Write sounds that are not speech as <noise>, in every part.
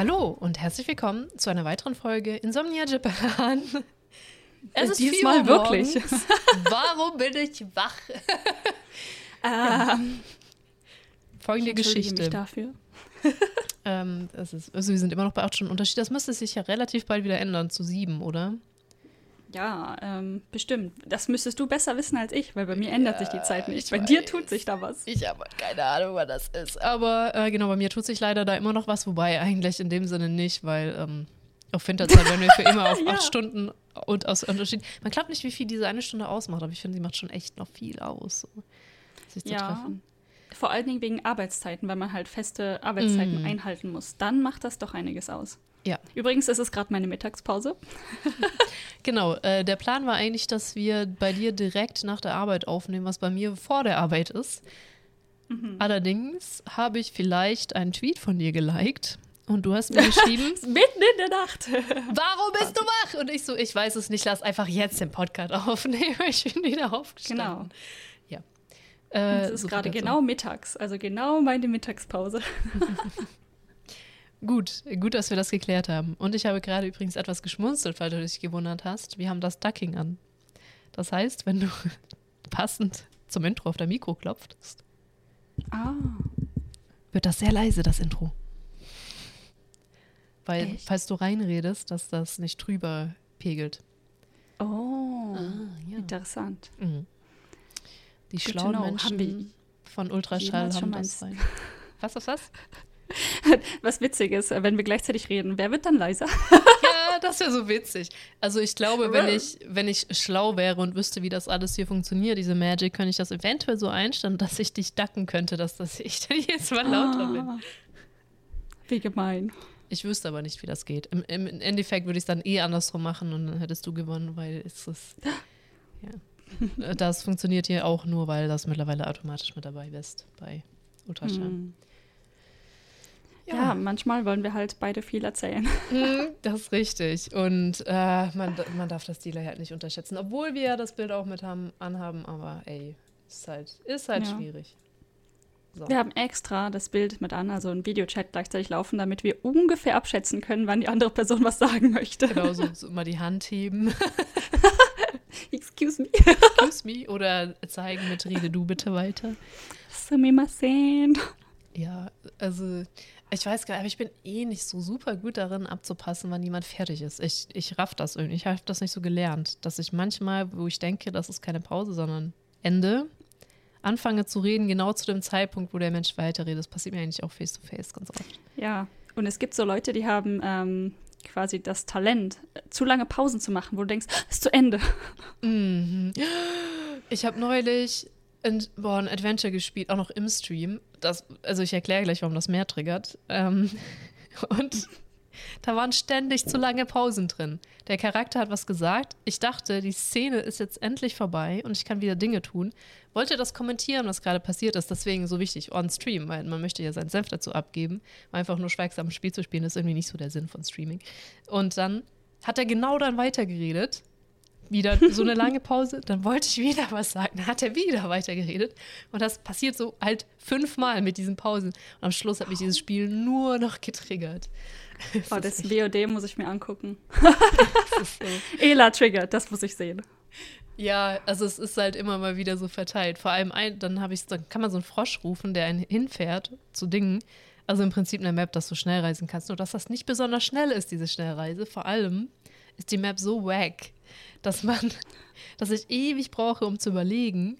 Hallo und herzlich willkommen zu einer weiteren Folge Insomnia Japan. Es ist Diesmal wirklich. <laughs> Warum bin ich wach? <laughs> Ähm, Folgende ich entschuldige Geschichte. mich dafür. <laughs> Ähm, das ist, also wir sind immer noch bei acht Stunden Unterschied. Das müsste sich ja relativ bald wieder ändern zu sieben, oder? Ja, ähm, bestimmt. Das müsstest du besser wissen als ich, weil bei mir ändert sich die Zeit nicht. ich Bei dir weiß. tut sich da was. Ich habe keine Ahnung, was das ist. Aber äh, genau, bei mir tut sich leider da immer noch was, wobei eigentlich in dem Sinne nicht, weil ähm, auf Winterzeit werden wir für immer auf Ja. acht Stunden und aus Unterschied. Man glaubt nicht, wie viel diese eine Stunde ausmacht, aber ich finde, sie macht schon echt noch viel aus. So, sich zu Ja. treffen. Vor allen Dingen wegen Arbeitszeiten, weil man halt feste Arbeitszeiten Mm. einhalten muss. Dann macht das doch einiges aus. Ja. Übrigens ist es gerade meine Mittagspause. <laughs> Genau, äh, der Plan war eigentlich, dass wir bei dir direkt nach der Arbeit aufnehmen, was bei mir vor der Arbeit ist. Mhm. Allerdings habe ich vielleicht einen Tweet von dir geliked und du hast mir geschrieben, <laughs> Mitten in der Nacht. <laughs> warum bist du wach? Und ich so, ich weiß es nicht, lass einfach jetzt den Podcast <laughs> aufnehmen. Ich bin wieder aufgestanden. Genau. Ja. Äh, Es ist so gerade genau mittags, also genau meine Mittagspause. Gut, gut, dass wir das geklärt haben. Und ich habe gerade übrigens etwas geschmunzelt, weil du dich gewundert hast. Wir haben das Ducking an. Das heißt, wenn du passend zum Intro auf der Mikro klopfst, Ah, wird das sehr leise, das Intro. Weil, Echt? falls du reinredest, dass das nicht drüber pegelt. oh, ja. interessant. Mhm. Die Good schlauen know. Menschen von Ultraschall haben das rein. Was <laughs> ist was? Was <laughs> witzig ist, wenn wir gleichzeitig reden, wer wird dann leiser? <laughs> Ja, das wäre so witzig. Also ich glaube, wenn ich, wenn ich schlau wäre und wüsste, wie das alles hier funktioniert, diese Magic, könnte ich das eventuell so einstellen, dass ich dich ducken könnte, dass das ich dann jetzt mal lauter bin. Ah. Wie gemein. Ich wüsste aber nicht, wie das geht. Im, im Endeffekt würde ich es dann eh andersrum machen und dann hättest du gewonnen, weil es ist. <laughs> Ja. Das funktioniert hier auch nur, weil das mittlerweile automatisch mit dabei ist bei Ultraschall. Hm. Ja. manchmal wollen wir halt beide viel erzählen. Mhm, <laughs> Das ist richtig. Und äh, man, man darf das Delay halt nicht unterschätzen, obwohl wir ja das Bild auch mit haben, anhaben, aber ey, ist halt, ist halt Ja. schwierig. So. Wir haben extra das Bild mit an, also ein Videochat gleichzeitig laufen, damit wir ungefähr abschätzen können, wann die andere Person was sagen möchte. Genau, so, so immer die Hand heben, <laughs> Excuse me. excuse me, oder zeigen mit Rede du bitte weiter. Sumimasen. Ja, also ich weiß gar nicht, aber ich bin eh nicht so super gut darin abzupassen, wann jemand fertig ist. Ich, ich raff das irgendwie. Ich habe das nicht so gelernt, dass ich manchmal, wo ich denke, das ist keine Pause, sondern Ende, anfange zu reden, genau zu dem Zeitpunkt, wo der Mensch weiterredet. Das passiert mir eigentlich auch face to face ganz oft. Ja, und es gibt so Leute, die haben ähm, quasi das Talent, zu lange Pausen zu machen, wo du denkst, "Ah, ist zu Ende. <laughs> Mhm. Ich habe neulich ein, boah, ein Adventure gespielt, auch noch im Stream. Das, also ich erkläre gleich, warum das mehr triggert. Ähm, <laughs> und da waren ständig zu lange Pausen drin. Der Charakter hat was gesagt. Ich dachte, die Szene ist jetzt endlich vorbei und ich kann wieder Dinge tun. Wollte das kommentieren, was gerade passiert ist. Deswegen so wichtig on Stream, weil man möchte ja seinen Senf dazu abgeben. Einfach nur schweigsam ein Spiel zu spielen, ist irgendwie nicht so der Sinn von Streaming. Und dann hat er genau dann weitergeredet wieder so eine lange Pause, dann wollte ich wieder was sagen, dann hat er wieder weitergeredet und das passiert so halt fünfmal mit diesen Pausen und am Schluss hat mich dieses Spiel nur noch getriggert. <laughs> Oh, ist das WOD muss ich mir angucken. <laughs> So. <laughs> Ela triggert, das muss ich sehen. Ja, also es ist halt immer mal wieder so verteilt. Vor allem, ein, dann habe ich, dann kann man so einen Frosch rufen, der einen hinfährt zu Dingen. Also im Prinzip eine Map, dass du schnell reisen kannst. Nur dass das nicht besonders schnell ist, diese Schnellreise. Vor allem ist die Map so wack, dass man, dass ich ewig brauche, um zu überlegen,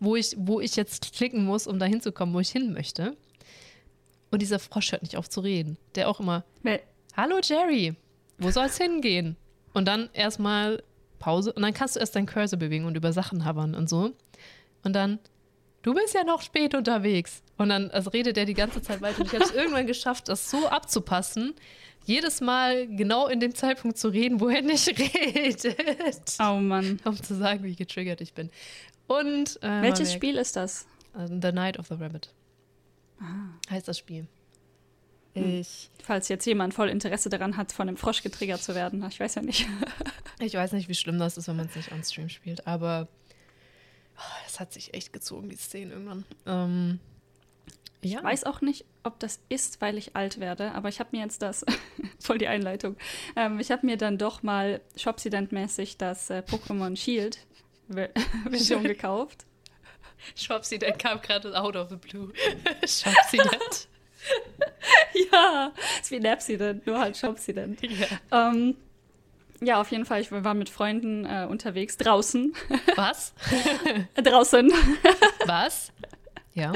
wo ich, wo ich jetzt klicken muss, um da hinzukommen, wo ich hin möchte. Und dieser Frosch hört nicht auf zu reden. Der auch immer, Weil, Hallo Jerry, wo soll's hingehen? Und dann erstmal Pause und dann kannst du erst deinen Cursor bewegen und über Sachen habern und so. Und dann, du bist ja noch spät unterwegs. Und dann also redet er die ganze Zeit weiter. Und ich habe es irgendwann geschafft, das so abzupassen, jedes Mal genau in dem Zeitpunkt zu reden, wo er nicht <laughs> redet. Oh Mann. Um zu sagen, wie getriggert ich bin. Und äh, Welches Spiel ist das? weg. Äh, The Night of the Rabbit Heißt das Spiel. Hm. Ich, Falls jetzt jemand voll Interesse daran hat, von einem Frosch getriggert zu werden. Ich weiß ja nicht. <laughs> ich weiß nicht, wie schlimm das ist, wenn man es nicht on Stream spielt, aber oh, das hat sich echt gezogen, die Szene irgendwann. Ähm, ja. Ich weiß auch nicht, ob das ist, weil ich alt werde, aber ich habe mir jetzt das, <laughs> voll die Einleitung, ähm, ich habe mir dann doch mal Shopsident-mäßig das äh, Pokémon Shield Ver- <laughs> Version gekauft. Schwapsi, der kam gerade out of the blue. <laughs> Schwapsi, das. <laughs> ja, ist wie Napsident, nur halt Shopsident. Ja. Ähm, ja, auf jeden Fall, ich war mit Freunden äh, unterwegs, draußen. <laughs> Was? Äh, draußen. Was? Ja.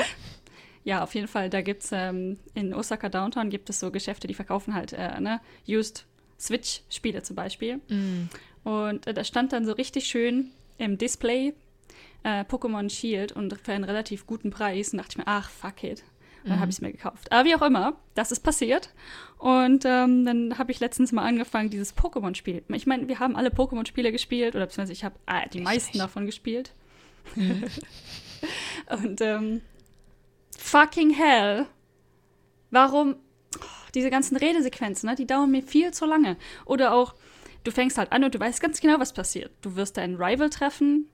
Ja, auf jeden Fall, da gibt es ähm, in Osaka Downtown gibt es so Geschäfte, die verkaufen halt äh, ne, Used Switch-Spiele zum Beispiel. Mm. Und äh, da stand dann so richtig schön im Display äh, Pokémon Shield und für einen relativ guten Preis. Und dachte ich mir, ach, fuck it. Und dann Mhm. habe ich es mir gekauft. Aber wie auch immer, das ist passiert. Und ähm, dann habe ich letztens mal angefangen, dieses Pokémon-Spiel. Ich meine, wir haben alle Pokémon-Spiele gespielt, oder beziehungsweise ich habe äh, die Ich meisten nicht. davon gespielt. <laughs> Und ähm, fucking hell. Warum? Oh, diese ganzen Redesequenzen, ne, die dauern mir viel zu lange. Oder auch, du fängst halt an und du weißt ganz genau, was passiert. Du wirst deinen Rival treffen,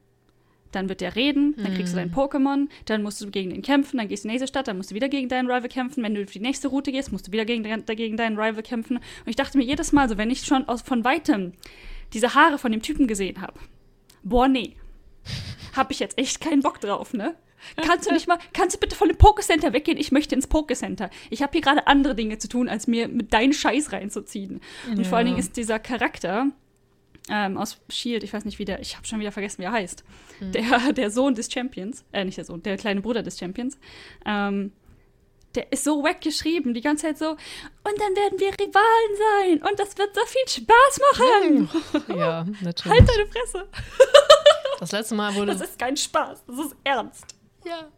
dann wird der reden, dann kriegst du dein Pokémon, dann musst du gegen den kämpfen, dann gehst du in die nächste Stadt, dann musst du wieder gegen deinen Rival kämpfen. Wenn du auf die nächste Route gehst, musst du wieder gegen, gegen deinen Rival kämpfen. Und ich dachte mir jedes Mal, so wenn ich schon aus, von weitem diese Haare von dem Typen gesehen habe, boah, nee, hab ich jetzt echt keinen Bock drauf, ne? Kannst du nicht mal, kannst du bitte von dem Pokécenter weggehen? Ich möchte ins Pokécenter. Ich habe hier gerade andere Dinge zu tun, als mir mit deinen Scheiß reinzuziehen. Und vor allen Ja. Dingen ist dieser Charakter ähm, aus Shield, ich weiß nicht wie der, ich habe schon wieder vergessen, wie er heißt. Der, <laughs> der Sohn des Champions, äh, nicht der Sohn, der kleine Bruder des Champions. Ähm, der ist so wack geschrieben, die ganze Zeit so. Und dann werden wir Rivalen sein und das wird so viel Spaß machen. <laughs> Ja, natürlich. Halt deine Fresse. <laughs> Das letzte Mal wurde. Das ist kein Spaß, das ist ernst. ja.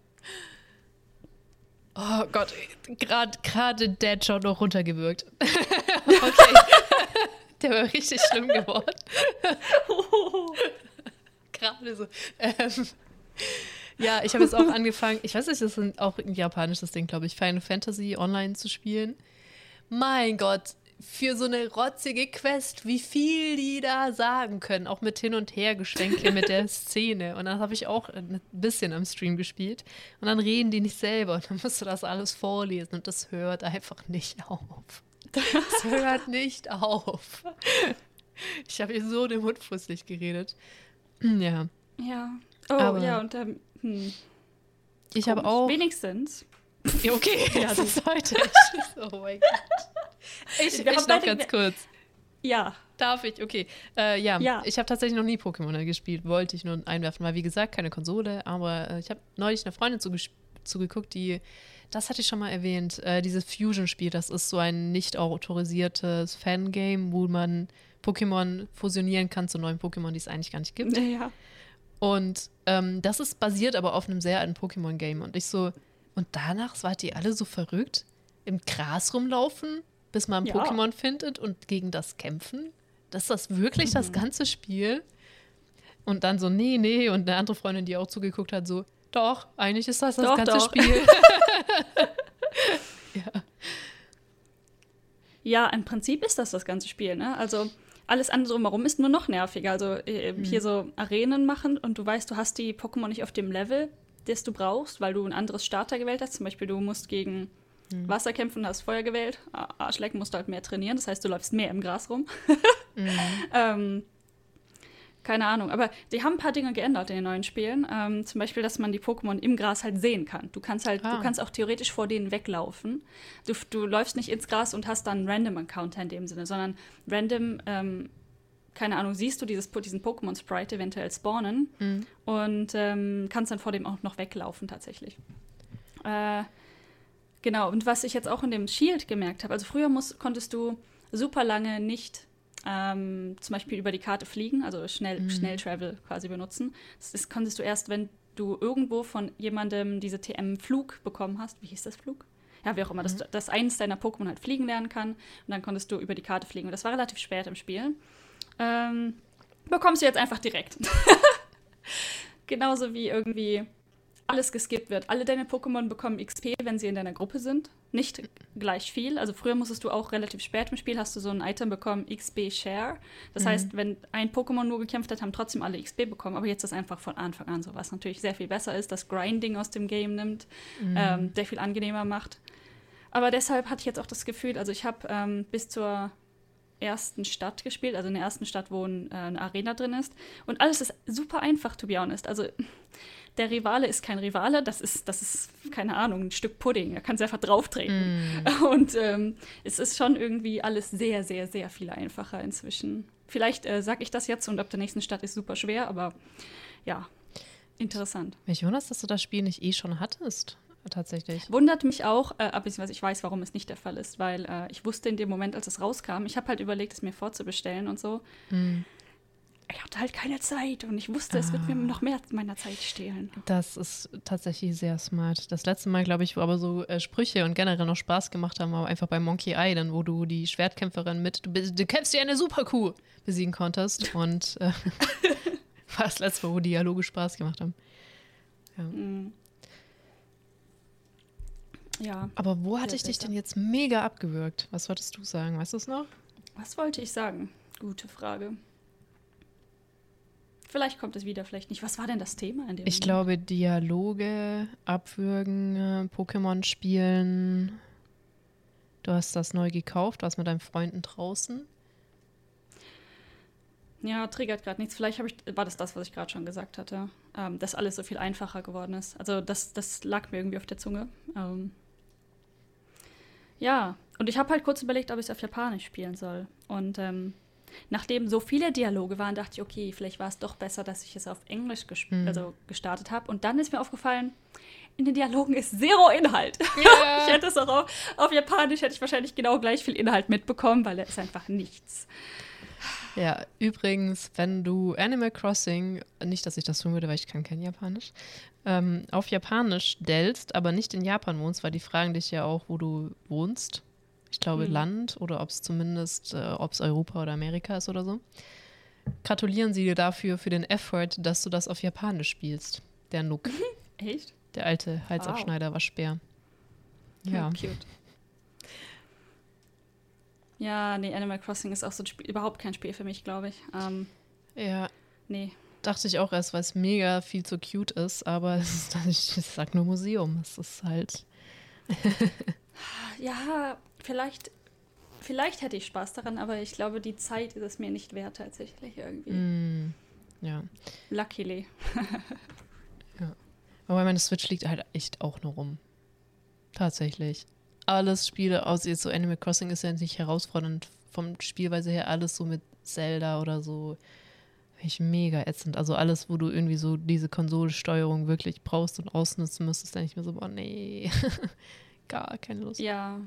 Oh Gott, gerade Dad schon noch runtergewürgt. okay. Der war richtig schlimm geworden. <laughs> Gerade so. Ähm, ja, ich habe jetzt auch angefangen, ich weiß nicht, das ist auch ein japanisches Ding, glaube ich, Final Fantasy online zu spielen. Mein Gott, für so eine rotzige Quest, wie viel die da sagen können, auch mit Hin- und Hergeschwenke mit der <laughs> Szene. Und dann habe ich auch ein bisschen am Stream gespielt. Und dann reden die nicht selber und dann musst du das alles vorlesen und das hört einfach nicht auf. <laughs> Das hört nicht auf. Ich habe hier so den Mund fusselig geredet. <clears throat> Ja, Ja. Oh, Aber- ja, und ähm, hm, ich habe auch. Wenigstens. Ja, okay, <laughs> Ja, das ist <laughs> heute. Oh mein Gott. Ich, ich noch ganz kurz. Ja. Darf ich? Okay. Äh, ja, Ja. ich habe tatsächlich noch nie Pokémon gespielt, wollte ich nur einwerfen, weil wie gesagt, keine Konsole, aber äh, ich habe neulich einer Freundin zugeguckt, die, das hatte ich schon mal erwähnt, äh, dieses Fusion-Spiel, das ist so ein nicht autorisiertes Fangame, wo man Pokémon fusionieren kann zu neuen Pokémon, die es eigentlich gar nicht gibt. Ja. Und ähm, das ist basiert aber auf einem sehr alten Pokémon-Game. Und ich so, und danach wart ihr alle so verrückt, im Gras rumlaufen, bis man ein Ja. Pokémon findet und gegen das kämpfen? Das ist das wirklich das Mhm. ganze Spiel? Und dann so, nee, nee. Und eine andere Freundin, die auch zugeguckt hat, so, doch, eigentlich ist das das Doch, ganze doch. Spiel. <laughs> ja. Ja, im Prinzip ist das das ganze Spiel, ne? Also alles andere drumherum ist nur noch nerviger. Also äh, hier so Arenen machen und du weißt, du hast die Pokémon nicht auf dem Level, das du brauchst, weil du ein anderes Starter gewählt hast. Zum Beispiel, du musst gegen Wasser kämpfen, hast Feuer gewählt. Arschlecken musst du halt mehr trainieren. Das heißt, du läufst mehr im Gras rum. <laughs> ähm, keine Ahnung, aber die haben ein paar Dinge geändert in den neuen Spielen. Ähm, zum Beispiel, dass man die Pokémon im Gras halt sehen kann. Du kannst halt, Ah. du kannst auch theoretisch vor denen weglaufen. Du, du läufst nicht ins Gras und hast dann einen Random-Encounter in dem Sinne, sondern random, ähm, keine Ahnung, siehst du dieses, diesen Pokémon-Sprite eventuell spawnen Mhm. und ähm, kannst dann vor dem auch noch weglaufen tatsächlich. Äh, genau, und was ich jetzt auch in dem Shield gemerkt habe, also früher muss, konntest du super lange nicht ähm, zum Beispiel über die Karte fliegen, also schnell, Mhm. Schnell-Travel quasi benutzen. Das, das konntest du erst, wenn du irgendwo von jemandem diese TM-Flug bekommen hast. Wie hieß das Flug? Ja, wie auch immer, mhm. dass, dass eines deiner Pokémon halt fliegen lernen kann. Und dann konntest du über die Karte fliegen. Und das war relativ spät im Spiel. Ähm, bekommst du jetzt einfach direkt. <laughs> Genauso wie irgendwie alles geskippt wird. Alle deine Pokémon bekommen XP, wenn sie in deiner Gruppe sind. Nicht gleich viel. Also früher musstest du auch relativ spät im Spiel, hast du so ein Item bekommen, XP Share. Das mhm. heißt, wenn ein Pokémon nur gekämpft hat, haben trotzdem alle XP bekommen. Aber jetzt ist einfach von Anfang an so, was natürlich sehr viel besser ist, das Grinding aus dem Game nimmt, mhm. ähm, sehr viel angenehmer macht. Aber deshalb hatte ich jetzt auch das Gefühl, also ich habe ähm, bis zur ersten Stadt gespielt, also in der ersten Stadt, wo ein, äh, eine Arena drin ist. Und alles ist super einfach, to be honest. Also der Rivale ist kein Rivale, das ist, das ist, keine Ahnung, ein Stück Pudding. Da kannst du einfach drauftreten. Mm. <laughs> Und ähm, es ist schon irgendwie alles sehr, sehr, sehr viel einfacher inzwischen. Vielleicht äh, sage ich das jetzt und ab der nächsten Stadt ist super schwer, aber ja, interessant. Mich wundert, dass du das Spiel nicht eh schon hattest tatsächlich. Wundert mich auch, äh, beziehungsweise ich weiß, warum es nicht der Fall ist, weil äh, ich wusste in dem Moment, als es rauskam, ich habe halt überlegt, es mir vorzubestellen und so. Mhm. Ich hatte halt keine Zeit und ich wusste, ah. es wird mir ah. noch mehr meiner Zeit stehlen. Das ist tatsächlich sehr smart. Das letzte Mal, glaube ich, wo aber so äh, Sprüche und generell noch Spaß gemacht haben, war einfach bei Monkey Island, wo du die Schwertkämpferin mit, du, du kämpfst wie eine Superkuh besiegen konntest und äh, <laughs> war das letzte Mal, wo Dialoge Spaß gemacht haben. Ja. Mhm. Ja. Aber wo hatte ich dich denn jetzt mega abgewürgt? Was wolltest du sagen? Weißt du es noch? Was wollte ich sagen? Gute Frage. Vielleicht kommt es wieder, vielleicht nicht. Was war denn das Thema in dem Ich Moment? glaube, Dialoge, Abwürgen, äh, Pokémon spielen. Du hast das neu gekauft, warst mit deinen Freunden draußen. Ja, triggert gerade nichts. Vielleicht ich, war das das, was ich gerade schon gesagt hatte, ähm, dass alles so viel einfacher geworden ist. Also das, das lag mir irgendwie auf der Zunge. Ähm, ja, und ich habe halt kurz überlegt, ob ich es auf Japanisch spielen soll. Und ähm, nachdem so viele Dialoge waren, dachte ich, okay, vielleicht war es doch besser, dass ich es auf Englisch mhm. also gestartet habe. Und dann ist mir aufgefallen, in den Dialogen ist zero Inhalt. <laughs> Yeah. ich hätte es auch auf, auf Japanisch hätte ich wahrscheinlich genau gleich viel Inhalt mitbekommen, weil da ist einfach nichts. Ja, übrigens, wenn du Animal Crossing, nicht, dass ich das tun würde, weil ich kann kein Japanisch, ähm, auf Japanisch stellst, aber nicht in Japan wohnst, weil die fragen dich ja auch, wo du wohnst. Ich glaube mhm. Land oder ob es zumindest, äh, ob es Europa oder Amerika ist oder so. Gratulieren sie dir dafür für den Effort, dass du das auf Japanisch spielst. Der Nook. Echt? Der alte Halsabschneider wow. Waschbär. Ja. Oh, cute. Ja, nee, Animal Crossing ist auch so Spiel, überhaupt kein Spiel für mich, glaube ich. Ähm, ja. Nee. Dachte ich auch erst, weil es mega viel zu cute ist, aber <laughs> es ist, ich sag nur Museum. Es ist halt. ja, vielleicht, vielleicht hätte ich Spaß daran, aber ich glaube, die Zeit ist es mir nicht wert, tatsächlich irgendwie. Mm, ja. Luckily. <laughs> ja. Aber meine Switch liegt halt echt auch nur rum. Tatsächlich alles Spiele aus jetzt so Animal Crossing ist ja nicht herausfordernd vom Spielweise her alles so mit Zelda oder so ich mega ätzend. Also alles, wo du irgendwie so diese Konsolsteuerung wirklich brauchst und ausnutzen müsstest, dann ich mir so, boah, nee, <laughs> gar keine Lust. Ja.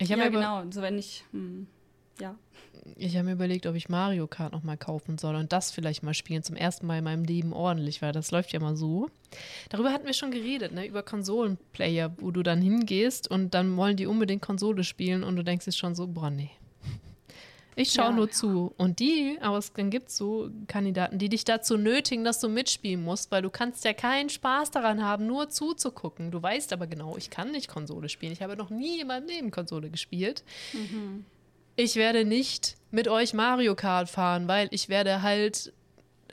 Ich ja, genau. So wenn ich, hm ja. Ich habe mir überlegt, ob ich Mario Kart noch mal kaufen soll und das vielleicht mal spielen. Zum ersten Mal in meinem Leben ordentlich, weil das läuft ja mal so. Darüber hatten wir schon geredet, ne? über Konsolenplayer, wo du dann hingehst und dann wollen die unbedingt Konsole spielen und du denkst dir schon so, boah, nee. Ich schaue ja, nur ja. zu. Und die, aber es gibt es so Kandidaten, die dich dazu nötigen, dass du mitspielen musst, weil du kannst ja keinen Spaß daran haben, nur zuzugucken. Du weißt aber genau, ich kann nicht Konsole spielen. Ich habe noch nie in meinem Leben Konsole gespielt. Mhm ich werde nicht mit euch Mario Kart fahren, weil ich werde halt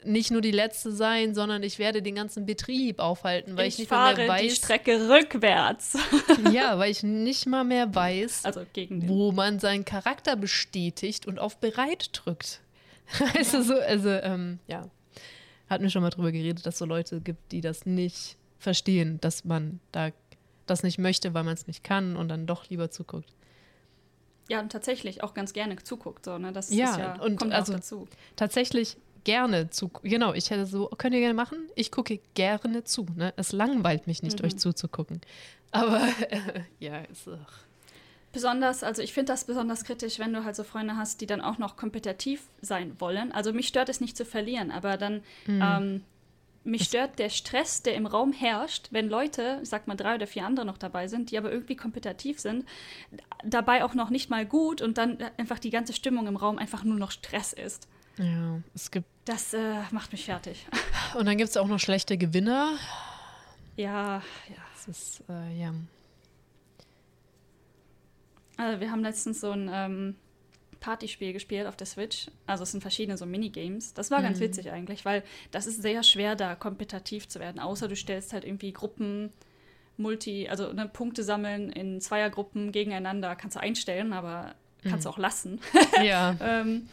nicht nur die letzte sein, sondern ich werde den ganzen Betrieb aufhalten, weil ich, ich nicht fahre mehr weiß. die Strecke rückwärts. <laughs> ja, weil ich nicht mal mehr weiß, also wo man seinen Charakter bestätigt und auf bereit drückt. <laughs> Du, so, also, ähm, ja. Hatten wir schon mal drüber geredet, dass es so Leute gibt, die das nicht verstehen, dass man da das nicht möchte, weil man es nicht kann und dann doch lieber zuguckt. Ja, und tatsächlich auch ganz gerne zuguckt. So, ne? Das ja, ja und kommt also dazu. Tatsächlich gerne zu. Genau, ich hätte so, könnt ihr gerne machen? Ich gucke gerne zu. Ne? Es langweilt mich nicht, mhm. euch zuzugucken. Aber äh, <laughs> ja, ist auch. Besonders, also ich finde das besonders kritisch, wenn du halt so Freunde hast, die dann auch noch kompetitiv sein wollen. Also mich stört es nicht zu verlieren, aber dann mhm. ähm, Mich stört der Stress, der im Raum herrscht, wenn Leute, sag mal drei oder vier andere noch dabei sind, die aber irgendwie kompetitiv sind, dabei auch noch nicht mal gut und dann einfach die ganze Stimmung im Raum einfach nur noch Stress ist. Ja, es gibt. Das äh, macht mich fertig. Und dann gibt es auch noch schlechte Gewinner. Ja, ja. Das ist, äh, ja. Also wir haben letztens so ein ähm, Partyspiel gespielt auf der Switch. Also es sind verschiedene so Minigames. Das war ganz Mhm. witzig eigentlich, weil das ist sehr schwer, da kompetitiv zu werden. Außer du stellst halt irgendwie Gruppen, Multi, also ne, Punkte sammeln in Zweiergruppen gegeneinander. Kannst du einstellen, aber kannst du auch lassen. Ja. <laughs> ähm,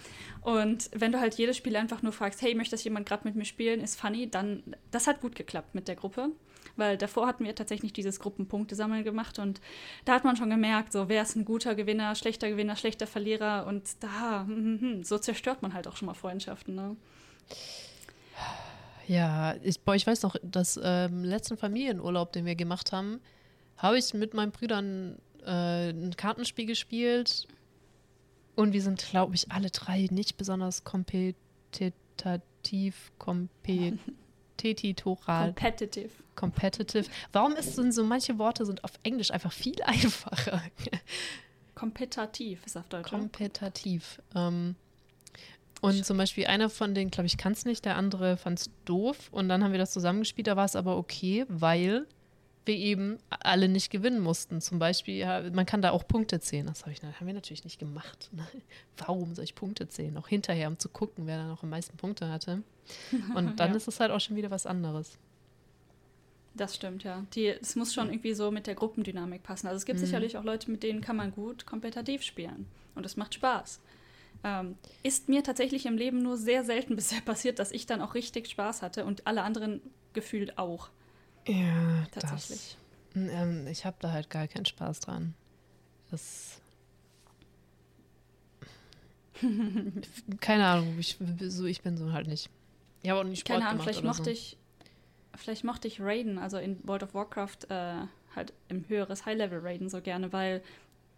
und wenn du halt jedes Spiel einfach nur fragst, hey, möchte das jemand gerade mit mir spielen, ist funny, dann, das hat gut geklappt mit der Gruppe. Weil davor hatten wir tatsächlich dieses Gruppenpunkte sammeln gemacht und da hat man schon gemerkt, so wer ist ein guter Gewinner, schlechter Gewinner, schlechter Verlierer und da, hm, hm, hm, so zerstört man halt auch schon mal Freundschaften. Ne? Ja, ich, boah, ich weiß noch, das ähm, letzten Familienurlaub, den wir gemacht haben, habe ich mit meinen Brüdern äh, ein Kartenspiel gespielt und wir sind, glaube ich, alle drei nicht besonders kompetitiv, kompetitoral, Competitive. competitive. Warum ist denn so manche Worte sind auf Englisch einfach viel einfacher? <laughs> Kompetitiv ist auf Deutsch. ne? Kompetitiv. Ähm, und zum Beispiel einer von denen, glaube ich, kann es nicht, der andere fand es doof. Und dann haben wir das zusammengespielt, da war es aber okay, weil wir eben alle nicht gewinnen mussten. Zum Beispiel, ja, man kann da auch Punkte zählen. Das hab ich, haben wir natürlich nicht gemacht. Ne? Warum soll ich Punkte zählen? Auch hinterher, um zu gucken, wer da noch am meisten Punkte hatte. Und <laughs> dann Ja. ist es halt auch schon wieder was anderes. Das stimmt, ja. Es muss schon irgendwie so mit der Gruppendynamik passen. Also es gibt Mhm. sicherlich auch Leute, mit denen kann man gut kompetitiv spielen. Und es macht Spaß. Ähm, ist mir tatsächlich im Leben nur sehr selten <laughs> bisher passiert, dass ich dann auch richtig Spaß hatte und alle anderen gefühlt auch. Ja, Tatsächlich. Das, ähm, ich habe da halt gar keinen Spaß dran. Das. <laughs> Keine Ahnung, ich, so, ich bin so halt nicht. Ich habe auch nicht Sport Keine Ahnung, vielleicht mochte so. ich, vielleicht mochte ich Raiden, also in World of Warcraft, äh, halt im höheres High-Level Raiden so gerne, weil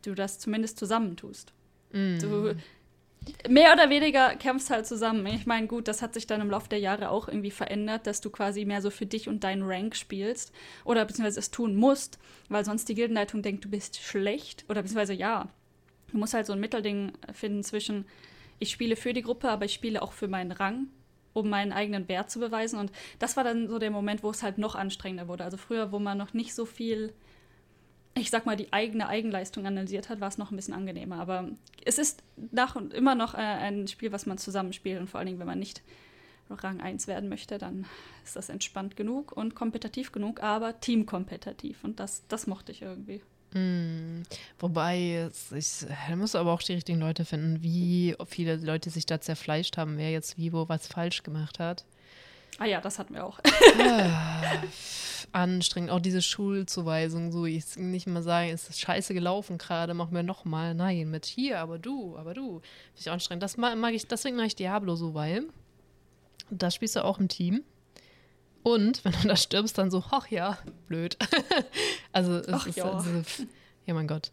du das zumindest zusammentust. Mm. Du mehr oder weniger kämpfst halt zusammen. Ich meine, gut, das hat sich dann im Laufe der Jahre auch irgendwie verändert, dass du quasi mehr so für dich und deinen Rank spielst oder beziehungsweise es tun musst, weil sonst die Gildenleitung denkt, du bist schlecht oder beziehungsweise ja. Du musst halt so ein Mittelding finden zwischen, ich spiele für die Gruppe, aber ich spiele auch für meinen Rang, um meinen eigenen Wert zu beweisen. Und das war dann so der Moment, wo es halt noch anstrengender wurde. Also früher, wo man noch nicht so viel ich sag mal, die eigene Eigenleistung analysiert hat, war es noch ein bisschen angenehmer. Aber es ist nach und immer noch äh, ein Spiel, was man zusammenspielt. Und vor allen Dingen, wenn man nicht Rang 1 werden möchte, dann ist das entspannt genug und kompetitiv genug, aber teamkompetitiv. Und das, das mochte ich irgendwie. Mm. Wobei, ich, da musst du aber auch die richtigen Leute finden, wie viele Leute sich da zerfleischt haben, wer jetzt wie wo was falsch gemacht hat. Ah ja, das hatten wir auch. Ah, anstrengend. Auch diese Schulzuweisung, so ich nicht mal sagen, ist scheiße gelaufen gerade, mach mir noch mal. Nein, mit hier, aber du, aber du. Finde ich anstrengend. Das mag, mag ich, deswegen mag ich Diablo so, weil da spielst du auch im Team. Und wenn du da stirbst, dann so, ach ja, blöd. <laughs> also es Ach ist, ja. also, ja mein Gott.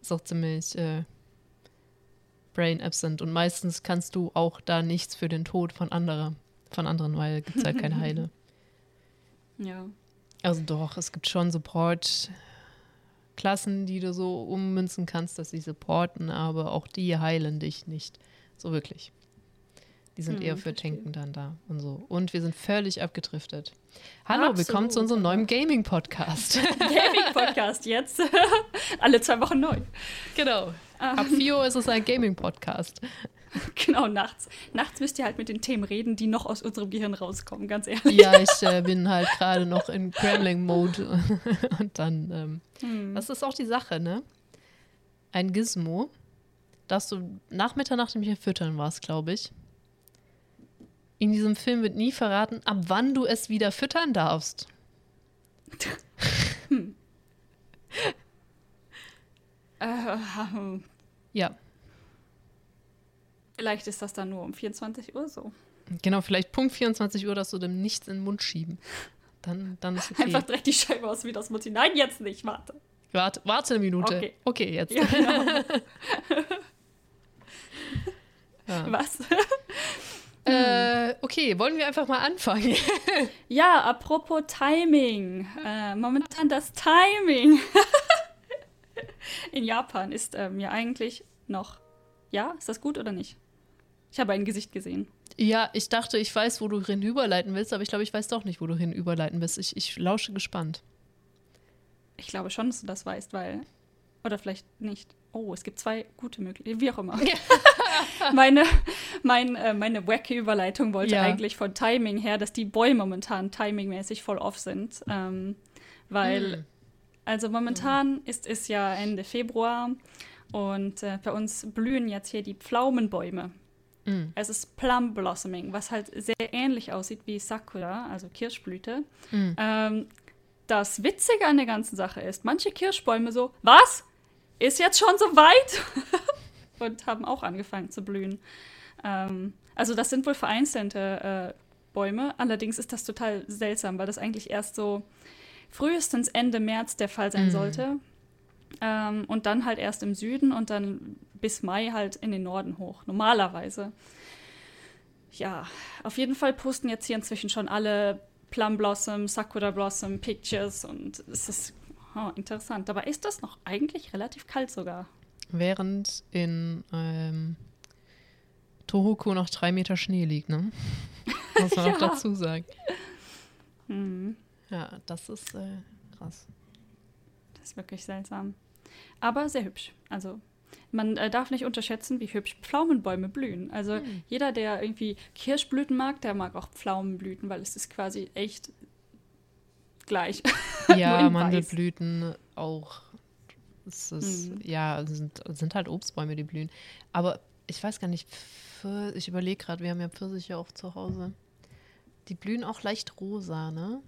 Ist auch ziemlich äh, brain absent. Und meistens kannst du auch da nichts für den Tod von anderer, von anderen, weil gibt es halt keine Heile. <laughs> Ja. Also doch, es gibt schon Support-Klassen, die du so ummünzen kannst, dass sie supporten, aber auch die heilen dich nicht so wirklich. Die sind Hm, eher für verstehe. Tanken dann da und so. Und wir sind völlig abgedriftet. Hallo, Absolut, willkommen zu unserem neuen Gaming-Podcast. <laughs> Gaming-Podcast jetzt. <laughs> Alle zwei Wochen neu. genau. Ab 4 Uhr ist es ein Gaming-Podcast. <laughs> Genau, nachts. Nachts müsst ihr halt mit den Themen reden, die noch aus unserem Gehirn rauskommen, ganz ehrlich. Ja, ich äh, <laughs> bin halt gerade noch in Gremling-Mode. <laughs> und dann, ähm, Hm. Das ist auch die Sache, ne? Ein Gizmo, das du nach Mitternacht nämlich füttern warst, glaube ich. In diesem Film wird nie verraten, ab wann du es wieder füttern darfst. Äh, Ja, vielleicht ist das dann nur um 24 Uhr so. genau, vielleicht Punkt 24 Uhr, dass du dem nichts in den Mund schieben. Dann, dann ist okay. Einfach direkt die Scheibe aus wie das Mutti. Nein, jetzt nicht, warte. Warte, warte eine Minute. Okay. Okay, jetzt. Ja, genau. <laughs> Ja. Was? Äh, okay, wollen wir einfach mal anfangen? <laughs> Ja, apropos Timing. Äh, momentan das Timing <laughs> in Japan ist ähm, ja eigentlich noch. Ja, ist das gut oder nicht? Ich habe ein Gesicht gesehen. ja, ich dachte, ich weiß, wo du hinüberleiten willst, aber ich glaube, ich weiß doch nicht, wo du hinüberleiten willst. Ich, ich lausche gespannt. Ich glaube schon, dass du das weißt, weil. Oder vielleicht nicht. Oh, es gibt zwei gute Möglichkeiten. Wie auch immer. <laughs> meine, mein, äh, meine wacky Überleitung wollte Ja. eigentlich von Timing her, dass die Boy momentan timingmäßig voll off sind. Ähm, weil, Hm. also momentan ist es ja Ende Februar und äh, bei uns blühen jetzt hier die Pflaumenbäume. Mm. Es ist Plum Blossoming, was halt sehr ähnlich aussieht wie Sakura, also Kirschblüte. Mm. Ähm, das Witzige an der ganzen Sache ist, manche Kirschbäume so, was? Ist jetzt schon so weit? <laughs> Und haben auch angefangen zu blühen. Ähm, also das sind wohl vereinzelte äh, Bäume. Allerdings ist das total seltsam, weil das eigentlich erst so frühestens Ende März der Fall sein Mhm. sollte. Ähm, und dann halt erst im Süden und dann bis Mai halt in den Norden hoch. Normalerweise. Ja, auf jeden Fall posten jetzt hier inzwischen schon alle Plum Blossom, Sakura Blossom Pictures und es ist oh, interessant. Dabei ist das noch eigentlich relativ kalt sogar. Während in ähm, Tohoku noch drei Meter Schnee liegt, ne? <laughs> Muss man auch Ja. dazu sagen. Mhm. Ja, das ist äh, krass. Das ist wirklich seltsam. Aber sehr hübsch. Also man äh, darf nicht unterschätzen, wie hübsch Pflaumenbäume blühen. Also Hm. jeder, der irgendwie Kirschblüten mag, der mag auch Pflaumenblüten, weil es ist quasi echt gleich. <laughs> Ja, in weiß. Mandelblüten auch. Es ist, Mhm. Ja, sind, sind halt Obstbäume, die blühen. Aber ich weiß gar nicht, ich überlege gerade, wir haben ja Pfirsiche auch zu Hause. Die blühen auch leicht rosa, ne?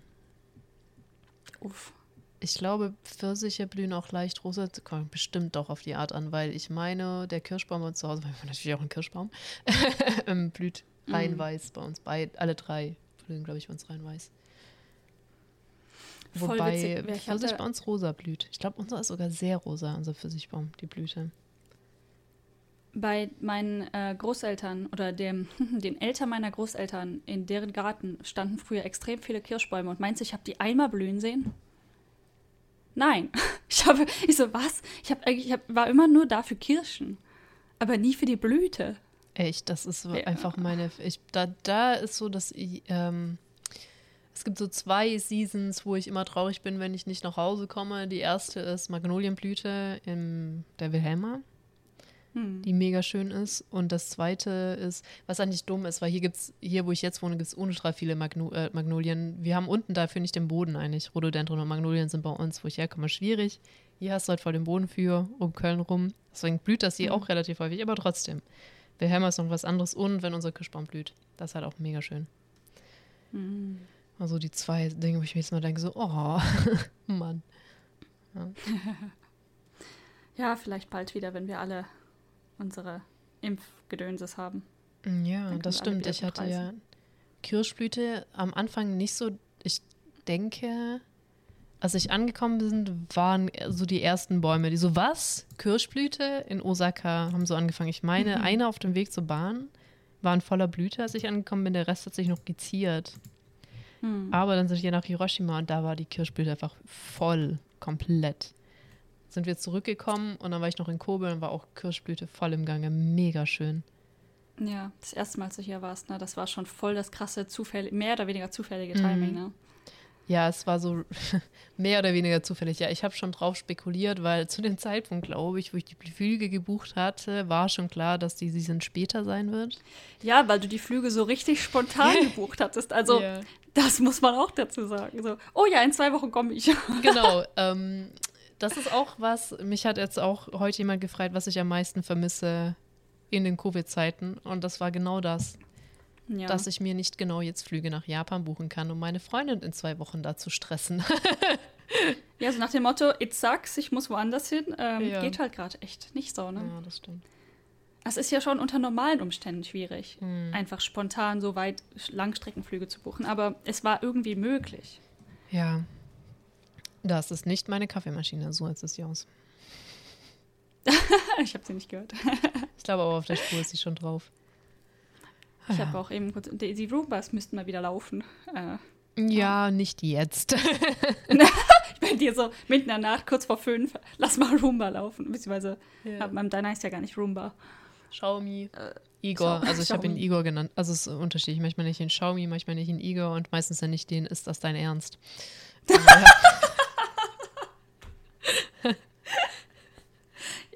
Uff. Ich glaube, Pfirsiche blühen auch leicht rosa. Das Kommt bestimmt doch auf die Art an, weil ich meine, der Kirschbaum bei uns zu Hause, <laughs> weil wir natürlich auch einen Kirschbaum, <laughs> ähm, blüht rein Mhm. weiß bei uns. Bei, alle drei blühen, glaube ich, bei uns rein weiß. Voll Wobei witzig. Ich Pfirsich bei uns rosa blüht. Ich glaube, unser ist sogar sehr rosa, unser Pfirsichbaum, die Blüte. Bei meinen äh, Großeltern oder dem, <laughs> den Eltern meiner Großeltern, in deren Garten standen früher extrem viele Kirschbäume und meinst du, ich habe die einmal blühen sehen? Nein. <laughs> Ich habe, ich so, was? Ich, hab, eigentlich- ich hab, war immer nur da für Kirschen, aber nie für die Blüte. Echt, das ist so Ja. einfach meine. Ich, da, da ist so, dass ich, ähm, es gibt so zwei Seasons, wo ich immer traurig bin, wenn ich nicht nach Hause komme. Die erste ist Magnolienblüte in der Wilhelma, Hm. die mega schön ist. Und das zweite ist, was eigentlich dumm ist, weil hier gibt's, hier wo ich jetzt wohne, gibt es ultra viele Magno äh, Magnolien. Wir haben unten dafür nicht den Boden eigentlich. Rhododendron und Magnolien sind bei uns, wo ich herkomme, schwierig. Hier hast du halt voll den Boden für, um Köln rum. Deswegen blüht das hier Mhm. auch relativ häufig, aber trotzdem. Wilhelma ist noch was anderes und wenn unser Kirschbaum blüht. Das ist halt auch mega schön. Hm. Also die zwei Dinge, wo ich mir jetzt mal denke, so, oh, <laughs> Mann. <laughs> Ja, vielleicht bald wieder, wenn wir alle unsere Impfgedönses haben. Ja, Dann das stimmt. Ich hatte ja Kirschblüte am Anfang nicht so, ich denke, als ich angekommen bin, waren so die ersten Bäume, die so, was? Kirschblüte in Osaka haben so angefangen. Ich meine, Mhm. einer auf dem Weg zur Bahn war in voller Blüte, als ich angekommen bin. Der Rest hat sich noch geziert. Hm. Aber dann sind wir nach Hiroshima und da war die Kirschblüte einfach voll, komplett. Sind wir zurückgekommen und dann war ich noch in Kobe und war auch Kirschblüte voll im Gange. Mega schön. Ja, das erste Mal, als du hier warst, ne, das war schon voll das krasse, zufällig, mehr oder weniger zufällige Mhm. Timing, ne? Ja, es war so <laughs> mehr oder weniger zufällig. Ja, ich habe schon drauf spekuliert, weil zu dem Zeitpunkt, glaube ich, wo ich die Flüge gebucht hatte, war schon klar, dass die Season später sein wird. Ja, weil du die Flüge so richtig spontan <laughs> gebucht hattest. Also, Ja. das muss man auch dazu sagen. So, oh ja, in zwei Wochen komme ich. Genau. <laughs> ähm, das ist auch was, mich hat jetzt auch heute jemand gefragt, was ich am meisten vermisse in den Covid-Zeiten. Und das war genau das, Ja. dass ich mir nicht genau jetzt Flüge nach Japan buchen kann, um meine Freundin in zwei Wochen da zu stressen. <laughs> ja, so nach dem Motto, it sucks, ich muss woanders hin, ähm, Ja. geht halt gerade echt nicht so, ne? ja, das stimmt. Es ist ja schon unter normalen Umständen schwierig, Hm. einfach spontan so weit Langstreckenflüge zu buchen. Aber es war irgendwie möglich. Ja. Das ist nicht meine Kaffeemaschine, so jetzt ist sie aus. <laughs> ich habe sie nicht gehört. Ich glaube aber auf der Spur ist sie schon drauf. Ich Ja. habe auch eben kurz. Die, Roombas müssten mal wieder laufen. Äh, Ja, nicht jetzt. <laughs> ich <laughs> bin dir so mitten in der Nacht, kurz vor fünf, lass mal Roomba laufen. Beziehungsweise, ja. beim Deiner ist ja gar nicht Roomba. Xiaomi. Igor, Schau- also ich habe ihn. Igor genannt. Also es ist unterschiedlich. Manchmal nicht in Xiaomi, manchmal nicht in Igor und meistens dann nicht den, ist das dein Ernst?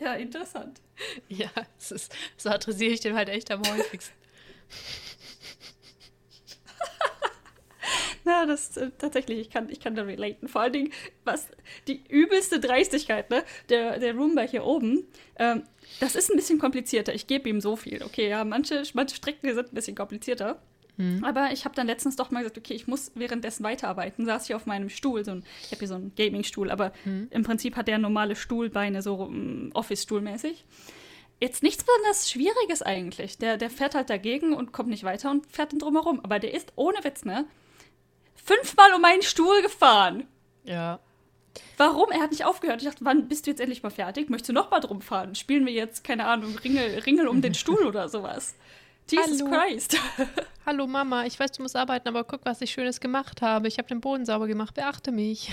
Ja, interessant. ja, ist, so adressiere ich den halt echt am häufigsten. <laughs> Ja, das äh, tatsächlich, ich kann, ich kann da relaten. Vor allen Dingen, was die übelste Dreistigkeit, ne? Der, der Roomba hier oben, ähm, das ist ein bisschen komplizierter. Ich gebe ihm so viel. Okay, ja, manche, manche Strecken sind ein bisschen komplizierter. Aber ich habe dann letztens doch mal gesagt, okay, ich muss währenddessen weiterarbeiten. Saß ich auf meinem Stuhl, so ein, ich habe hier so einen Gaming-Stuhl, aber im Prinzip hat der normale Stuhlbeine, so um, Office-Stuhl-mäßig. Jetzt nichts besonders Schwieriges eigentlich. Der, der fährt halt dagegen und kommt nicht weiter und fährt dann drumherum. Aber der ist ohne Witz, ne? Fünfmal um meinen Stuhl gefahren. Ja. Warum? Er hat nicht aufgehört. Ich dachte, wann bist du jetzt endlich mal fertig? Möchtest du noch mal drum fahren? Spielen wir jetzt, keine Ahnung, Ringel, Ringel um den <laughs> Stuhl oder sowas? Jesus Hallo. Christ. <laughs> Hallo Mama, ich weiß, du musst arbeiten, aber guck, was ich Schönes gemacht habe. Ich habe den Boden sauber gemacht, beachte mich.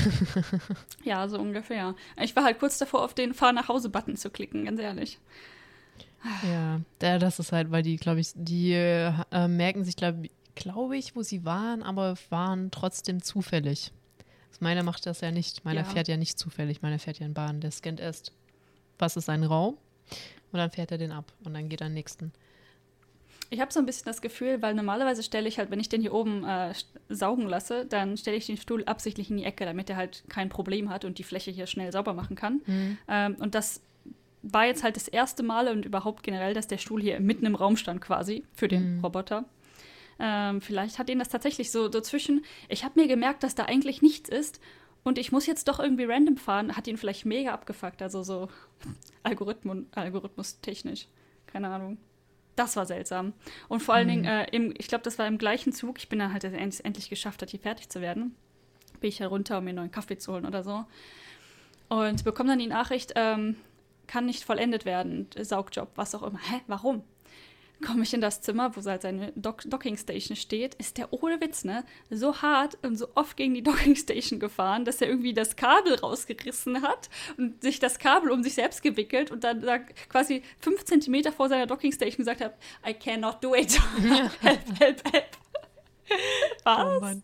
<laughs> ja, so ungefähr. Ich war halt kurz davor, auf den Fahr nach Hause-Button zu klicken, ganz ehrlich. Ja, da- das ist halt, weil die, glaube ich, die äh, merken sich, glaube glaub ich, wo sie waren, aber waren trotzdem zufällig. Also meiner macht das ja nicht. Meiner Ja. fährt ja nicht zufällig. Meiner fährt ja in Bahn. Der scannt erst, was ist ein Raum? Und dann fährt er den ab und dann geht er den nächsten. Ich habe so ein bisschen das Gefühl, weil normalerweise stelle ich halt, wenn ich den hier oben äh, saugen lasse, dann stelle ich den Stuhl absichtlich in die Ecke, damit er halt kein Problem hat und die Fläche hier schnell sauber machen kann. Ähm, und das war jetzt halt das erste Mal und überhaupt generell, dass der Stuhl hier mitten im Raum stand quasi für den Roboter. Ähm, vielleicht hat ihn das tatsächlich so dazwischen. Ich habe mir gemerkt, dass da eigentlich nichts ist und ich muss jetzt doch irgendwie random fahren. Hat ihn vielleicht mega abgefuckt, also so Algorithmus, Algorithmus technisch. Keine Ahnung. Das war seltsam. Und vor allen Dingen, äh, im, ich glaube, das war im gleichen Zug. Ich bin dann halt endlich, endlich geschafft, hat hier fertig zu werden. Bin ich herunter, um mir einen neuen Kaffee zu holen oder so. Und bekomme dann die Nachricht, ähm, kann nicht vollendet werden, Saugjob, was auch immer. Hä, warum? Komme ich in das Zimmer, wo halt seine Dock Dockingstation steht, ist der ohne Witz, ne, so hart und so oft gegen die Dockingstation gefahren, dass er irgendwie das Kabel rausgerissen hat und sich das Kabel um sich selbst gewickelt und dann da quasi fünf Zentimeter vor seiner Dockingstation gesagt hat, I cannot do it. <laughs> <laughs> help, help, help. Was? Oh Mann.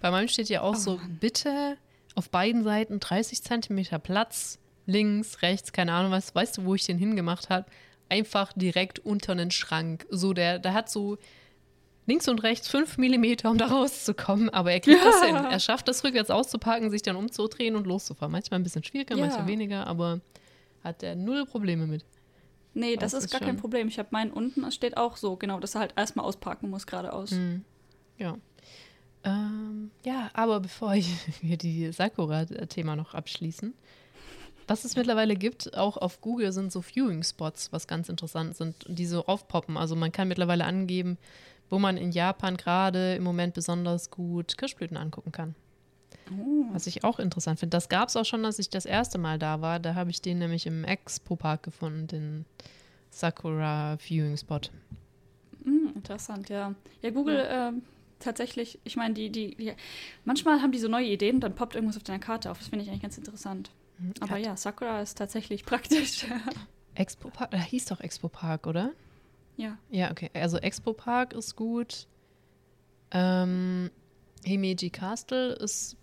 Bei meinem steht ja auch Oh so, bitte auf beiden Seiten 30 Zentimeter Platz, links, rechts, keine Ahnung was. Weißt du, wo ich den hingemacht habe? Einfach direkt unter einen Schrank. So, der, der hat so links und rechts fünf Millimeter, um da rauszukommen, aber er kriegt das hin. Er schafft das rückwärts auszupacken, sich dann umzudrehen und loszufahren. Manchmal ein bisschen schwieriger, Ja. manchmal weniger, aber hat er null Probleme mit. Nee, das, Das ist ist gar kein schon- Problem. Ich habe meinen unten, es steht auch so, genau, dass er halt erstmal ausparken muss geradeaus. Ja. Ähm, ja, aber bevor ich <laughs> hier die Sakura-Thema noch abschließen, was es mittlerweile gibt, auch auf Google sind so Viewing-Spots, was ganz interessant sind, die so aufpoppen. Also man kann mittlerweile angeben, wo man in Japan gerade im Moment besonders gut Kirschblüten angucken kann. Was ich auch interessant finde. Das gab es auch schon, als ich das erste Mal da war. Da habe ich den nämlich im Expo-Park gefunden, den Sakura Viewing Spot. Hm, interessant, ja. Ja, Google ähm, tatsächlich, ich meine, die, die, die, manchmal haben die so neue Ideen, dann poppt irgendwas auf deiner Karte auf. Das finde ich eigentlich ganz interessant. Aber Hat- ja, Sakura ist tatsächlich <laughs> praktisch. Expo Park, da hieß doch Expo Park, oder? ja. Ja, okay. Also Expo Park ist gut. Ähm, Himeji Castle ist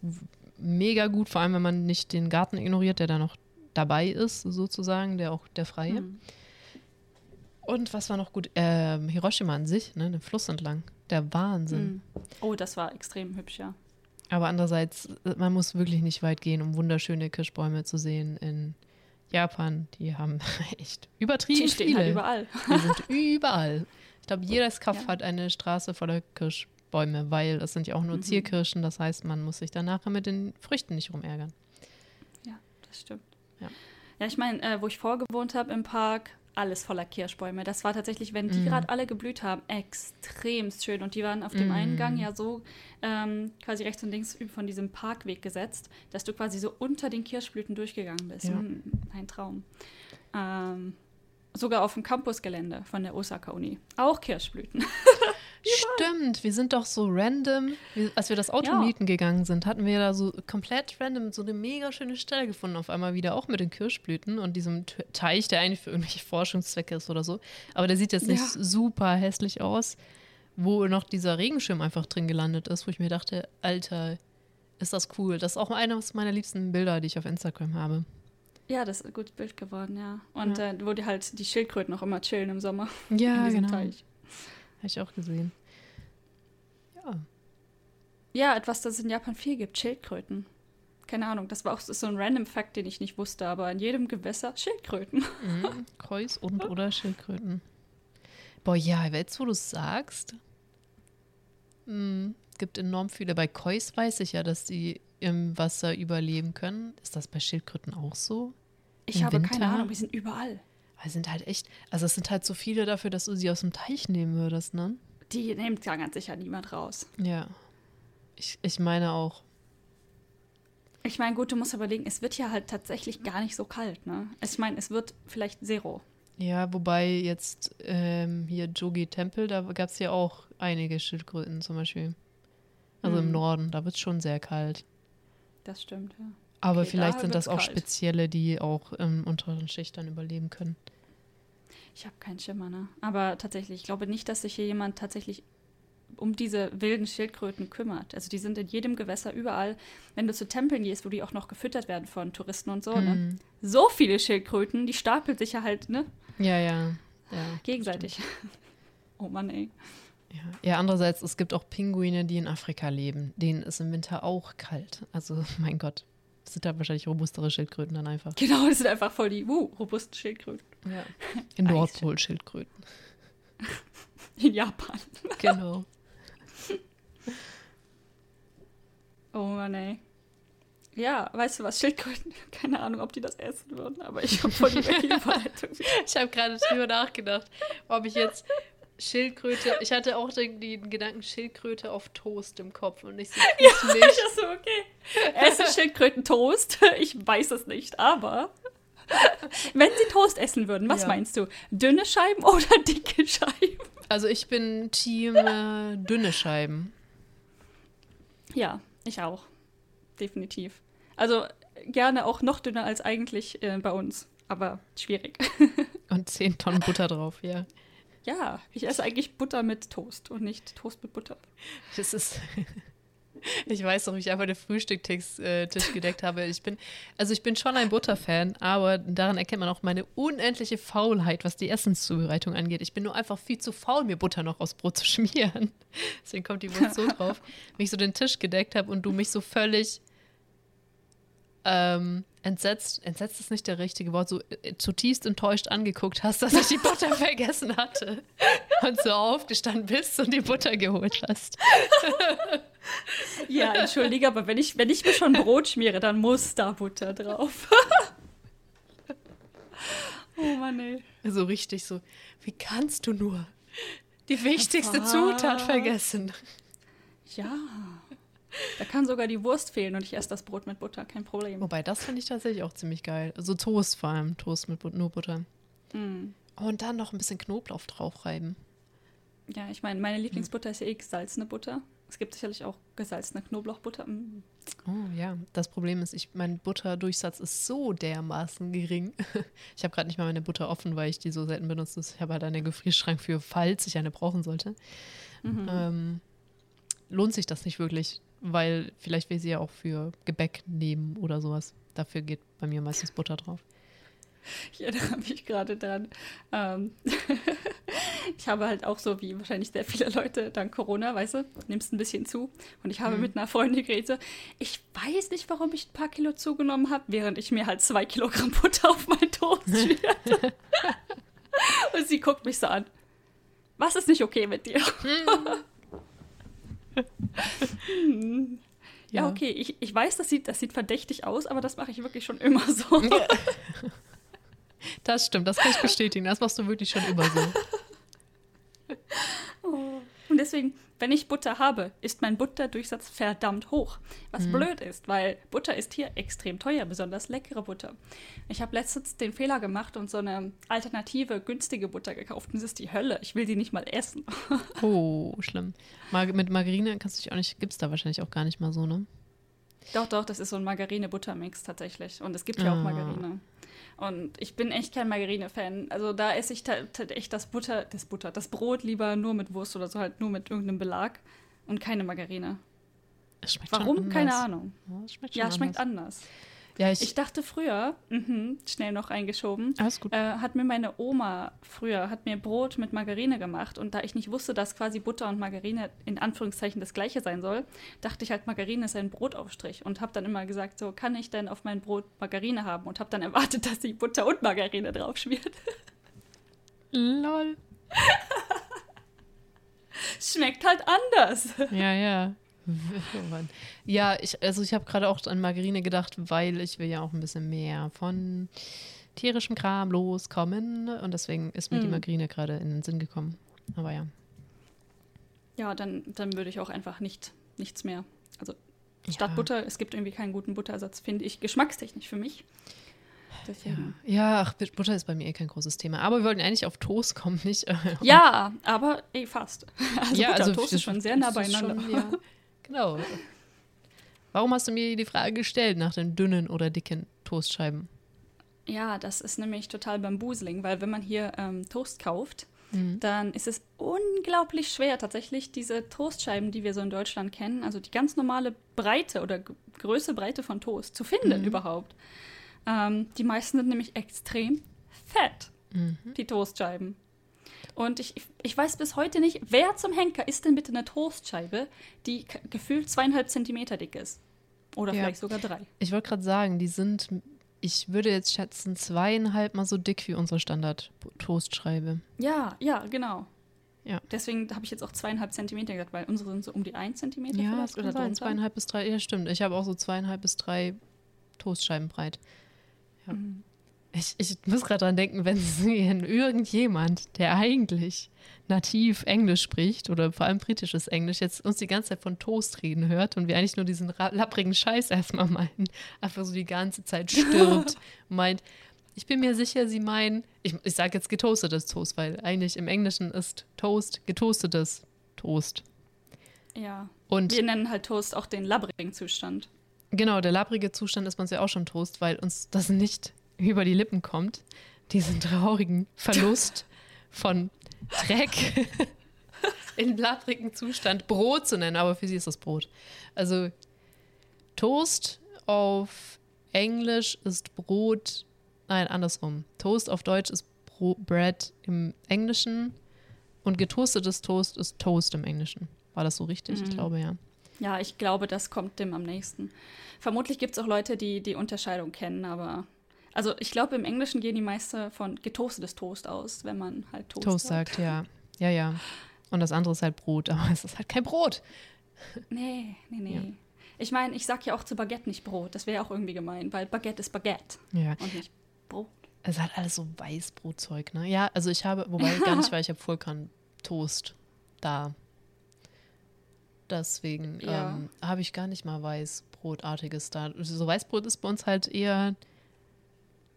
mega gut, vor allem wenn man nicht den Garten ignoriert, der da noch dabei ist, sozusagen, der auch der freie. Hm. Und was war noch gut? Ähm, Hiroshima an sich, ne, den Fluss entlang. Der Wahnsinn. Hm. Oh, das war extrem hübsch, ja. Aber andererseits, äh, man muss wirklich nicht weit gehen, um wunderschöne Kirschbäume zu sehen in Japan. Die haben <laughs> echt übertrieben Die stehen viele. halt überall. Die sind <laughs> überall. Ich glaube, jedes Kaff Ja. hat eine Straße voller Kirschbäume, weil es sind ja auch nur Mhm. Zierkirschen. Das heißt, man muss sich dann nachher mit den Früchten nicht rumärgern. Ja, das stimmt. Ja. Ja, ich meine, äh, wo ich vorgewohnt habe im Park, alles voller Kirschbäume. Das war tatsächlich, wenn die Mhm. gerade alle geblüht haben, extremst schön. Und die waren auf dem Mhm. Eingang ja so ähm, quasi rechts und links von diesem Parkweg gesetzt, dass du quasi so unter den Kirschblüten durchgegangen bist. Ja. Hm, ein Traum. Ähm, Sogar auf dem Campusgelände von der Osaka-Uni. Auch Kirschblüten. <laughs> Stimmt, wir sind doch so random. Als wir das Auto Ja. mieten gegangen sind, hatten wir da so komplett random so eine mega schöne Stelle gefunden, auf einmal wieder, auch mit den Kirschblüten und diesem Teich, der eigentlich für irgendwelche Forschungszwecke ist oder so. Aber der sieht jetzt nicht Ja. super hässlich aus, wo noch dieser Regenschirm einfach drin gelandet ist, wo ich mir dachte, Alter, ist das cool. Das ist auch eines meiner liebsten Bilder, die ich auf Instagram habe. Ja, das ist ein gutes Bild geworden, ja. Und Ja. Äh, wo die halt die Schildkröten auch immer chillen im Sommer Ja, in diesem genau. Teich. Habe ich auch gesehen. Ja. Ja, etwas, das es in Japan viel gibt, Schildkröten. Keine Ahnung, das war auch so ein random Fact, den ich nicht wusste, aber in jedem Gewässer Schildkröten. <laughs> Mhm. Kois und oder Schildkröten. Boah, ja, jetzt wo du es sagst, mhm. gibt enorm viele. Bei Kois weiß ich ja, dass die im Wasser überleben können. Ist das bei Schildkröten auch so? Ich Im habe Winter? keine Ahnung, die sind überall. Weil sind halt echt, also es sind halt so viele dafür, dass du sie aus dem Teich nehmen würdest, ne? Die nimmt ja ganz sicher niemand raus. Ja. Ich, ich meine auch. Ich meine, gut, du musst überlegen, es wird ja halt tatsächlich gar nicht so kalt, ne? Ich meine, es wird vielleicht Zero. Ja, wobei jetzt ähm, hier Jogi Tempel, da gab es ja auch einige Schildkröten zum Beispiel. Also im Mhm. Norden, da wird es schon sehr kalt. Das stimmt, ja. Aber Okay, vielleicht da sind das auch kalt. spezielle, die auch im unteren Schicht dann überleben können. Ich habe keinen Schimmer, ne? Aber tatsächlich, ich glaube nicht, dass sich hier jemand tatsächlich um diese wilden Schildkröten kümmert. Also die sind in jedem Gewässer überall. Wenn du zu Tempeln gehst, wo die auch noch gefüttert werden von Touristen und so, ne? Mhm. So viele Schildkröten, die stapeln sich ja halt, ne? Ja, ja. ja. Gegenseitig. <laughs> oh Mann, ey. Ja. ja, andererseits, es gibt auch Pinguine, die in Afrika leben. Denen ist im Winter auch kalt. Also, <laughs> mein Gott. Das sind da wahrscheinlich robustere Schildkröten dann einfach. Genau, das sind einfach voll die uh, robusten Schildkröten. Ja. <laughs> In Nordpol-Schildkröten. <laughs> In Japan. Genau. <laughs> Oh Mann, ey. Ja, weißt du was, Schildkröten, keine Ahnung, ob die das essen würden, aber ich habe voll die Überleitung. Ich habe gerade drüber nachgedacht, ob ich jetzt Schildkröte. Ich hatte auch den, den Gedanken Schildkröte auf Toast im Kopf und ich so, <laughs> Ja, ich ich so, okay. Essen Schildkröten Toast? <laughs> Ich weiß es nicht, aber <laughs> wenn sie Toast essen würden, was Ja. meinst du? Dünne Scheiben oder dicke Scheiben? Also ich bin Team äh, dünne Scheiben. Ja, ich auch. Definitiv. Also gerne auch noch dünner als eigentlich äh, bei uns, aber schwierig. Und 10 Tonnen Butter drauf, ja. Ja, ich esse eigentlich Butter mit Toast und nicht Toast mit Butter. Das ist. <laughs> Ich weiß noch, wie ich einfach den Frühstückstisch äh, gedeckt habe. Ich bin, also ich bin schon ein Butterfan, aber daran erkennt man auch meine unendliche Faulheit, was die Essenszubereitung angeht. Ich bin nur einfach viel zu faul, mir Butter noch aufs Brot zu <laughs> schmieren. Deswegen kommt die Wurst so drauf, wenn ich so den Tisch gedeckt habe und du mich so völlig ähm, entsetzt, entsetzt ist nicht der richtige Wort, so äh, zutiefst enttäuscht angeguckt hast, dass ich die Butter <laughs> vergessen hatte und so aufgestanden bist und die Butter geholt hast. Ja, entschuldige, aber wenn ich, wenn ich mir schon Brot schmiere, dann muss da Butter drauf. <laughs> oh Mann, ey. So richtig so, wie kannst du nur die wichtigste? Zutat vergessen? Ja. Da kann sogar die Wurst fehlen und ich esse das Brot mit Butter, kein Problem. Wobei, das finde ich tatsächlich auch ziemlich geil. Also Toast vor allem, Toast mit But nur Butter. Mm. Und dann noch ein bisschen Knoblauch draufreiben. Ja, ich meine, meine Lieblingsbutter ist ja eh gesalzene Butter. Es gibt sicherlich auch gesalzene Knoblauchbutter. Mm. Oh ja, das Problem ist, ich, mein Butterdurchsatz ist so dermaßen gering. <laughs> Ich habe gerade nicht mal meine Butter offen, weil ich die so selten benutze. Ich habe halt einen Gefrierschrank für, falls ich eine brauchen sollte. Mhm. Ähm, lohnt sich das nicht wirklich, weil vielleicht will sie ja auch für Gebäck nehmen oder sowas. Dafür geht bei mir meistens Butter drauf. <laughs> Ich erinnere mich gerade dran. Ähm, <laughs> ich habe halt auch so wie wahrscheinlich sehr viele Leute dank Corona, weißt du, nimmst ein bisschen zu. Und ich habe Mhm. mit einer Freundin geredet, so, ich weiß nicht, warum ich ein paar Kilo zugenommen habe, während ich mir halt zwei Kilogramm Butter auf meinen Toast <laughs> schmierte. Und sie guckt mich so an. Was ist nicht okay mit dir? Hm. ja, Ja. okay, ich, ich weiß, das sieht, das sieht verdächtig aus, aber das mache ich wirklich schon immer so. Ja. Das stimmt, das kann ich bestätigen. Das machst du wirklich schon immer so. Oh. Und deswegen, wenn ich Butter habe, ist mein Butterdurchsatz verdammt hoch. Was blöd ist, weil Butter ist hier extrem teuer, besonders leckere Butter. Ich habe letztens den Fehler gemacht und so eine alternative, günstige Butter gekauft. Und das ist die Hölle. Ich will die nicht mal essen. <laughs> Oh, schlimm. Mar mit Margarine kannst du dich auch nicht, gibt es da wahrscheinlich auch gar nicht mal so, ne? Doch, doch, das ist so ein Margarine-Butter-Mix tatsächlich. Und es gibt ja auch Ah. Margarine. Und ich bin echt kein Margarine-Fan. Also da esse ich echt das Butter, das Butter, das Brot lieber nur mit Wurst oder so, halt nur mit irgendeinem Belag und keine Margarine. Es schmeckt schon Warum? Keine Ahnung. Ja, es schmeckt Ja, schmeckt anders. anders. Ja, ich, Ich dachte früher, mhm, schnell noch eingeschoben, äh, hat mir meine Oma früher, hat mir Brot mit Margarine gemacht und da ich nicht wusste, dass quasi Butter und Margarine in Anführungszeichen das gleiche sein soll, dachte ich halt, Margarine ist ein Brotaufstrich und habe dann immer gesagt, so kann ich denn auf mein Brot Margarine haben und habe dann erwartet, <laughs> dass sie Butter und Margarine drauf schmiert. Lol. <laughs> Schmeckt halt anders. Ja, ja. <laughs> Oh. Ja, ich, also ich habe gerade auch an Margarine gedacht, weil ich will ja auch ein bisschen mehr von tierischem Kram loskommen. Und deswegen ist mir die Mm. Margarine gerade in den Sinn gekommen. Aber ja. Ja, dann, dann würde ich auch einfach nicht, nichts mehr. Also Ja. statt Butter, es gibt irgendwie keinen guten Butterersatz, finde ich, geschmackstechnisch für mich. Ja, Deswegen. ja ach, Butter ist bei mir eh kein großes Thema. Aber wir wollten eigentlich auf Toast kommen, nicht? äh, Ja, aber eh fast. <laughs> Also ja, Butter also und Toast ist schon sehr nah beieinander. Schon, ja. <laughs> Genau. Warum hast du mir die Frage gestellt nach den dünnen oder dicken Toastscheiben? Ja, das ist nämlich total bambuseling, weil wenn man hier ähm, Toast kauft, Mhm. dann ist es unglaublich schwer, tatsächlich diese Toastscheiben, die wir so in Deutschland kennen, also die ganz normale Breite oder Größe, Breite von Toast zu finden Mhm. überhaupt. Ähm, die meisten sind nämlich extrem fett, Mhm. die Toastscheiben. Und ich, ich weiß bis heute nicht, wer zum Henker ist denn bitte eine Toastscheibe, die gefühlt zweieinhalb Zentimeter dick ist? Oder Ja. vielleicht sogar drei. Ich wollte gerade sagen, die sind, ich würde jetzt schätzen, zweieinhalb Mal so dick wie unsere Standard-Toastscheibe. Ja, ja, genau. Ja. Deswegen habe ich jetzt auch zweieinhalb Zentimeter gesagt, weil unsere sind so um die ein Zentimeter Ja, vielleicht oder sein. Zweieinhalb bis drei, ja, stimmt. Ich habe auch so zweieinhalb bis drei Toastscheiben breit. Ja. Mhm. Ich, ich muss gerade dran denken, wenn <laughs> irgendjemand, der eigentlich nativ Englisch spricht oder vor allem britisches Englisch, jetzt uns die ganze Zeit von Toast reden hört und wir eigentlich nur diesen lapprigen Scheiß erstmal <laughs> meinen, einfach so die ganze Zeit stirbt und <laughs> meint, ich bin mir sicher, sie meinen, ich, ich sage jetzt getoastetes Toast, weil eigentlich im Englischen ist Toast getoastetes Toast. Ja. Und Wir nennen halt Toast auch den labbrigen Zustand. Genau, der labrige Zustand ist bei uns ja auch schon Toast, weil uns das nicht über die Lippen kommt. Diesen traurigen Verlust von Dreck <laughs> in labrigen Zustand Brot zu nennen, aber für sie ist das Brot. Also Toast auf Englisch ist Brot, nein, andersrum. Toast auf Deutsch ist Bro Bread im Englischen und getoastetes Toast ist Toast im Englischen. War das so richtig? Ich Mhm. glaube ja. Ja, ich glaube, das kommt dem am nächsten. Vermutlich gibt es auch Leute, die die Unterscheidung kennen, aber. Also, ich glaube, im Englischen gehen die meiste von getoastetes Toast aus, wenn man halt Toast, Toast sagt, ja. Ja, ja. Und das andere ist halt Brot, <laughs> aber es ist halt kein Brot. Nee, nee, nee. Ja. Ich meine, ich sag ja auch zu Baguette nicht Brot. Das wäre ja auch irgendwie gemein, weil Baguette ist Baguette Ja. und nicht Brot. Es hat alles so Weißbrotzeug, ne? Ja, also ich habe, wobei <laughs> gar nicht, weil ich habe Vollkorn Toast da. Deswegen Ja. ähm, habe ich gar nicht mal Weißbrotartiges da. So Weißbrot ist bei uns halt eher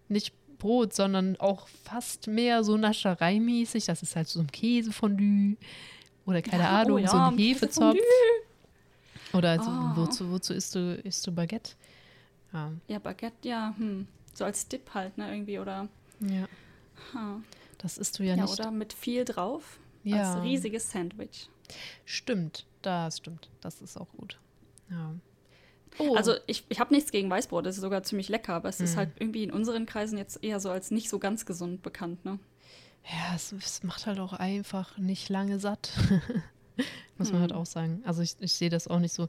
nicht Brot, sondern auch fast mehr so Naschereimäßig. Das ist halt so ein Käsefondue oder keine Ja, oh Ahnung, ja, so ein. Hefezopf. Oder also, Ah. wozu, wozu isst du, isst du Baguette? Ja. Ja, Baguette, ja, hm. So als Dip halt, ne, irgendwie, oder. ja. Ha. Das isst du ja, Ja, nicht. oder mit viel drauf. Ja. Als riesiges Sandwich. Stimmt, das stimmt. Das ist auch gut. Ja. Oh, Also ich, ich habe nichts gegen Weißbrot, das ist sogar ziemlich lecker, aber es ist Mhm. halt irgendwie in unseren Kreisen jetzt eher so als nicht so ganz gesund bekannt, ne? ja, es, es macht halt auch einfach nicht lange satt. <laughs> Muss man halt Hm. auch sagen. Also ich, ich sehe das auch nicht so.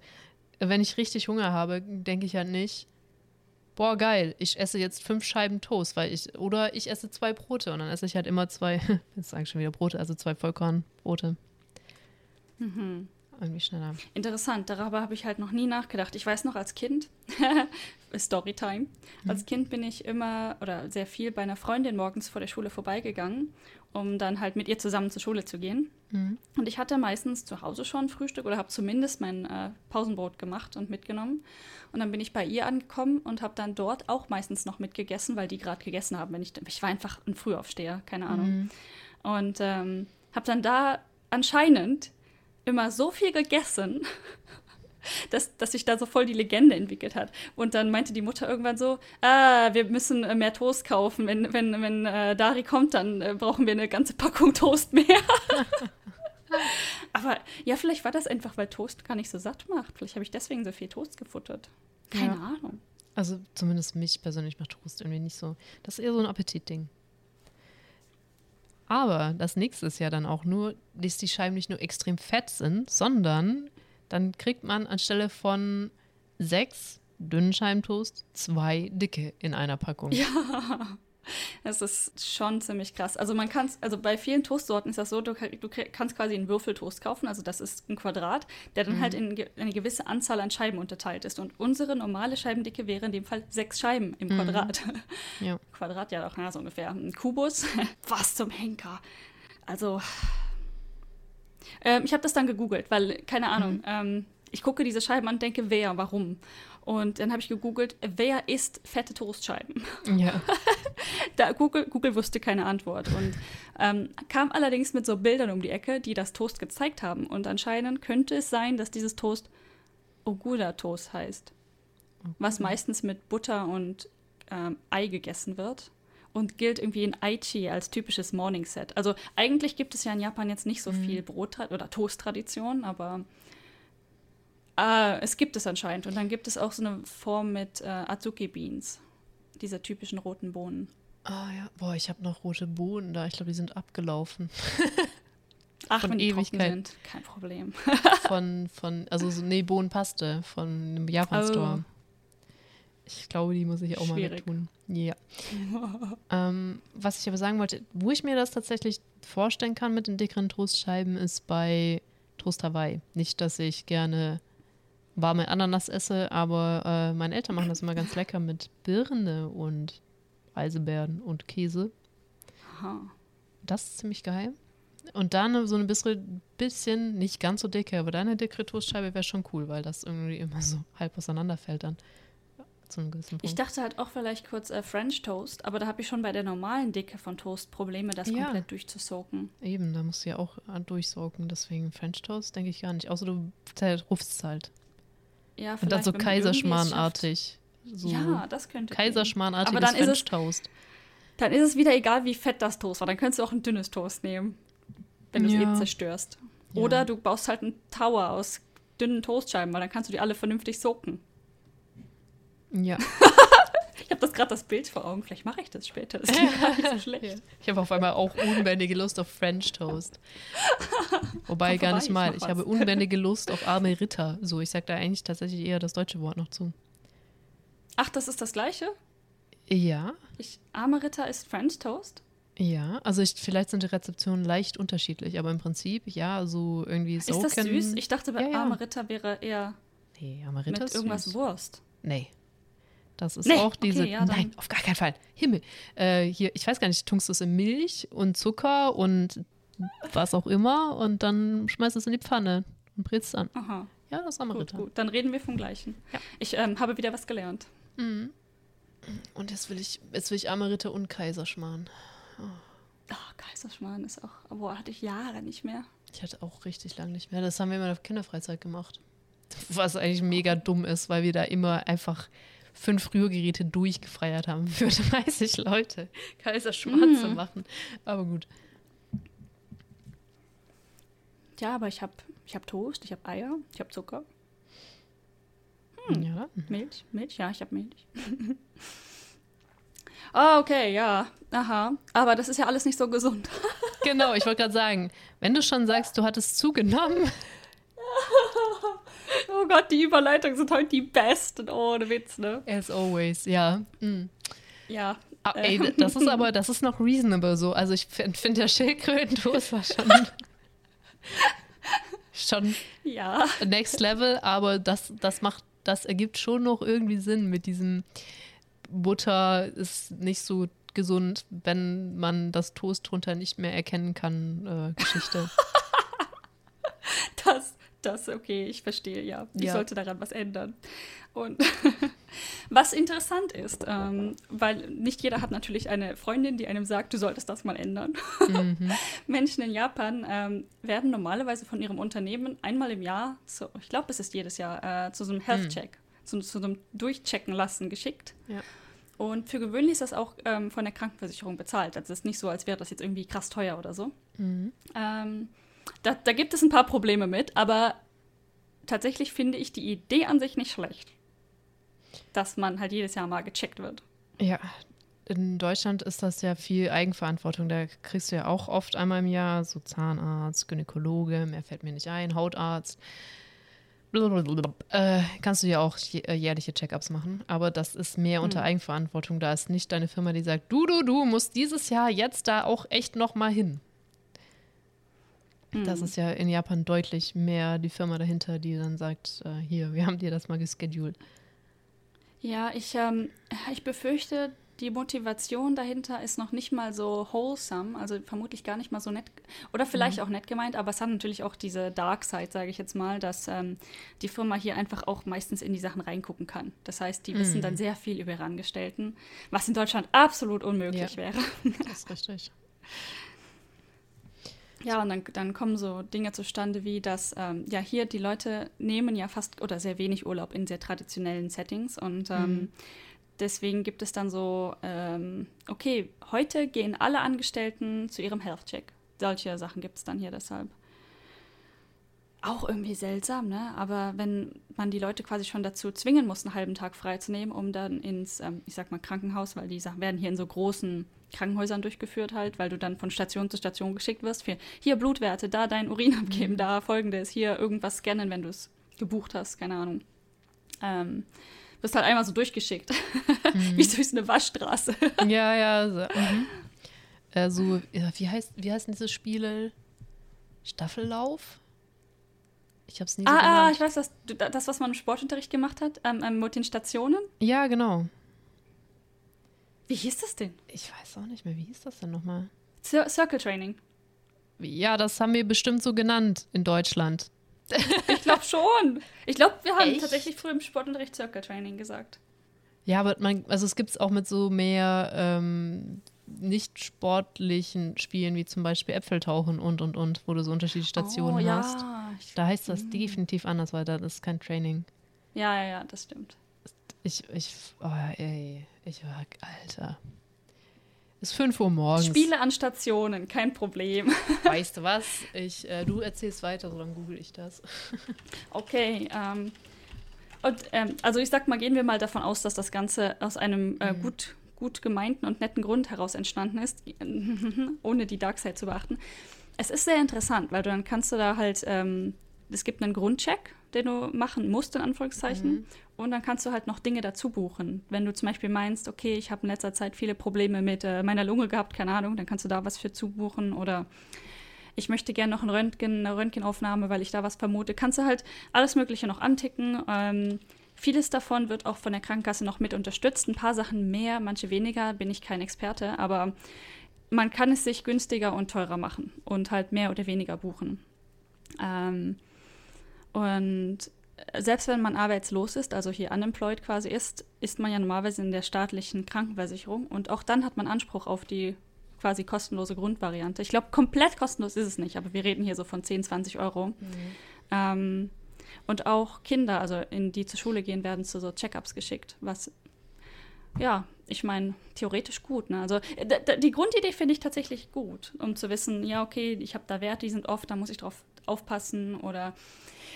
Wenn ich richtig Hunger habe, denke ich halt nicht, boah, geil, ich esse jetzt fünf Scheiben Toast, weil ich, oder ich esse zwei Brote und dann esse ich halt immer zwei, <laughs> jetzt sage ich schon wieder Brote, also zwei Vollkornbrote. Mhm. Irgendwie schneller. Interessant, darüber habe ich halt noch nie nachgedacht. Ich weiß noch als Kind, <laughs> Storytime, als Kind bin ich immer oder sehr viel bei einer Freundin morgens vor der Schule vorbeigegangen, um dann halt mit ihr zusammen zur Schule zu gehen. Mhm. Und ich hatte meistens zu Hause schon Frühstück oder habe zumindest mein äh, Pausenbrot gemacht und mitgenommen. Und dann bin ich bei ihr angekommen und habe dann dort auch meistens noch mitgegessen, weil die gerade gegessen haben. Wenn ich, ich war einfach ein Frühaufsteher, keine Ahnung. Mhm. Und ähm, habe dann da anscheinend immer so viel gegessen, <laughs> dass, dass sich da so voll die Legende entwickelt hat. Und dann meinte die Mutter irgendwann so, ah, wir müssen äh, mehr Toast kaufen. Wenn, wenn, wenn äh, Dari kommt, dann äh, brauchen wir eine ganze Packung Toast mehr. <laughs> Aber ja, vielleicht war das einfach, weil Toast gar nicht so satt macht. Vielleicht habe ich deswegen so viel Toast gefuttert. Keine Ja. Ahnung. Also zumindest mich persönlich macht Toast irgendwie nicht so. Das ist eher so ein Appetitding. Aber das nächste ist ja dann auch nur, dass die Scheiben nicht nur extrem fett sind, sondern dann kriegt man anstelle von sechs dünnen Scheiben Toast zwei dicke in einer Packung. Ja. Das ist schon ziemlich krass. Also man kann also bei vielen Toastsorten ist das so, du, du kannst quasi einen Würfeltoast kaufen, also das ist ein Quadrat, der dann halt in ge- eine gewisse Anzahl an Scheiben unterteilt ist. Und unsere normale Scheibendicke wäre in dem Fall sechs Scheiben im Quadrat. <laughs> Ja. Quadrat ja doch, ja, so ungefähr. Ein Kubus. <laughs> Was zum Henker. Also. Ähm, ich habe das dann gegoogelt, weil, keine Ahnung, ähm, ich gucke diese Scheiben an und denke, wer, warum? Und dann habe ich gegoogelt, wer isst fette Toastscheiben? Ja. <laughs> Da Google, Google wusste keine Antwort und ähm, kam allerdings mit so Bildern um die Ecke, die das Toast gezeigt haben. Und anscheinend könnte es sein, dass dieses Toast Ogura-Toast heißt, was meistens mit Butter und ähm, Ei gegessen wird und gilt irgendwie in Aichi als typisches Morning Set. Also eigentlich gibt es ja in Japan jetzt nicht so viel Brot- oder Toast-Tradition, aber äh, es gibt es anscheinend. Und dann gibt es auch so eine Form mit äh, Azuki Beans, diese typischen roten Bohnen. Ah ja. Boah, ich habe noch rote Bohnen da. Ich glaube, die sind abgelaufen. <laughs> Ach, Von wenn die trocken Ewigkeit. sind, kein Problem. <laughs> Von, von, also so, nee, Bohnenpaste von einem Japan-Store. Ich glaube, die muss ich auch mal Schwierig. tun. Ja. <laughs> ähm, was ich aber sagen wollte, wo ich mir das tatsächlich vorstellen kann mit den dickeren Toastscheiben, ist bei Toast Hawaii. Nicht, dass ich gerne warme Ananas esse, aber äh, meine Eltern machen das immer ganz lecker mit Birne und Reisebeeren und Käse. Aha. Das ist ziemlich geil. Und dann so ein bisschen, bisschen, nicht ganz so dicke, aber dann eine dickere Toastscheibe wäre schon cool, weil das irgendwie immer so halb auseinanderfällt dann. Ich dachte halt auch vielleicht kurz äh, French Toast, aber da habe ich schon bei der normalen Dicke von Toast Probleme, das Ja. komplett durchzusoaken. Eben, da musst du ja auch äh, durchsaugen. Deswegen French Toast denke ich gar nicht. Außer du rufst halt. Ja, Und dann so. Kaiserschmarrnartig. So Ja, das könnte. Kaiserschmarnartiges Aber dann ist French es- Toast. Dann ist es wieder egal, wie fett das Toast war. Dann könntest du auch ein dünnes Toast nehmen, wenn du es Ja. eh zerstörst. Ja. Oder du baust halt einen Tower aus dünnen Toastscheiben, weil dann kannst du die alle vernünftig soaken. Ja. <laughs> Ich habe das gerade das Bild vor Augen. Vielleicht mache ich das später. Das <laughs> klingt gar nicht so schlecht. Ich habe auf einmal auch unbändige Lust auf French Toast. <laughs> Wobei gar nicht ich mal. Ich was. habe unbändige <laughs> Lust auf arme Ritter. So, ich sag da eigentlich tatsächlich eher das deutsche Wort noch zu. Ach, das ist das Gleiche? Ja, Ich, arme Ritter ist French Toast? ja. Also ich, vielleicht sind die Rezeptionen leicht unterschiedlich, aber im Prinzip, ja, so irgendwie Ist das süß? Ich dachte, bei Ja, ja. arme Ritter wäre eher Nee, arme Ritter mit ist irgendwas süß. Wurst. Nee. Das ist Nee, auch diese. okay, ja, Nein, auf gar keinen Fall. Himmel. Äh, hier, ich weiß gar nicht, tunkst du es in Milch und Zucker und was auch immer und dann schmeißt du es in die Pfanne und brätst an. Aha, Ja, das ist arme gut, gut. Dann reden wir vom Gleichen. Ja. Ich ähm, habe wieder was gelernt. Mhm. Und jetzt will ich, jetzt will ich arme Ritter und Kaiserschmarrn. Oh, Kaiserschmarrn ist auch, boah, hatte ich Jahre nicht mehr. Ich hatte auch richtig lange nicht mehr. Das haben wir immer der Kinderfreizeit gemacht. Was eigentlich mega dumm ist, weil wir da immer einfach fünf Rührgeräte durchgefeiert haben für <laughs> 30 Leute. Kaiserschmarrn Mhm. zu machen. Aber gut. Ja, aber ich habe ich hab Toast, ich habe Eier, ich habe Zucker, Ja. Milch, Milch, ja, ich habe Milch. <laughs> Ah, okay, ja. Aha. Aber das ist ja alles nicht so gesund. Genau, ich wollte gerade sagen, wenn du schon sagst, du hattest zugenommen, <laughs> Oh Gott, die Überleitungen sind heute die besten. Oh, ohne Witz, ne? as always, ja. Mm. Ja. Ah, ey, d- das ist aber, das ist noch reasonable so. Also ich finde find der Schildkrötentoast war schon <laughs> schon Ja. next level, aber das, das macht, das ergibt schon noch irgendwie Sinn mit diesem Butter ist nicht so gesund, wenn man das Toast drunter nicht mehr erkennen kann, äh, Geschichte. <laughs> Das, das, okay, ich verstehe, ja. Ich Ja. sollte daran was ändern. Und <laughs> was interessant ist, ähm, weil nicht jeder hat natürlich eine Freundin, die einem sagt, du solltest das mal ändern. mhm. <laughs> Menschen in Japan ähm, werden normalerweise von ihrem Unternehmen einmal im Jahr, so, ich glaube, es ist jedes Jahr, äh, zu so einem Health-Check, zu, zu so einem Durchchecken lassen geschickt. Ja. Und für gewöhnlich ist das auch ähm, von der Krankenversicherung bezahlt. Also es ist nicht so, als wäre das jetzt irgendwie krass teuer oder so. Mhm. Da, da gibt es ein paar Probleme mit, aber tatsächlich finde ich die Idee an sich nicht schlecht. Dass man halt jedes Jahr mal gecheckt wird. Ja, in Deutschland ist das ja viel Eigenverantwortung. Da kriegst du ja auch oft einmal im Jahr so Zahnarzt, Gynäkologe, mehr fällt mir nicht ein, Hautarzt. Äh, kannst du ja auch äh, jährliche Check-ups machen, aber das ist mehr unter Eigenverantwortung. Da ist nicht deine Firma, die sagt, du, du, du musst dieses Jahr jetzt da auch echt noch mal hin. Das ist ja in Japan deutlich mehr die Firma dahinter, die dann sagt, äh, hier, wir haben dir das mal gescheduled. Ja, ich, ähm, ich befürchte, die Motivation dahinter ist noch nicht mal so wholesome, also vermutlich gar nicht mal so nett oder vielleicht auch nett gemeint, aber es hat natürlich auch diese Dark Side, sage ich jetzt mal, dass ähm, die Firma hier einfach auch meistens in die Sachen reingucken kann. Das heißt, die wissen dann sehr viel über ihre Angestellten, was in Deutschland absolut unmöglich Ja. wäre. Das ist richtig. <laughs> Ja, und dann, dann kommen so Dinge zustande wie, dass ähm, ja hier die Leute nehmen ja fast oder sehr wenig Urlaub in sehr traditionellen Settings und ähm, deswegen gibt es dann so, ähm, okay, heute gehen alle Angestellten zu ihrem Health Check. Solche Sachen gibt es dann hier deshalb. Auch irgendwie seltsam, ne? Aber wenn man die Leute quasi schon dazu zwingen muss, einen halben Tag freizunehmen, um dann ins, ähm, ich sag mal, Krankenhaus, weil die Sachen werden hier in so großen Krankenhäusern durchgeführt halt, weil du dann von Station zu Station geschickt wirst für hier Blutwerte, da dein Urin abgeben, da folgendes, hier irgendwas scannen, wenn du es gebucht hast, keine Ahnung. Ähm, wirst halt einmal so durchgeschickt, <laughs> wie durch eine Waschstraße. <laughs> Ja, ja. So, <laughs> mhm. so ja, wie, heißt, wie heißen diese Spiele? Staffellauf? Ich hab's nie so ah, ah, ich weiß, das, das, was man im Sportunterricht gemacht hat, ähm, ähm, mit den Stationen. ja, genau. Wie hieß das denn? Ich weiß auch nicht mehr, wie hieß das denn nochmal? Cir Circle Training. Ja, das haben wir bestimmt so genannt in Deutschland. <laughs> Ich glaube schon. Ich glaube, wir haben Echt? tatsächlich früher im Sportunterricht Circle Training gesagt. Ja, aber man, also es gibt es auch mit so mehr ähm, nicht sportlichen Spielen, wie zum Beispiel Äpfeltauchen und und und, wo du so unterschiedliche Stationen oh, hast. Ja, Da heißt das definitiv anders, weil das ist kein Training. ja, ja, ja, das stimmt. Ich, ich, oh, ey, ich war, Alter. Ist 5 Uhr morgens. Spiele an Stationen, kein Problem. <laughs> Weißt du was? Ich, äh, du erzählst weiter, so dann google ich das. <laughs> Okay, ähm, und ähm, also ich sag mal, gehen wir mal davon aus, dass das Ganze aus einem äh, gut, gut gemeinten und netten Grund heraus entstanden ist, <laughs> ohne die Dark Side zu beachten. Es ist sehr interessant, weil dann kannst du da halt, ähm, es gibt einen Grundcheck, den du machen musst, in Anführungszeichen, und dann kannst du halt noch Dinge dazu buchen. Wenn du zum Beispiel meinst, okay, ich habe in letzter Zeit viele Probleme mit äh, meiner Lunge gehabt, keine Ahnung, dann kannst du da was für zubuchen oder ich möchte gerne noch ein Röntgen, eine Röntgenaufnahme, weil ich da was vermute. Kannst du halt alles Mögliche noch anticken. Ähm, vieles davon wird auch von der Krankenkasse noch mit unterstützt. Ein paar Sachen mehr, manche weniger, bin ich kein Experte, aber man kann es sich günstiger und teurer machen und halt mehr oder weniger buchen. Ähm, und selbst wenn man arbeitslos ist, also hier unemployed quasi ist, ist man ja normalerweise in der staatlichen Krankenversicherung und auch dann hat man Anspruch auf die quasi kostenlose Grundvariante. Ich glaube, komplett kostenlos ist es nicht, aber wir reden hier so von 10, 20 Euro. Ähm, und auch Kinder, also in die zur Schule gehen, werden zu so Check-ups geschickt, was ja, ich meine, theoretisch gut. Ne? Also äh, die Grundidee finde ich tatsächlich gut, um zu wissen, ja, okay, ich habe da Werte, die sind oft, da muss ich drauf aufpassen. Oder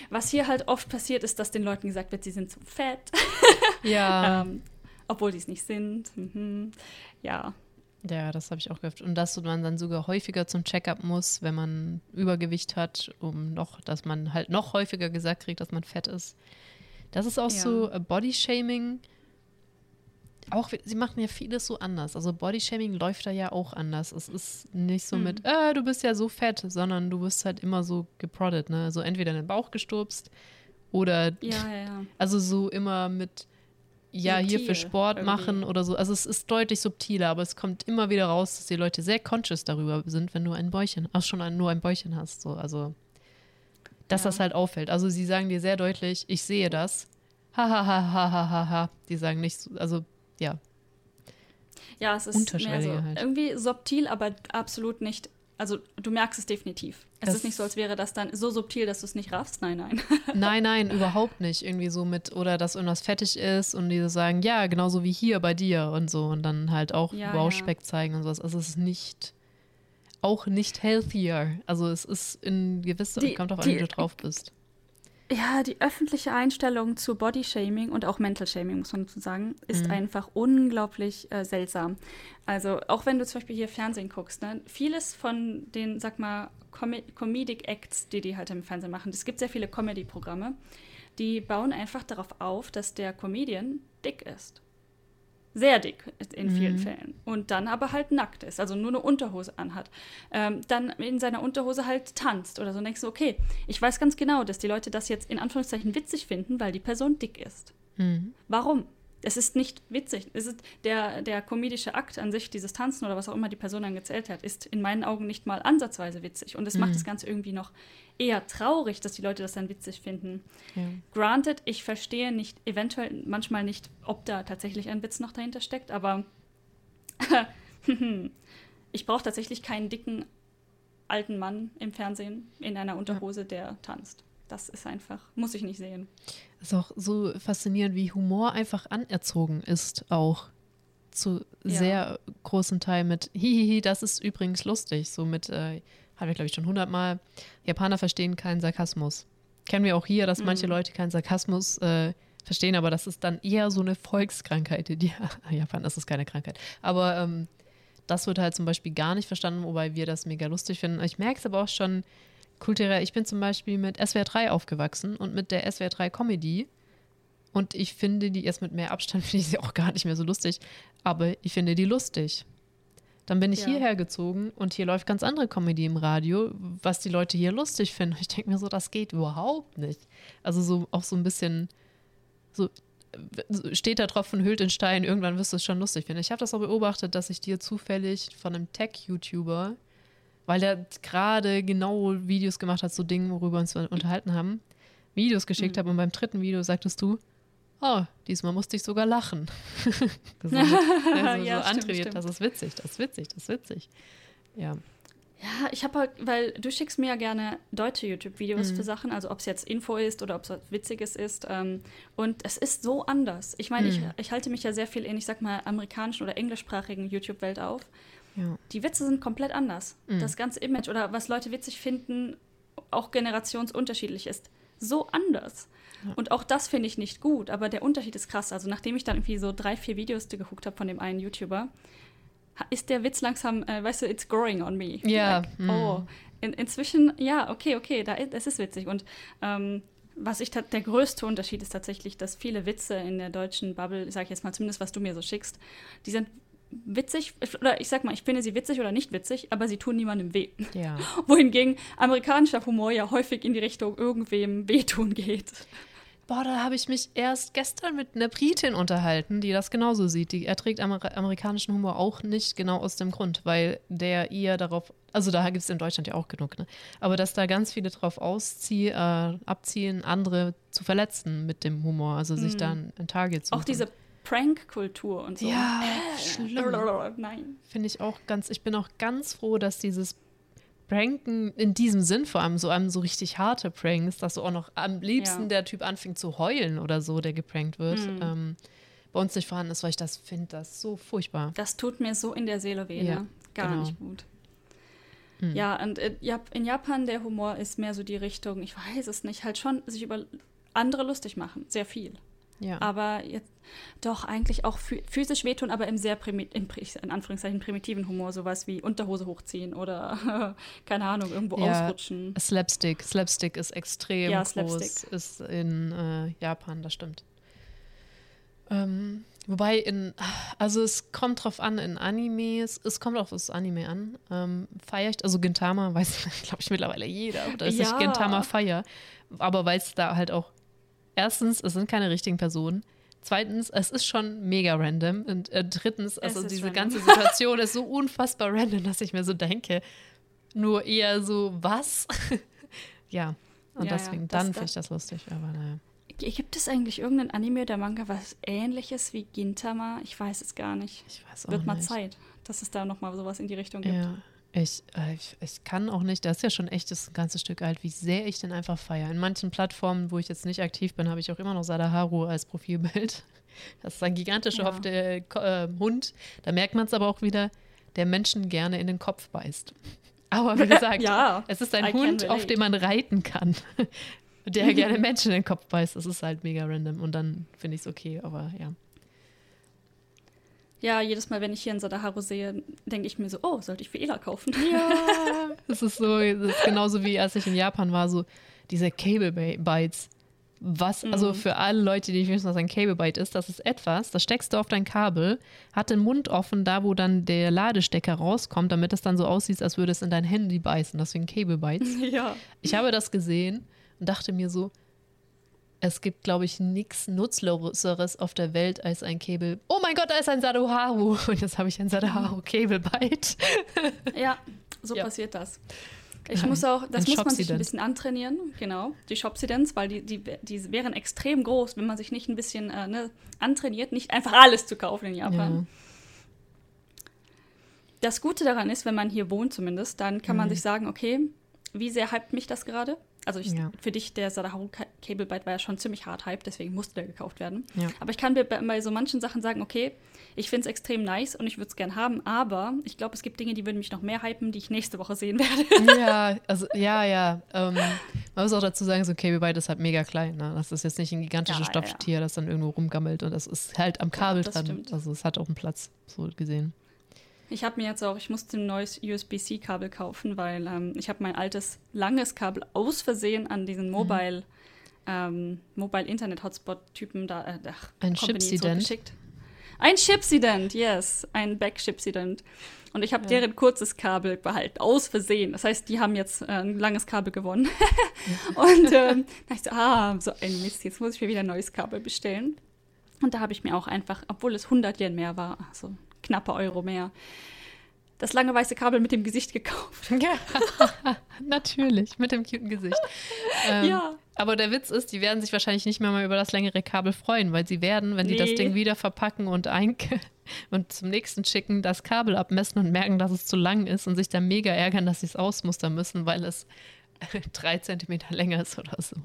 was hier halt oft passiert, ist, dass den Leuten gesagt wird, sie sind zu fett, <laughs> Ja. <laughs> ähm, obwohl sie es nicht sind. Mhm. Ja, Ja, das habe ich auch gehört. Und dass man dann sogar häufiger zum Checkup muss, wenn man Übergewicht hat, um noch, dass man halt noch häufiger gesagt kriegt, dass man fett ist. Das ist auch Ja. so äh, Bodyshaming. Auch, sie machen ja vieles so anders. Also Bodyshaming läuft da ja auch anders. Es ist nicht so Hm. mit, äh, du bist ja so fett, sondern du wirst halt immer so geproddet, ne? Also entweder in den Bauch gestupst oder, Ja, <laughs> ja, ja. also so immer mit, ja, hier für Subtil Sport irgendwie. machen oder so. Also es ist deutlich subtiler, aber es kommt immer wieder raus, dass die Leute sehr conscious darüber sind, wenn du ein Bäuchchen, ach schon ein, nur ein Bäuchchen hast. So, also, dass das halt auffällt. Also sie sagen dir sehr deutlich, ich sehe das. Ha, ha, ha, ha, ha, ha, ha. Die sagen nicht, so, also, ja. Ja, es ist mehr so halt. irgendwie subtil, aber absolut nicht. Also du merkst es definitiv. Es Das- ist nicht so, als wäre das dann so subtil, dass du es nicht raffst. Nein, nein. <laughs> Nein, nein, <laughs> überhaupt nicht. Irgendwie so mit, oder dass irgendwas fettig ist und die sagen, ja, genauso wie hier bei dir und so. Und dann halt auch Ja, Bauchspeck zeigen und sowas. Also es ist nicht, auch nicht healthier. Also es ist in gewisser, Die- kommt auf an, wie du drauf bist. Ja, die öffentliche Einstellung zu Bodyshaming und auch Mental Shaming, muss man dazu sagen, ist Mhm. einfach unglaublich äh, seltsam. Also auch wenn du zum Beispiel hier Fernsehen guckst, ne, vieles von den, sag mal, Com Comedic Acts, die die halt im Fernsehen machen, es gibt sehr viele Comedy-Programme, die bauen einfach darauf auf, dass der Comedian dick ist. Sehr dick in vielen Mhm. Fällen. Und dann aber halt nackt ist, also nur eine Unterhose anhat. Ähm, dann in seiner Unterhose halt tanzt oder so. Und denkst du, okay, ich weiß ganz genau, dass die Leute das jetzt in Anführungszeichen witzig finden, weil die Person dick ist. Mhm. Warum? Es ist nicht witzig. Es ist der, der komedische Akt an sich, dieses Tanzen oder was auch immer die Person dann gezählt hat, ist in meinen Augen nicht mal ansatzweise witzig. Und es macht Mhm. das Ganze irgendwie noch eher traurig, dass die Leute das dann witzig finden. Ja. Granted, ich verstehe nicht, eventuell manchmal nicht, ob da tatsächlich ein Witz noch dahinter steckt, aber <laughs> ich brauche tatsächlich keinen dicken alten Mann im Fernsehen in einer Unterhose, der tanzt. Das ist einfach, muss ich nicht sehen. Ist auch so faszinierend, wie Humor einfach anerzogen ist, auch zu Ja. sehr großen Teil mit <laughs> Hihihi, das ist übrigens lustig. So mit, äh, haben wir glaube ich schon hundertmal, Japaner verstehen keinen Sarkasmus. Kennen wir auch hier, dass manche Mhm. Leute keinen Sarkasmus äh, verstehen, aber das ist dann eher so eine Volkskrankheit. <laughs> Die, Japan, das ist keine Krankheit. Aber ähm, das wird halt zum Beispiel gar nicht verstanden, wobei wir das mega lustig finden. Ich merke es aber auch schon kulturell. Ich bin zum Beispiel mit SWR 3 aufgewachsen und mit der SWR 3 Comedy. Und ich finde die jetzt mit mehr Abstand, <laughs> finde ich sie auch gar nicht mehr so lustig. Aber ich finde die lustig. Dann bin ich Ja. hierher gezogen und hier läuft ganz andere Comedy im Radio, was die Leute hier lustig finden. Ich denke mir so, das geht überhaupt nicht. Also so auch so ein bisschen so äh, steht da Tropfen hüllt in Stein, irgendwann wirst du es schon lustig finden. Ich habe das auch beobachtet, dass ich dir zufällig von einem Tech-YouTuber, weil der gerade genau Videos gemacht hat, so Dingen, worüber wir uns unterhalten haben, Videos geschickt Mhm. habe und beim dritten Video sagtest du, oh, diesmal musste ich sogar lachen. <laughs> das ist <laughs> so, ja, so, Ja, stimmt, antrainiert, stimmt. das ist witzig, das ist witzig, das ist witzig. Ja. Ja, ich habe halt, weil du schickst mir ja gerne deutsche YouTube-Videos Mhm. für Sachen, also ob es jetzt Info ist oder ob es Witziges ist. Ähm, und es ist so anders. Ich meine, ich, Mhm. ich halte mich ja sehr viel in, ich sag mal, amerikanischen oder englischsprachigen YouTube-Welt auf. Ja. Die Witze sind komplett anders. Mhm. Das ganze Image oder was Leute witzig finden, auch generationsunterschiedlich ist. So anders. Ja. Und auch das finde ich nicht gut, aber der Unterschied ist krass. Also nachdem ich dann irgendwie so drei, vier Videos geguckt habe von dem einen YouTuber, ist der Witz langsam, äh, weißt du, it's growing on me. Ja, Like, mm. oh, in, inzwischen, ja, okay, okay, da, ist- das ist witzig. Und ähm, was ich, der größte Unterschied ist tatsächlich, dass viele Witze in der deutschen Bubble, sag ich jetzt mal zumindest, was du mir so schickst, die sind witzig, oder ich sag mal, ich finde sie witzig oder nicht witzig, aber sie tun niemandem weh. ja. <laughs> Wohingegen amerikanischer Humor ja häufig in die Richtung irgendwem wehtun geht. Boah, da habe ich mich erst gestern mit einer Britin unterhalten, die das genauso sieht. Die erträgt Amer amerikanischen Humor auch nicht genau aus dem Grund, weil der eher darauf, also da gibt es in Deutschland ja auch genug, ne? aber dass da ganz viele drauf auszie äh, abziehen, andere zu verletzen mit dem Humor, also sich Mhm. dann ein Target zu Auch diese Prank-Kultur und so. Ja, Äh, schlimm. Nein. Finde ich auch ganz, ich bin auch ganz froh, dass dieses Pranken in diesem Sinn vor allem so einem so richtig harte Pranks, dass so auch noch am liebsten Ja. der Typ anfängt zu heulen oder so, der geprankt wird, Mhm. ähm, bei uns nicht vorhanden ist, weil ich das finde, das so furchtbar. Das tut mir so in der Seele weh, Ja, ne? Gar genau. nicht gut. Mhm. Ja, und äh, in Japan der Humor ist mehr so die Richtung, ich weiß es nicht, halt schon sich über andere lustig machen, sehr viel. Ja. Aber jetzt doch eigentlich auch phys- physisch wehtun, aber im sehr primi im, in Anführungszeichen primitiven Humor, sowas wie Unterhose hochziehen oder <laughs> keine Ahnung, irgendwo Ja. ausrutschen. Slapstick. Slapstick ist extrem Ja, groß, Slapstick. ist in äh, Japan, das stimmt. Ähm, Wobei in, also es kommt drauf an, in Animes, es kommt auf das Anime an. Ähm, feiere ich, also Gintama weiß, <laughs> glaube ich, mittlerweile jeder, dass Ja. ich Gintama feiere. Aber weil es da halt auch, erstens, es sind keine richtigen Personen. Zweitens, es ist schon mega random. Und äh, drittens, also diese random. ganze <laughs> Situation ist so unfassbar random, dass ich mir so denke, nur eher so, was? <laughs> ja. Und Ja, ja, deswegen, das- dann finde ich das lustig, aber naja. Gibt es eigentlich irgendeinen Anime oder Manga, was ähnliches wie Gintama? Ich weiß es gar nicht. Ich weiß auch Wird mal nicht. Zeit, dass es da noch mal sowas in die Richtung gibt. Ja, ich, äh, ich, ich kann auch nicht, das ist ja schon echt das ganze Stück alt, wie sehr ich den einfach feiere. In manchen Plattformen, wo ich jetzt nicht aktiv bin, habe ich auch immer noch Sadaharu als Profilbild. Das ist ein gigantischer Ja. Hof- der, Ko- äh, Hund. Da merkt man es aber auch wieder, der Menschen gerne in den Kopf beißt. Aber wie <laughs> gesagt, Ja, es ist ein I Hund, auf dem man reiten kann. <laughs> Der gerne Menschen in den Kopf beißt. Das ist halt mega random. Und dann finde ich es okay, aber ja. Ja, jedes Mal, wenn ich hier in Sadaharu sehe, denke ich mir so, oh, sollte ich für Ela kaufen? Ja, <laughs> das ist so, das ist genauso wie als ich in Japan war, so diese Cable Bites. Was, also Mhm. für alle Leute, die nicht wissen, was ein Cable Bite ist, das ist etwas, das steckst du auf dein Kabel, hat den Mund offen, da wo dann der Ladestecker rauskommt, damit es dann so aussieht, als würde es in dein Handy beißen. Deswegen Cable Bites. <laughs> ja. Ich habe das gesehen und dachte mir so, es gibt, glaube ich, nichts Nutzloseres auf der Welt als ein Cable. Oh mein Gott, da ist ein Sadaharu. <laughs> Und jetzt habe ich ein Sadaharu Cable Bite. <laughs> Ja, so Ja. passiert das. Ich muss auch, das muss man sich ein bisschen antrainieren, genau, die Shopsidents, weil die, die, die wären extrem groß, wenn man sich nicht ein bisschen äh, ne, antrainiert, nicht einfach alles zu kaufen in Japan. Das Gute daran ist, wenn man hier wohnt zumindest, dann kann man sich sagen, okay, wie sehr hypt mich das gerade? Also ich, Ja. für dich, der Sadaharu Cable Byte war ja schon ziemlich hart hyped, deswegen musste der gekauft werden. Ja. Aber ich kann mir bei, bei so manchen Sachen sagen, okay, ich finde es extrem nice und ich würde es gern haben, aber ich glaube, es gibt Dinge, die würden mich noch mehr hypen, die ich nächste Woche sehen werde. <laughs> Ja, also ja, ja. Ähm, man muss auch dazu sagen, so Cable Bite ist halt mega klein. Ne? Das ist jetzt nicht ein gigantisches Ja. Stofftier, das dann irgendwo rumgammelt und das ist halt am Kabel dran. stimmt. Also es hat auch einen Platz, so gesehen. Ich habe mir jetzt auch, ich musste ein neues USB-C-Kabel kaufen, weil ähm, ich habe mein altes langes Kabel aus Versehen an diesen Mhm. Mobile, ähm, Mobile Internet Hotspot-Typen da, äh, ach, Ein zurückgeschickt. Ein Chipsident, yes, ein Back-Chipsident. Und ich habe Ja. deren kurzes Kabel behalten, aus Versehen. Das heißt, die haben jetzt äh, ein langes Kabel gewonnen. <laughs> Und ähm, da ich so, ah, so ein Mist, jetzt muss ich mir wieder ein neues Kabel bestellen. Und da habe ich mir auch einfach, obwohl es 100 Yen mehr war, also knappe Euro mehr, das lange weiße Kabel mit dem Gesicht gekauft. <laughs> Ja, <laughs> natürlich, mit dem cuten Gesicht. Ähm, Ja. Aber der Witz ist, die werden sich wahrscheinlich nicht mehr mal über das längere Kabel freuen, weil sie werden, wenn die das Nee. Ding wieder verpacken und, ein <laughs> und zum nächsten schicken, das Kabel abmessen und merken, dass es zu lang ist und sich dann mega ärgern, dass sie es ausmustern müssen, weil es drei Zentimeter länger ist oder so.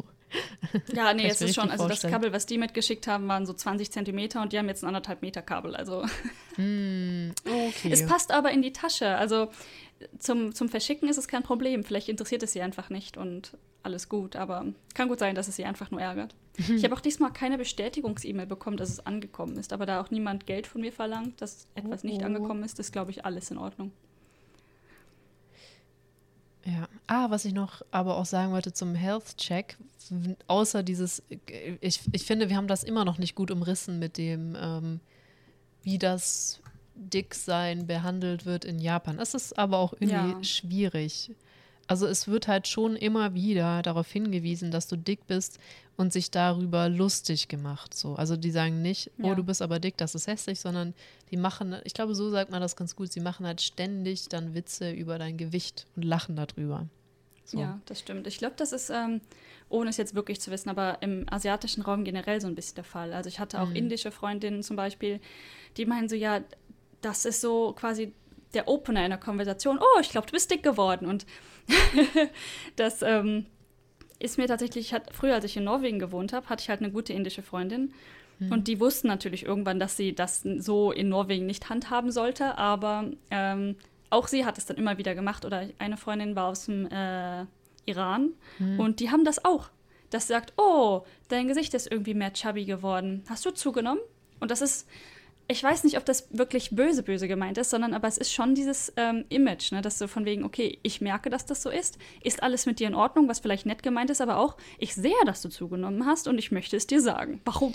Ja, nee, es ist schon, also das vorstellen. Kabel, was die mitgeschickt haben, waren so 20 Zentimeter und die haben jetzt ein anderthalb Meter Kabel. Also Okay. es passt aber in die Tasche. Also zum, zum Verschicken ist es kein Problem. Vielleicht interessiert es sie einfach nicht und alles gut. Aber kann gut sein, dass es sie einfach nur ärgert. Ich <laughs> habe auch diesmal keine Bestätigungs-E-Mail bekommen, dass es angekommen ist. Aber da auch niemand Geld von mir verlangt, dass etwas nicht Oh. angekommen ist, ist, glaube ich, alles in Ordnung. Ja. Ah, was ich noch aber auch sagen wollte zum Health-Check, außer dieses, ich, ich finde, wir haben das immer noch nicht gut umrissen mit dem, ähm, wie das Dicksein behandelt wird in Japan. Es ist aber auch irgendwie Ja. schwierig. Also es wird halt schon immer wieder darauf hingewiesen, dass du dick bist und sich darüber lustig gemacht. So. Also die sagen nicht, oh, Ja. du bist aber dick, das ist hässlich, sondern die machen, ich glaube, so sagt man das ganz gut, sie machen halt ständig dann Witze über dein Gewicht und lachen darüber. So. Ja, das stimmt. Ich glaube, das ist, ähm, ohne es jetzt wirklich zu wissen, aber im asiatischen Raum generell so ein bisschen der Fall. Also ich hatte auch Mhm. indische Freundinnen zum Beispiel, die meinen so, ja, das ist so quasi der Opener in der Konversation. Oh, ich glaube, du bist dick geworden. Und <laughs> das ähm, ist mir tatsächlich, ich hatte, früher, als ich in Norwegen gewohnt habe, hatte ich halt eine gute indische Freundin. Und die wussten natürlich irgendwann, dass sie das so in Norwegen nicht handhaben sollte, aber ähm, auch sie hat es dann immer wieder gemacht. Oder eine Freundin war aus dem äh, Iran und die haben das auch. Das sagt, oh, dein Gesicht ist irgendwie mehr chubby geworden. Hast du zugenommen? Und das ist, ich weiß nicht, ob das wirklich böse, böse gemeint ist, sondern aber es ist schon dieses ähm, Image, ne, dass so von wegen, okay, ich merke, dass das so ist. Ist alles mit dir in Ordnung, was vielleicht nett gemeint ist, aber auch, ich sehe, dass du zugenommen hast und ich möchte es dir sagen. Warum?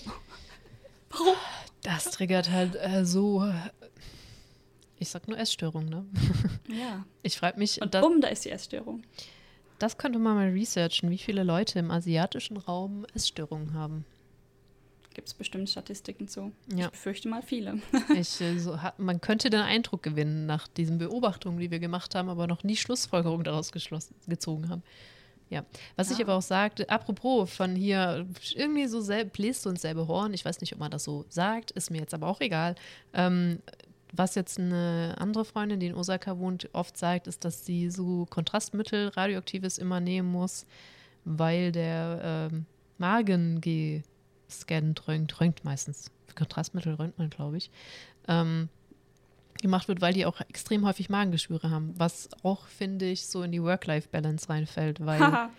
Warum? Das triggert halt äh, so. Ich sag nur Essstörung, ne? <laughs> Ja. Ich frage mich, Und das, da ist die Essstörung. das könnte man mal researchen, wie viele Leute im asiatischen Raum Essstörungen haben. Gibt es bestimmt Statistiken zu. Ja. Ich befürchte mal viele. <laughs> Ich, äh, so, hat, man könnte den Eindruck gewinnen nach diesen Beobachtungen, die wir gemacht haben, aber noch nie Schlussfolgerungen daraus geschlossen, gezogen haben. Ja, was ich Ja. aber auch sagte, apropos von hier, irgendwie so bläst du ins selbe Horn, ich weiß nicht, ob man das so sagt, ist mir jetzt aber auch egal. Ähm, was jetzt eine andere Freundin, die in Osaka wohnt, oft sagt, ist, dass sie so Kontrastmittel, radioaktives immer nehmen muss, weil der ähm, Magen gescannt, röntgt, röntgt meistens. Kontrastmittel röntgt man, glaube ich. Ähm, gemacht wird, weil die auch extrem häufig Magengeschwüre haben, was auch, finde ich, so in die Work-Life-Balance reinfällt, <laughs> weil.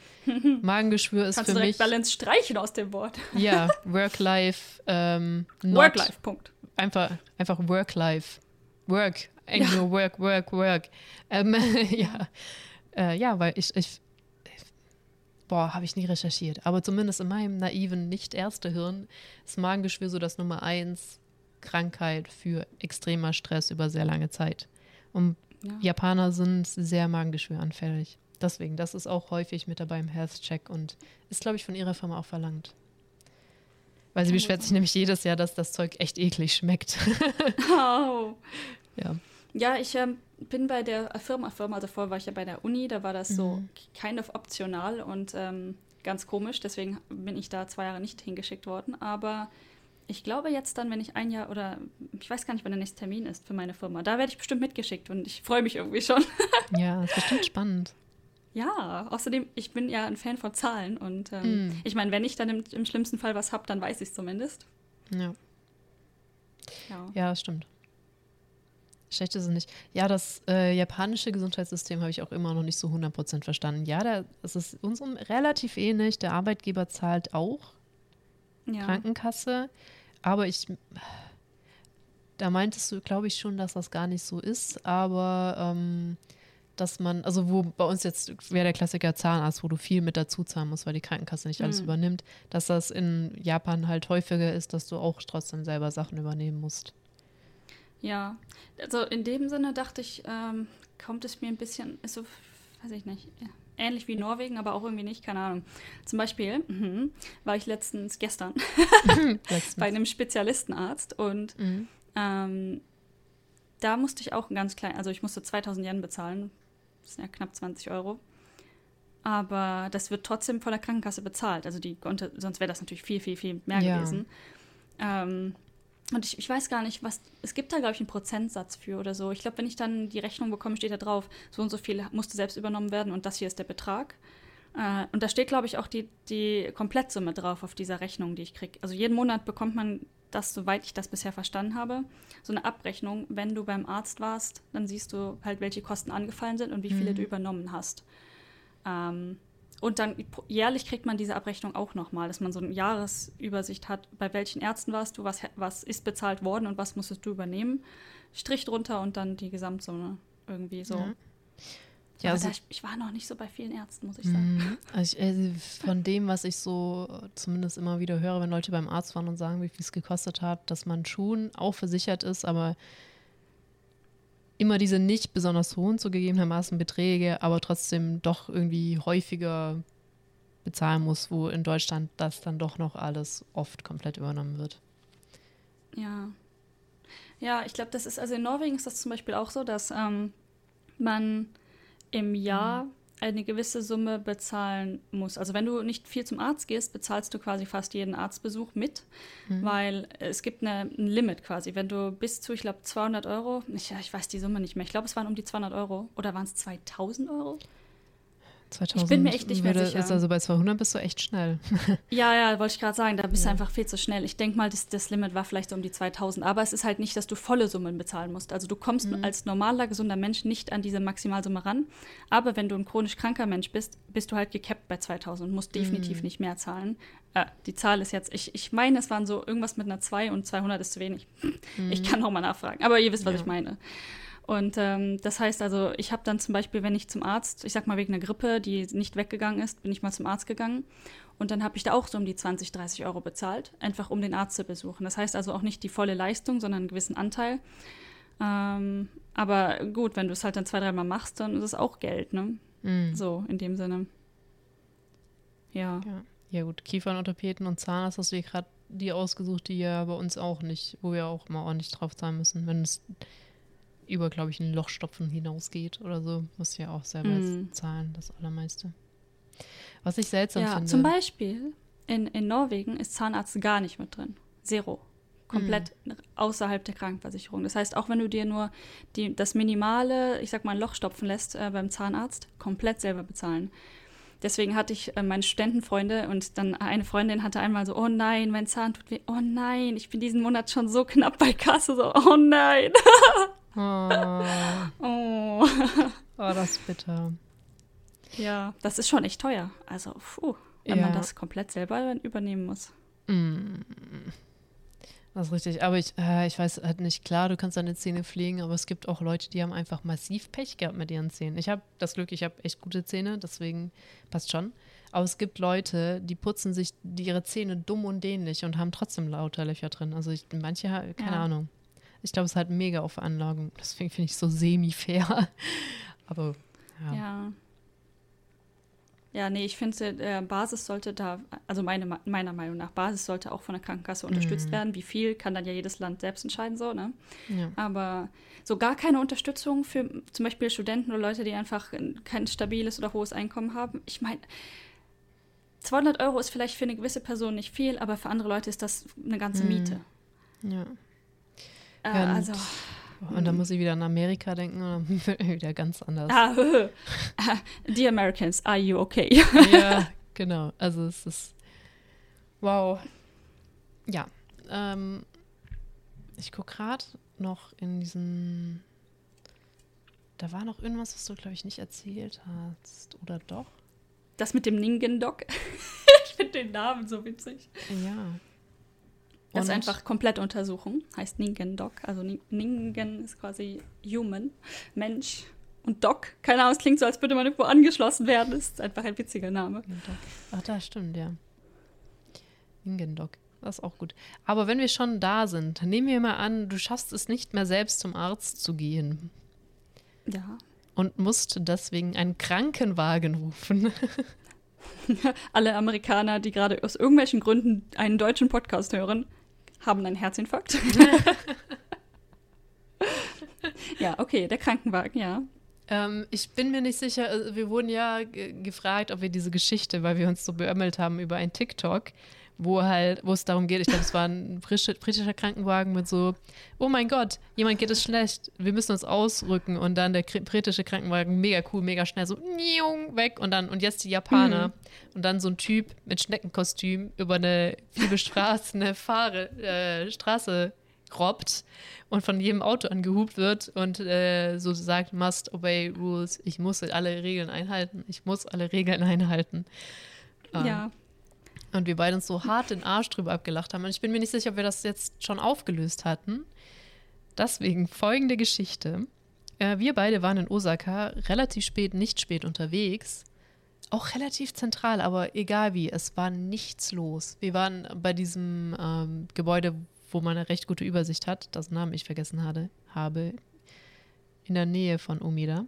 Magengeschwür ist Kannst für du mich, Balance streichen aus dem Wort. <laughs> ja, Work-Life, ähm, Work-Life, Punkt. einfach, einfach Work-Life. Work. Eigentlich nur Work, Work, Work. Ähm, <laughs> ja. Äh, ja, weil ich, ich boah, habe ich nie recherchiert. Aber zumindest in meinem naiven Nicht-Ärzte-Hirn ist Magengeschwür so das Nummer eins Krankheit für extremer Stress über sehr lange Zeit. Und Ja. Japaner sind sehr magengeschwüranfällig. Deswegen, das ist auch häufig mit dabei im Health-Check und ist, glaube ich, von ihrer Firma auch verlangt. Weil sie beschwert sich nämlich jedes Jahr, dass das Zeug echt eklig schmeckt. <laughs> Oh. ja. Ja, ich ähm, bin bei der Firma, Firma, davor war ich ja bei der Uni, da war das so Mhm. kind of optional und ähm, ganz komisch, deswegen bin ich da zwei Jahre nicht hingeschickt worden. Aber ich glaube jetzt dann, wenn ich ein Jahr oder ich weiß gar nicht, wann der nächste Termin ist für meine Firma, da werde ich bestimmt mitgeschickt und ich freue mich irgendwie schon. <laughs> Ja, ist bestimmt spannend. Ja, außerdem, ich bin ja ein Fan von Zahlen und ähm, Mm. ich meine, wenn ich dann im, im schlimmsten Fall was habe, dann weiß ich es zumindest. Ja, Ja. ja das stimmt. Schlecht ist es nicht. Ja, das äh, japanische Gesundheitssystem habe ich auch immer noch nicht so 100% verstanden. Ja, da, es ist unserem relativ ähnlich. Der Arbeitgeber zahlt auch ja. Krankenkasse. Aber ich, da meintest du, glaube ich, schon, dass das gar nicht so ist. Aber ähm, dass man, also wo bei uns jetzt wäre der Klassiker Zahnarzt, wo du viel mit dazu zahlen musst, weil die Krankenkasse nicht alles Mhm. übernimmt, dass das in Japan halt häufiger ist, dass du auch trotzdem selber Sachen übernehmen musst. Ja, also in dem Sinne dachte ich, ähm, kommt es mir ein bisschen, ist so, weiß ich nicht, ähnlich wie Norwegen, aber auch irgendwie nicht, keine Ahnung. Zum Beispiel mhm, war ich letztens, gestern, <laughs> Letztens. bei einem Spezialistenarzt und Mhm. ähm, da musste ich auch ein ganz klein, also ich musste 2000 Yen bezahlen, das sind ja knapp 20 Euro. Aber das wird trotzdem von der Krankenkasse bezahlt. Also die konnte, sonst wäre das natürlich viel, viel, viel mehr Ja. gewesen. Ähm, und ich, ich weiß gar nicht, was. Es gibt da, glaube ich, einen Prozentsatz für oder so. Ich glaube, wenn ich dann die Rechnung bekomme, steht da drauf, so und so viel musste selbst übernommen werden und das hier ist der Betrag. Äh, und da steht, glaube ich, auch die, die Komplettsumme drauf auf dieser Rechnung, die ich kriege. Also jeden Monat bekommt man das, soweit ich das bisher verstanden habe, so eine Abrechnung. Wenn du beim Arzt warst, dann siehst du halt, welche Kosten angefallen sind und wie viele Mhm. du übernommen hast. Ähm, und dann jährlich kriegt man diese Abrechnung auch nochmal, dass man so eine Jahresübersicht hat, bei welchen Ärzten warst du, was, was ist bezahlt worden und was musstest du übernehmen. Strich drunter und dann die Gesamtsumme irgendwie so. Ja. Ja, also, da, ich, war noch nicht so bei vielen Ärzten, muss ich sagen. Mhm. also ich, also von dem, was ich so zumindest immer wieder höre, wenn Leute beim Arzt waren und sagen, wie viel es gekostet hat, dass man schon auch versichert ist, aber immer diese nicht besonders hohen zugegebenermaßen Beträge, aber trotzdem doch irgendwie häufiger bezahlen muss, wo in Deutschland das dann doch noch alles oft komplett übernommen wird. Ja. Ja, ich glaube, das ist, also in Norwegen ist das zum Beispiel auch so, dass ähm, man im Jahr eine gewisse Summe bezahlen muss. Also wenn du nicht viel zum Arzt gehst, bezahlst du quasi fast jeden Arztbesuch mit, Mhm. weil es gibt eine, ein Limit quasi. Wenn du bis zu, ich glaube, 200 Euro, ich, ich weiß die Summe nicht mehr, ich glaube, es waren um die 200 Euro oder waren es 2000 Euro? 2000 bin mir echt nicht mehr würde, sicher. Ist also bei 200 bist du echt schnell. <laughs> Ja, ja, wollte ich gerade sagen, da bist Ja. du einfach viel zu schnell. Ich denke mal, das, das Limit war vielleicht so um die 2000, aber es ist halt nicht, dass du volle Summen bezahlen musst. Also du kommst Mhm. als normaler, gesunder Mensch nicht an diese Maximalsumme ran, aber wenn du ein chronisch kranker Mensch bist, bist du halt gecapped bei 2000 und musst definitiv Mhm. nicht mehr zahlen. Äh, die Zahl ist jetzt, ich, ich meine, es waren so irgendwas mit einer 2 und 200 ist zu wenig. Ich kann noch mal nachfragen, aber ihr wisst, was Ja. ich meine. Und ähm, das heißt also, ich habe dann zum Beispiel, wenn ich zum Arzt, ich sag mal wegen einer Grippe, die nicht weggegangen ist, bin ich mal zum Arzt gegangen. Und dann habe ich da auch so um die 20, 30 Euro bezahlt, einfach um den Arzt zu besuchen. Das heißt also auch nicht die volle Leistung, sondern einen gewissen Anteil. Ähm, aber gut, wenn du es halt dann zwei, dreimal machst, dann ist es auch Geld, ne? Mhm. So, in dem Sinne. Ja. Ja. ja, gut. Kiefernorthopäden und Zahnarzt hast du dir gerade die ausgesucht, die ja bei uns auch nicht, wo wir auch mal ordentlich drauf zahlen müssen. Wenn es über, glaube ich, ein Lochstopfen hinausgeht oder so, musst du ja auch selber Mhm. zahlen, das Allermeiste. Was ich seltsam Ja, finde. zum Beispiel in, in Norwegen ist Zahnarzt gar nicht mit drin. Zero. Komplett außerhalb der Krankenversicherung. Das heißt, auch wenn du dir nur die, das minimale, ich sag mal, ein Loch stopfen lässt äh, beim Zahnarzt, komplett selber bezahlen. Deswegen hatte ich äh, meine Studentenfreunde und dann eine Freundin hatte einmal so, oh nein, mein Zahn tut weh, oh nein, ich bin diesen Monat schon so knapp bei Kasse, so, oh nein. <laughs> Oh, Oh. oh, das ist bitter. Ja, das ist schon echt teuer. Also, puh, wenn Ja. man das komplett selber übernehmen muss. Mm. Das ist richtig. Aber ich, äh, ich weiß halt nicht, klar, du kannst deine Zähne pflegen, aber es gibt auch Leute, die haben einfach massiv Pech gehabt mit ihren Zähnen. Ich habe das Glück, ich habe echt gute Zähne, deswegen passt schon. Aber es gibt Leute, die putzen sich die ihre Zähne dumm und dämlich und haben trotzdem lauter Löcher drin. Also ich, manche, keine Ja. Ahnung. Ich glaube, es ist halt mega auf Veranlagung. Deswegen finde ich es so semi-fair. <laughs> Aber ja. Ja. Ja, nee, ich finde, äh, Basis sollte da, also meine, meiner Meinung nach, Basis sollte auch von der Krankenkasse unterstützt Mhm. werden. Wie viel, kann dann ja jedes Land selbst entscheiden, so, ne? ja. Aber so gar keine Unterstützung für zum Beispiel Studenten oder Leute, die einfach kein stabiles oder hohes Einkommen haben. Ich meine, 200 Euro ist vielleicht für eine gewisse Person nicht viel, aber für andere Leute ist das eine ganze Mhm. Miete. ja. Äh, also, Und dann muss ich wieder an Amerika denken und dann <laughs> wird wieder ganz anders. ah, <laughs> die Americans, are you okay? ja, <laughs> genau. Also es ist wow. Ja, ähm, ich gucke gerade noch in diesen. Da war noch irgendwas, was du glaube ich nicht erzählt hast, oder doch? Das mit dem Ningen-Doc. ich finde den Namen so witzig. Ja. Das ist einfach Komplettuntersuchung, heißt Ningen-Doc. Also Ni- Ningen ist quasi human, Mensch. Und Doc, keine Ahnung, es klingt so, als würde man irgendwo angeschlossen werden. Das ist einfach ein witziger Name. Ach, da stimmt, ja. Ingendoc. Das ist auch gut. Aber wenn wir schon da sind, nehmen wir mal an, du schaffst es nicht mehr selbst zum Arzt zu gehen Ja. und musst deswegen einen Krankenwagen rufen. <laughs> Alle Amerikaner, die gerade aus irgendwelchen Gründen einen deutschen Podcast hören, haben einen Herzinfarkt. <laughs> ja, okay, der Krankenwagen, ja. Ähm, ich bin mir nicht sicher, also wir wurden ja ge- gefragt, ob wir diese Geschichte, weil wir uns so beömmelt haben über ein TikTok, wo halt, wo es darum geht, ich glaube, es war ein britischer, Krankenwagen mit so, oh mein Gott, jemand geht es schlecht, wir müssen uns ausrücken. Und dann der britische Krankenwagen mega cool, mega schnell so niung, weg. Und dann und jetzt die Japaner. Und dann so ein Typ mit Schneckenkostüm über eine vielbestraßene Fahre, äh, Straße robbt und von jedem Auto angehupt wird und äh, so sagt, must obey rules, ich muss alle Regeln einhalten, ich muss alle Regeln einhalten. Ähm, Ja. Und wir beide uns so hart den Arsch drüber abgelacht haben. Und ich bin mir nicht sicher, ob wir das jetzt schon aufgelöst hatten. Deswegen folgende Geschichte. Äh, wir beide waren in Osaka relativ spät, nicht spät unterwegs. Auch relativ zentral, aber egal wie, es war nichts los. Wir waren bei diesem ähm, Gebäude, wo man eine recht gute Übersicht hat, das Namen ich vergessen hatte, habe, in der Nähe von Umeda.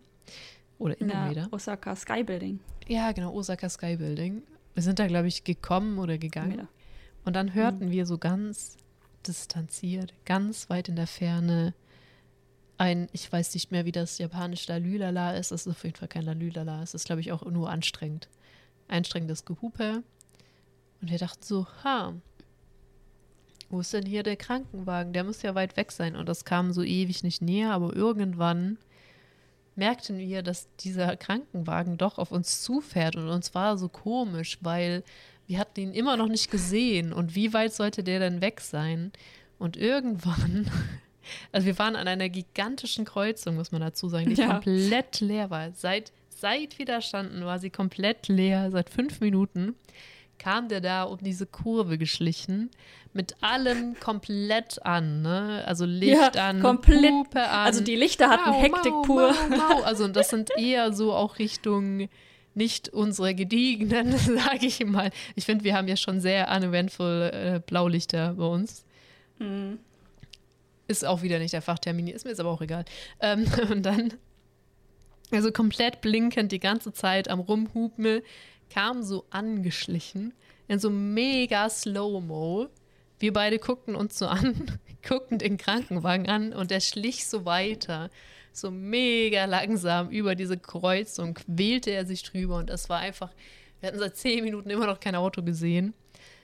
Oder in In Umeda. Osaka Sky Building. Ja, genau, Osaka Sky Building. Wir sind da, glaube ich, gekommen oder gegangen. Umeda. Und dann hörten wir so ganz distanziert, ganz weit in der Ferne ein, ich weiß nicht mehr, wie das japanisch Lalülala ist. Es ist auf jeden Fall kein Lalülala. Es ist, glaube ich, auch nur anstrengend. Anstrengendes Gehupe. Und wir dachten so, ha, wo ist denn hier der Krankenwagen? Der muss ja weit weg sein. Und das kam so ewig nicht näher, aber irgendwann merkten wir, dass dieser Krankenwagen doch auf uns zufährt. Und uns war so komisch, weil wir hatten ihn immer noch nicht gesehen. Und wie weit sollte der denn weg sein? Und irgendwann, <laughs> also wir waren an einer gigantischen Kreuzung, muss man dazu sagen, die Ja. komplett leer war. Seit, seit wir da standen, war sie komplett leer, seit fünf Minuten. Kam der da um diese Kurve geschlichen, mit allem komplett an, ne? Also Licht Ja, an, komplett. Hupe an. Also die Lichter hatten Mau, Hektik mau, pur. Mau, mau. <laughs> Also das sind eher so auch Richtung nicht unsere gediegenen, <laughs> sage ich mal. Ich finde, wir haben ja schon sehr uneventful äh, Blaulichter bei uns. Hm. Ist auch wieder nicht der Fachtermin, ist mir jetzt aber auch egal. Ähm, <laughs> und dann, also komplett blinkend die ganze Zeit am Rumhupen, kam so angeschlichen in so mega Slow-Mo. Wir beide guckten uns so an, <laughs> guckten den Krankenwagen an und der schlich so weiter. So mega langsam über diese Kreuzung quälte er sich drüber und es war einfach, wir hatten seit zehn Minuten immer noch kein Auto gesehen.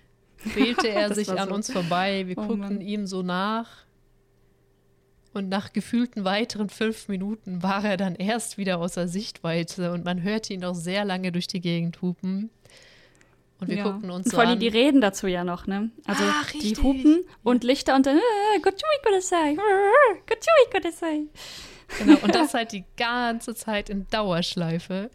<laughs> Quälte er Das sich war an so- uns vorbei, wir Oh guckten Mann. ihm so nach. Und nach gefühlten weiteren fünf Minuten war er dann erst wieder außer Sichtweite und man hörte ihn auch sehr lange durch die Gegend hupen. Und wir Ja. guckten uns Und so vor allem an. die reden dazu ja noch, ne? Also Ah, die hupen und Lichter und dann Kodasai, Gotchui Kodasai. Genau, und das halt die ganze Zeit in Dauerschleife.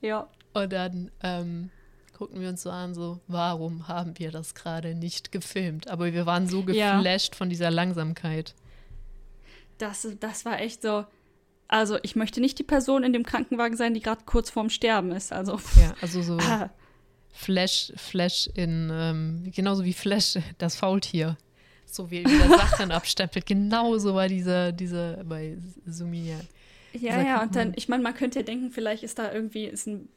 Ja. Und dann ähm, gucken wir uns so an, so, warum haben wir das gerade nicht gefilmt? Aber wir waren so Ja. geflasht von dieser Langsamkeit. Das, das war echt so. Also, ich möchte nicht die Person in dem Krankenwagen sein, die gerade kurz vorm Sterben ist. Also, Ja, also so ah, Flash, Flash in, ähm, genauso wie Flash, <laughs> das Faultier. So wie er wieder Sachen <laughs> abstempelt. Genauso war dieser, dieser bei Sumia. ja, ja. Und dann, ich meine, man könnte ja denken, vielleicht ist da irgendwie, ist ein,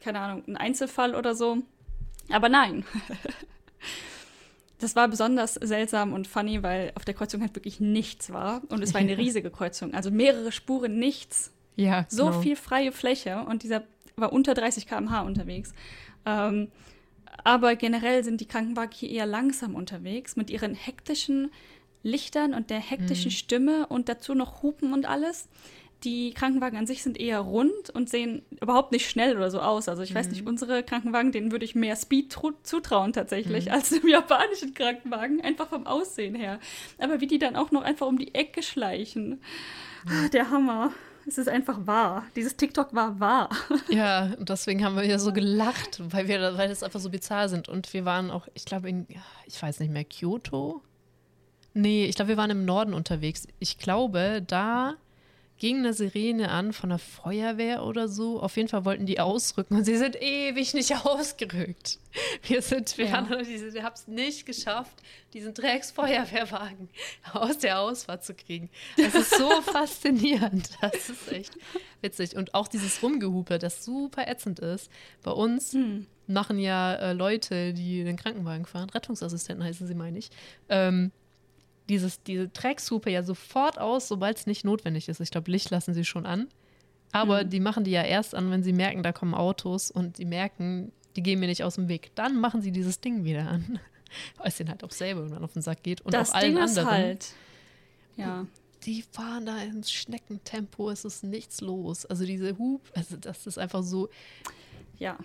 keine Ahnung, ein Einzelfall oder so. Aber nein. <laughs> Das war besonders seltsam und funny, weil auf der Kreuzung halt wirklich nichts war. Und es war eine riesige Kreuzung. Also mehrere Spuren, nichts. Ja, so genau. viel freie Fläche und dieser war unter 30 km/h unterwegs. Ähm, aber generell sind die Krankenwagen hier eher langsam unterwegs mit ihren hektischen Lichtern und der hektischen Stimme und dazu noch Hupen und alles. Die Krankenwagen an sich sind eher rund und sehen überhaupt nicht schnell oder so aus. Also ich weiß nicht, unsere Krankenwagen, denen würde ich mehr Speed zutrauen tatsächlich als dem japanischen Krankenwagen, einfach vom Aussehen her. Aber wie die dann auch noch einfach um die Ecke schleichen. Ah, Der Hammer. Es ist einfach wahr. Dieses TikTok war wahr. Ja, und deswegen haben wir ja so gelacht, weil wir, weil das einfach so bizarr sind. Und wir waren auch, ich glaube, in, ich weiß nicht mehr, Kyoto? Nee, ich glaube, wir waren im Norden unterwegs. Ich glaube, da ging eine Sirene an von der Feuerwehr oder so. Auf jeden Fall wollten die ausrücken und sie sind ewig nicht <laughs> ausgerückt. Wir sind, wir Ja. haben es nicht geschafft, diesen Drecksfeuerwehrwagen <laughs> aus der Ausfahrt zu kriegen. Das ist so <laughs> faszinierend. Das ist echt witzig. Und auch dieses Rumgehupe, das super ätzend ist. Bei uns Hm. machen ja äh, Leute, die den Krankenwagen fahren, Rettungsassistenten heißen sie, meine ich, ähm, dieses, diese Dreckshupe ja sofort aus, sobald es nicht notwendig ist. Ich glaube, Licht lassen sie schon an. Aber Mhm. die machen die ja erst an, wenn sie merken, da kommen Autos und sie merken, die gehen mir nicht aus dem Weg. Dann machen sie dieses Ding wieder an. <laughs> Weil es denen halt auch selber irgendwann auf den Sack geht. Und das auch allen Ding ist anderen. halt. Ja. Die fahren da ins Schneckentempo, es ist nichts los. Also diese Hub, also das ist einfach so, Ja.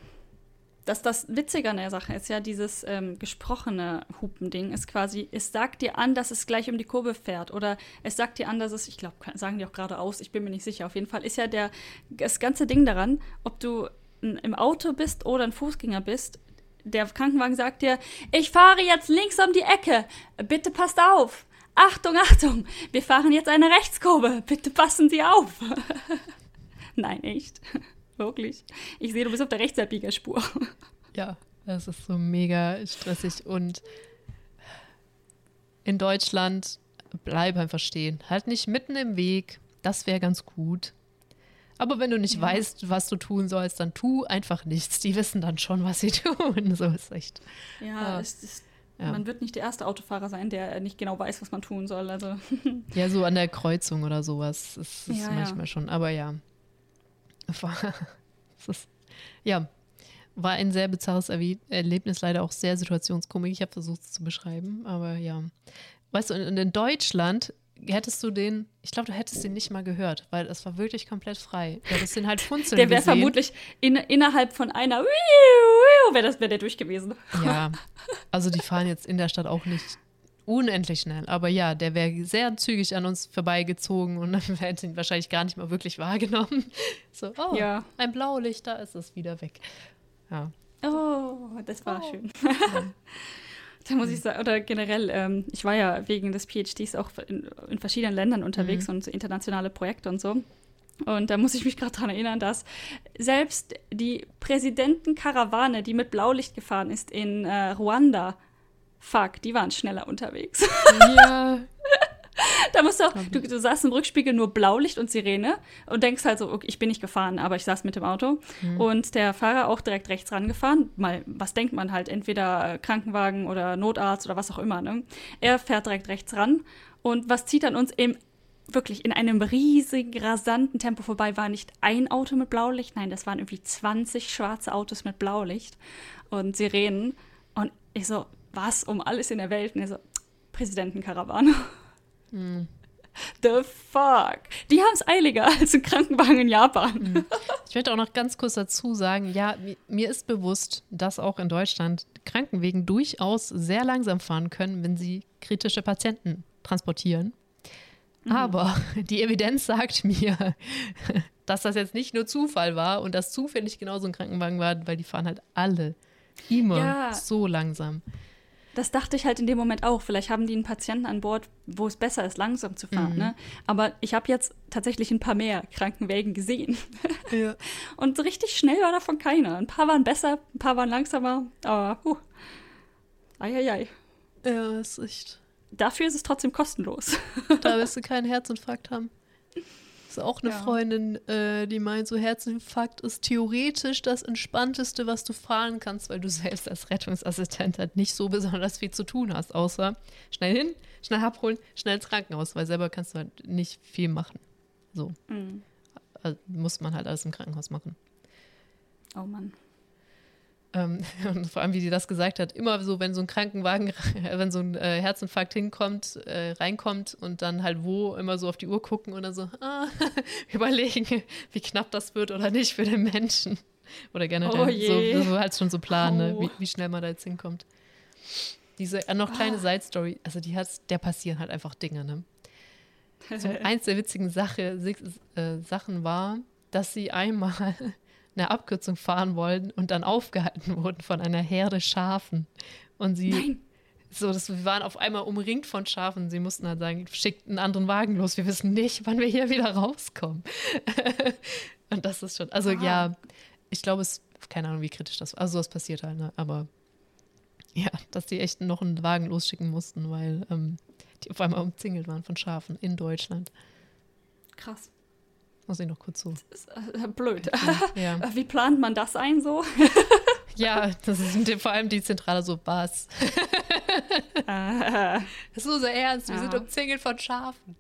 Das, das Witzige an der Sache ist ja, dieses ähm, gesprochene Hupending ist quasi, es sagt dir an, dass es gleich um die Kurve fährt. Oder es sagt dir an, dass es, ich glaube, sagen die auch geradeaus, ich bin mir nicht sicher. Auf jeden Fall ist ja der, das ganze Ding daran, ob du im Auto bist oder ein Fußgänger bist. Der Krankenwagen sagt dir, ich fahre jetzt links um die Ecke. Bitte passt auf. Achtung, Achtung. Wir fahren jetzt eine Rechtskurve. Bitte passen Sie auf. <laughs> Nein, echt. Wirklich. Ich sehe, du bist auf der Rechtsabbiegerspur. <laughs> Ja, das ist so mega stressig und in Deutschland bleib einfach stehen. Halt nicht mitten im Weg, das wäre ganz gut. Aber wenn du nicht Ja. weißt, was du tun sollst, dann tu einfach nichts. Die wissen dann schon, was sie <laughs> tun. So ist echt. Ja, Ah. es ist, Ja. man wird nicht der erste Autofahrer sein, der nicht genau weiß, was man tun soll. Also, Ja, so an der <laughs> Kreuzung oder sowas ist es ja. manchmal schon. Aber ja. War, <laughs> ist, ja, war ein sehr bizarres Erlebnis, leider auch sehr situationskomik. Ich habe versucht es zu beschreiben, aber ja. Weißt du, und in Deutschland hättest du den, ich glaube, du hättest den nicht mal gehört, weil es war wirklich komplett frei. Du hättest den halt funzeln der wäre vermutlich in, innerhalb von einer wäre das wäre der durch gewesen. Ja, <laughs> also die fahren jetzt in der Stadt auch nicht unendlich schnell. Aber ja, der wäre sehr zügig an uns vorbeigezogen und <laughs> wir hätten ihn wahrscheinlich gar nicht mal wirklich wahrgenommen. <laughs> So, oh, Ja. ein Blaulicht, da ist es wieder weg. Ja, Oh, das war Oh. schön. <laughs> da muss ich sagen, oder generell, ähm, ich war ja wegen des PhDs auch in, in verschiedenen Ländern unterwegs und so internationale Projekte und so. Und da muss ich mich gerade daran erinnern, dass selbst die Präsidentenkarawane, die mit Blaulicht gefahren ist in äh, Ruanda, fuck, die waren schneller unterwegs. Ja. <laughs> da musst du auch, du, du saßt im Rückspiegel nur Blaulicht und Sirene und denkst halt so, okay, ich bin nicht gefahren, aber ich saß mit dem Auto. Und der Fahrer auch direkt rechts rangefahren. Mal, was denkt man halt? Entweder Krankenwagen oder Notarzt oder was auch immer, ne? Er fährt direkt rechts ran. Und was zieht an uns im wirklich in einem riesigen, rasanten Tempo vorbei, war nicht ein Auto mit Blaulicht, nein, das waren irgendwie 20 schwarze Autos mit Blaulicht und Sirenen. Und ich so, was um alles in der Welt? Und er so, Präsidentenkarawane. The fuck? Die haben es eiliger <laughs> als ein Krankenwagen in Japan. Ich möchte auch noch ganz kurz dazu sagen, ja, mi- mir ist bewusst, dass auch in Deutschland Krankenwegen durchaus sehr langsam fahren können, wenn sie kritische Patienten transportieren. Aber <laughs> die Evidenz sagt mir, <laughs> dass das jetzt nicht nur Zufall war und dass zufällig genauso ein Krankenwagen war, weil die fahren halt alle immer Ja. so langsam. Das dachte ich halt in dem Moment auch. Vielleicht haben die einen Patienten an Bord, wo es besser ist, langsam zu fahren. Ne? Aber ich habe jetzt tatsächlich ein paar mehr Krankenwägen gesehen. <laughs> Ja. Und richtig schnell war davon keiner. Ein paar waren besser, ein paar waren langsamer. Aber, huh. Eieiei. Ja, ist echt. Dafür ist es trotzdem kostenlos. Da <laughs> wirst du keinen Herzinfarkt haben. Das ist auch eine Ja. Freundin, äh, die meint, so Herzinfarkt ist theoretisch das Entspannteste, was du fahren kannst, weil du selbst als Rettungsassistent halt nicht so besonders viel zu tun hast, außer schnell hin, schnell abholen, schnell ins Krankenhaus, weil selber kannst du halt nicht viel machen. So, Mhm. also muss man halt alles im Krankenhaus machen. Oh Mann. Ähm, <laughs> und vor allem, wie sie das gesagt hat, immer so, wenn so ein Krankenwagen, <laughs> wenn so ein äh, Herzinfarkt hinkommt, äh, reinkommt und dann halt wo, immer so auf die Uhr gucken dann so, <laughs> ah, überlegen, wie knapp das wird oder nicht für den Menschen. Oder generell Oh so, so halt schon so planen, ne, Oh. wie, wie schnell man da jetzt hinkommt. Diese äh, noch kleine Side-Story, also die hat, der passieren halt einfach Dinge, ne? So, eins der witzigen Sache, äh, Sachen war, dass sie einmal eine Abkürzung fahren wollten und dann aufgehalten wurden von einer Herde Schafen. Und sie, Nein. so, das, wir waren auf einmal umringt von Schafen. Sie mussten halt sagen, schickt einen anderen Wagen los. Wir wissen nicht, wann wir hier wieder rauskommen. <laughs> und das ist schon, also Wow. ja, ich glaube, es, keine Ahnung, wie kritisch das war. Also sowas passiert halt, ne? Aber ja, dass die echt noch einen Wagen losschicken mussten, weil ähm, die auf einmal umzingelt waren von Schafen in Deutschland. Krass. Muss ich noch kurz so. Das ist äh, blöd. Ja, <laughs> Wie plant man das ein so? <laughs> ja das ist vor allem die Zentrale so, was? Das <laughs> ist so sehr ernst, wir Ja. sind umzingelt von Schafen.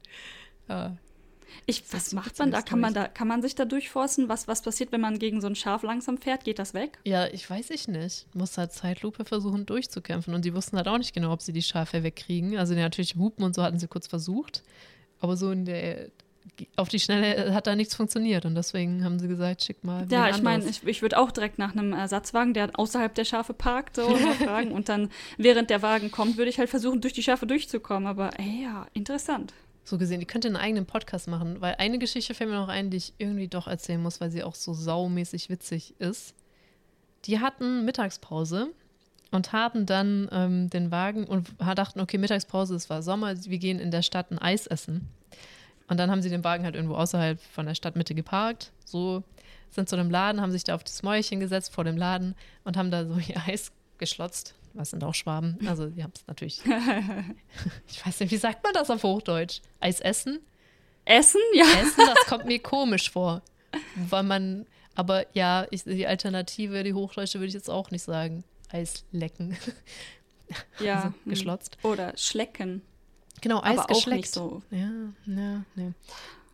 Ja. ich, was macht man da? Kann man da? Kann man sich da durchforsten? Was, was passiert, wenn man gegen so ein Schaf langsam fährt? Geht das weg? ja, ich weiß ich nicht. Muss halt Zeitlupe versuchen durchzukämpfen. Und die wussten halt auch nicht genau, ob sie die Schafe wegkriegen. Also natürlich Hupen und so hatten sie kurz versucht. Aber so in der, auf die Schnelle hat da nichts funktioniert. Und deswegen haben sie gesagt, schick mal. Ja, ich meine, ich, ich würde auch direkt nach einem Ersatzwagen, der außerhalb der Schafe parkt, so <laughs> fragen. Und dann, während der Wagen kommt, würde ich halt versuchen, durch die Schafe durchzukommen. Aber ey, ja, interessant. so gesehen, die könnte einen eigenen Podcast machen, weil eine Geschichte fällt mir noch ein, die ich irgendwie doch erzählen muss, weil sie auch so saumäßig witzig ist. Die hatten Mittagspause und haben dann ähm, den Wagen und dachten, okay, Mittagspause, es war Sommer, wir gehen in der Stadt ein Eis essen. Und dann haben sie den Wagen halt irgendwo außerhalb von der Stadtmitte geparkt, so sind zu dem Laden, haben sich da auf das Mäuerchen gesetzt vor dem Laden und haben da so ihr Eis geschlotzt. Was sind auch Schwaben? Also, die haben es natürlich. <laughs> ich weiß nicht, wie sagt man das auf Hochdeutsch? Eis essen? Essen? Ja. Essen, das kommt mir komisch vor. Weil man, aber ja, ich, die Alternative, die Hochdeutsche, würde ich jetzt auch nicht sagen. Eis lecken. Ja. Also, hm. geschlotzt. Oder schlecken. Genau, Eis aber geschleckt. so. Ja, ja, nee.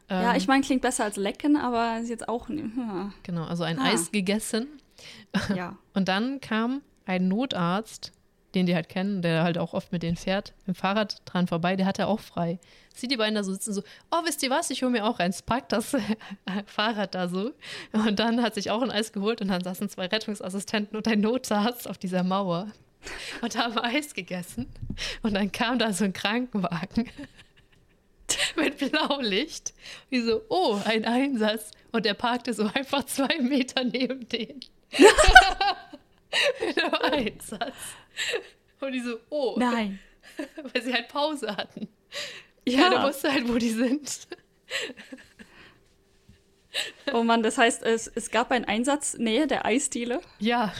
ja, Ähm, ich meine, klingt besser als lecken, aber ist jetzt auch. Ja. Genau, also ein Ah. Eis gegessen. <laughs> ja. Und dann kam ein Notarzt, den die halt kennen, der halt auch oft mit denen fährt, im Fahrrad dran vorbei, der hatte auch frei. Sieht die beiden da so sitzen, so, oh, wisst ihr was, ich hole mir auch eins, packt das <laughs> Fahrrad da so. Und dann hat sich auch ein Eis geholt und dann saßen zwei Rettungsassistenten und ein Notarzt auf dieser Mauer <laughs> und haben Eis gegessen. Und dann kam da so ein Krankenwagen <laughs> mit Blaulicht. Wie so, oh, ein Einsatz. Und der parkte so einfach zwei Meter neben denen. <laughs> mit dem Einsatz. Und die so, oh. Nein. Weil sie halt Pause hatten. Ja. Ja, der wusste halt, wo die sind. Oh Mann, das heißt, es, es gab einen Einsatz nähe der Eisdiele. Ja,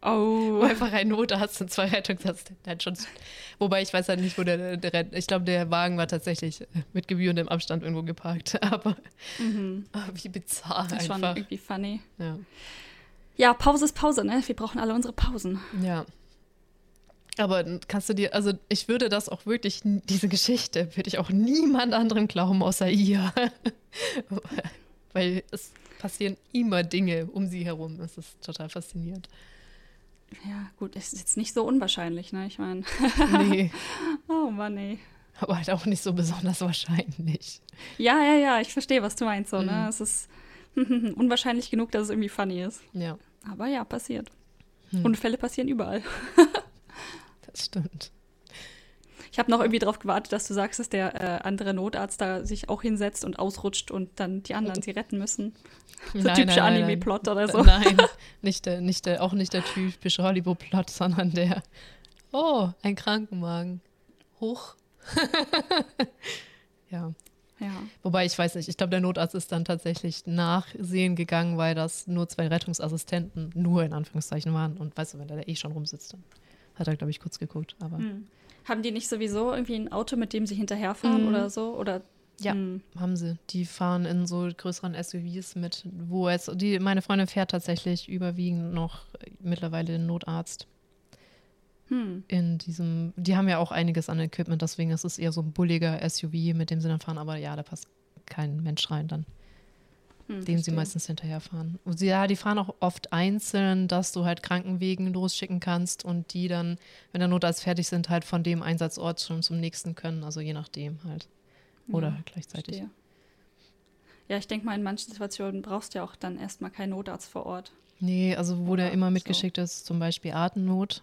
Oh. einfach ein Notarzt und zwei Rettungsassistenten. Schon, wobei ich weiß halt nicht, wo der, der ich glaube, der Wagen war tatsächlich mit gebührendem Abstand irgendwo geparkt. <laughs> Aber Mhm. ah, wie bizarr Das ist schon irgendwie funny. Ja. Ja, Pause ist Pause, ne? Wir brauchen alle unsere Pausen. ja. Aber kannst du dir, also ich würde das auch wirklich, diese Geschichte würde ich auch niemand anderem glauben außer ihr. <laughs> Weil es passieren immer Dinge um sie herum. Das ist total faszinierend. Ja, gut, es ist jetzt nicht so unwahrscheinlich, ne? Ich meine, Nee, <laughs> oh Mann, ey. aber halt auch nicht so besonders wahrscheinlich. Ja, ja, ja, ich verstehe, was du meinst, so, Mhm. ne? Es ist <laughs> unwahrscheinlich genug, dass es irgendwie funny ist. Ja, Aber ja, passiert. Hm. Unfälle passieren überall. <laughs> das stimmt. Ich habe noch irgendwie darauf gewartet, dass du sagst, dass der äh, andere Notarzt da sich auch hinsetzt und ausrutscht und dann die anderen sie retten müssen. So Nein, typischer. Anime-Plot oder so. Nein, <laughs> nicht der, nicht der, auch nicht der typische Hollywood-Plot, sondern der, oh, ein Krankenwagen. Hoch. <laughs> ja. Ja. Wobei ich weiß nicht, ich glaube, der Notarzt ist dann tatsächlich nachsehen gegangen, weil das nur zwei Rettungsassistenten nur in Anführungszeichen waren. Und weißt du, wenn der da eh schon rumsitzt, dann hat er, glaube ich, kurz geguckt. Aber Hm. Haben die nicht sowieso irgendwie ein Auto, mit dem sie hinterherfahren Mhm. oder so? Oder Ja. Hm. haben sie. Die fahren in so größeren SUVs mit, wo es, die, meine Freundin fährt tatsächlich überwiegend noch mittlerweile den Notarzt. Hm. in diesem, die haben ja auch einiges an Equipment, deswegen ist es eher so ein bulliger SUV, mit dem sie dann fahren, aber ja, da passt kein Mensch rein dann, Hm, dem sie meistens hinterherfahren. Und sie, ja, die fahren auch oft einzeln, dass du halt Krankenwegen losschicken kannst und die dann, wenn der Notarzt fertig sind, halt von dem Einsatzort schon zum nächsten können, also je nachdem halt. Oder Ja, halt gleichzeitig. Verstehe. Ja, ich denke mal, in manchen Situationen brauchst du ja auch dann erstmal keinen Notarzt vor Ort. Nee, also wo der Oder immer so. mitgeschickt ist, zum Beispiel Atemnot,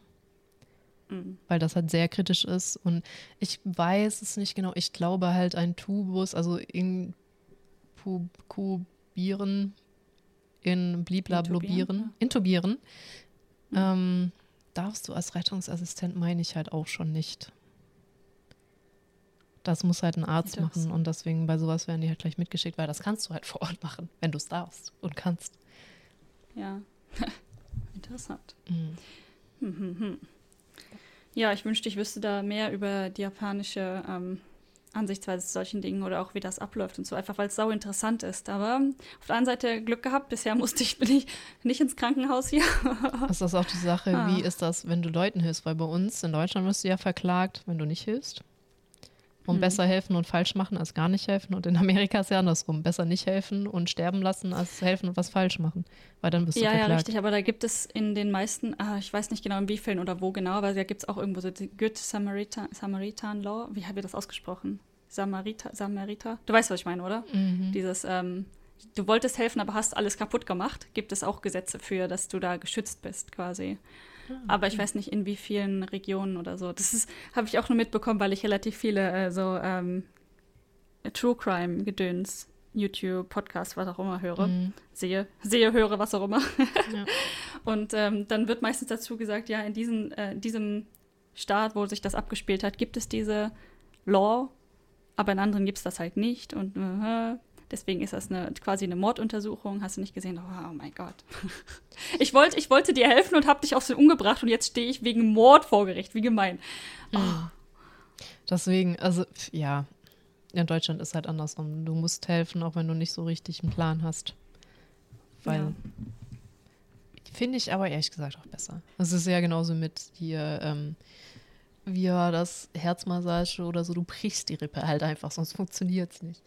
Hm. weil das halt sehr kritisch ist. Und ich weiß es nicht genau. Ich glaube halt ein Tubus, also inkubieren, in bliblablobieren, intubieren, Mhm. ähm, darfst du als Rettungsassistent, meine ich halt auch schon nicht. Das muss halt ein Arzt machen und deswegen bei sowas werden die halt gleich mitgeschickt, weil das kannst du halt <laughs> vor Ort machen, wenn du es darfst und kannst. Ja. <laughs> Interessant. Mhm. Hm, hm, hm. Ja, ich wünschte, ich wüsste da mehr über die japanische ähm, Ansichtsweise zu solchen Dingen oder auch wie das abläuft und so, einfach weil es sau interessant ist. Aber auf der anderen Seite Glück gehabt, bisher musste ich, <laughs> bin ich nicht ins Krankenhaus hier. <laughs> Das ist auch die Sache, Ah. wie ist das, wenn du Leuten hilfst? Weil bei uns in Deutschland wirst du ja verklagt, wenn du nicht hilfst. Und Hm. besser helfen und falsch machen als gar nicht helfen. Und in Amerika ist ja andersrum. Besser nicht helfen und sterben lassen, als helfen und was falsch machen. Weil dann bist du Ja, ja, verklagt. richtig, aber da gibt es in den meisten, ah, ich weiß nicht genau in wie vielen oder wo genau, aber da gibt es auch irgendwo so die Good Samaritan, Samaritan Law. Wie haben wir das ausgesprochen? Samariter, Samariter? Du weißt, was ich meine, oder? Mhm. Dieses, ähm, du wolltest helfen, aber hast alles kaputt gemacht. Gibt es auch Gesetze für, dass du da geschützt bist, quasi. Ah, Aber ich weiß nicht, in wie vielen Regionen oder so. Das habe ich auch nur mitbekommen, weil ich relativ viele äh, so ähm, True Crime Gedöns, YouTube, Podcast, was auch immer höre, Mhm. sehe, sehe, höre, was auch immer. Ja. <laughs> Und ähm, dann wird meistens dazu gesagt, ja, in diesen, äh, diesem Staat, wo sich das abgespielt hat, gibt es diese Law, aber in anderen gibt es das halt nicht. Und äh, deswegen ist das eine, quasi eine Morduntersuchung. Hast du nicht gesehen? Oh, oh mein Gott. <laughs> Ich, wollt, ich wollte dir helfen und habe dich aufs umgebracht und jetzt stehe ich wegen Mord vor Gericht. Wie gemein. Deswegen, also ja, in Deutschland ist halt andersrum. Du musst helfen, auch wenn du nicht so richtig einen Plan hast. Weil, Ja. finde ich aber ehrlich gesagt auch besser. Es ist ja genauso mit hier, ähm, wie war das, Herzmassage oder so, du brichst die Rippe halt einfach, sonst funktioniert es nicht.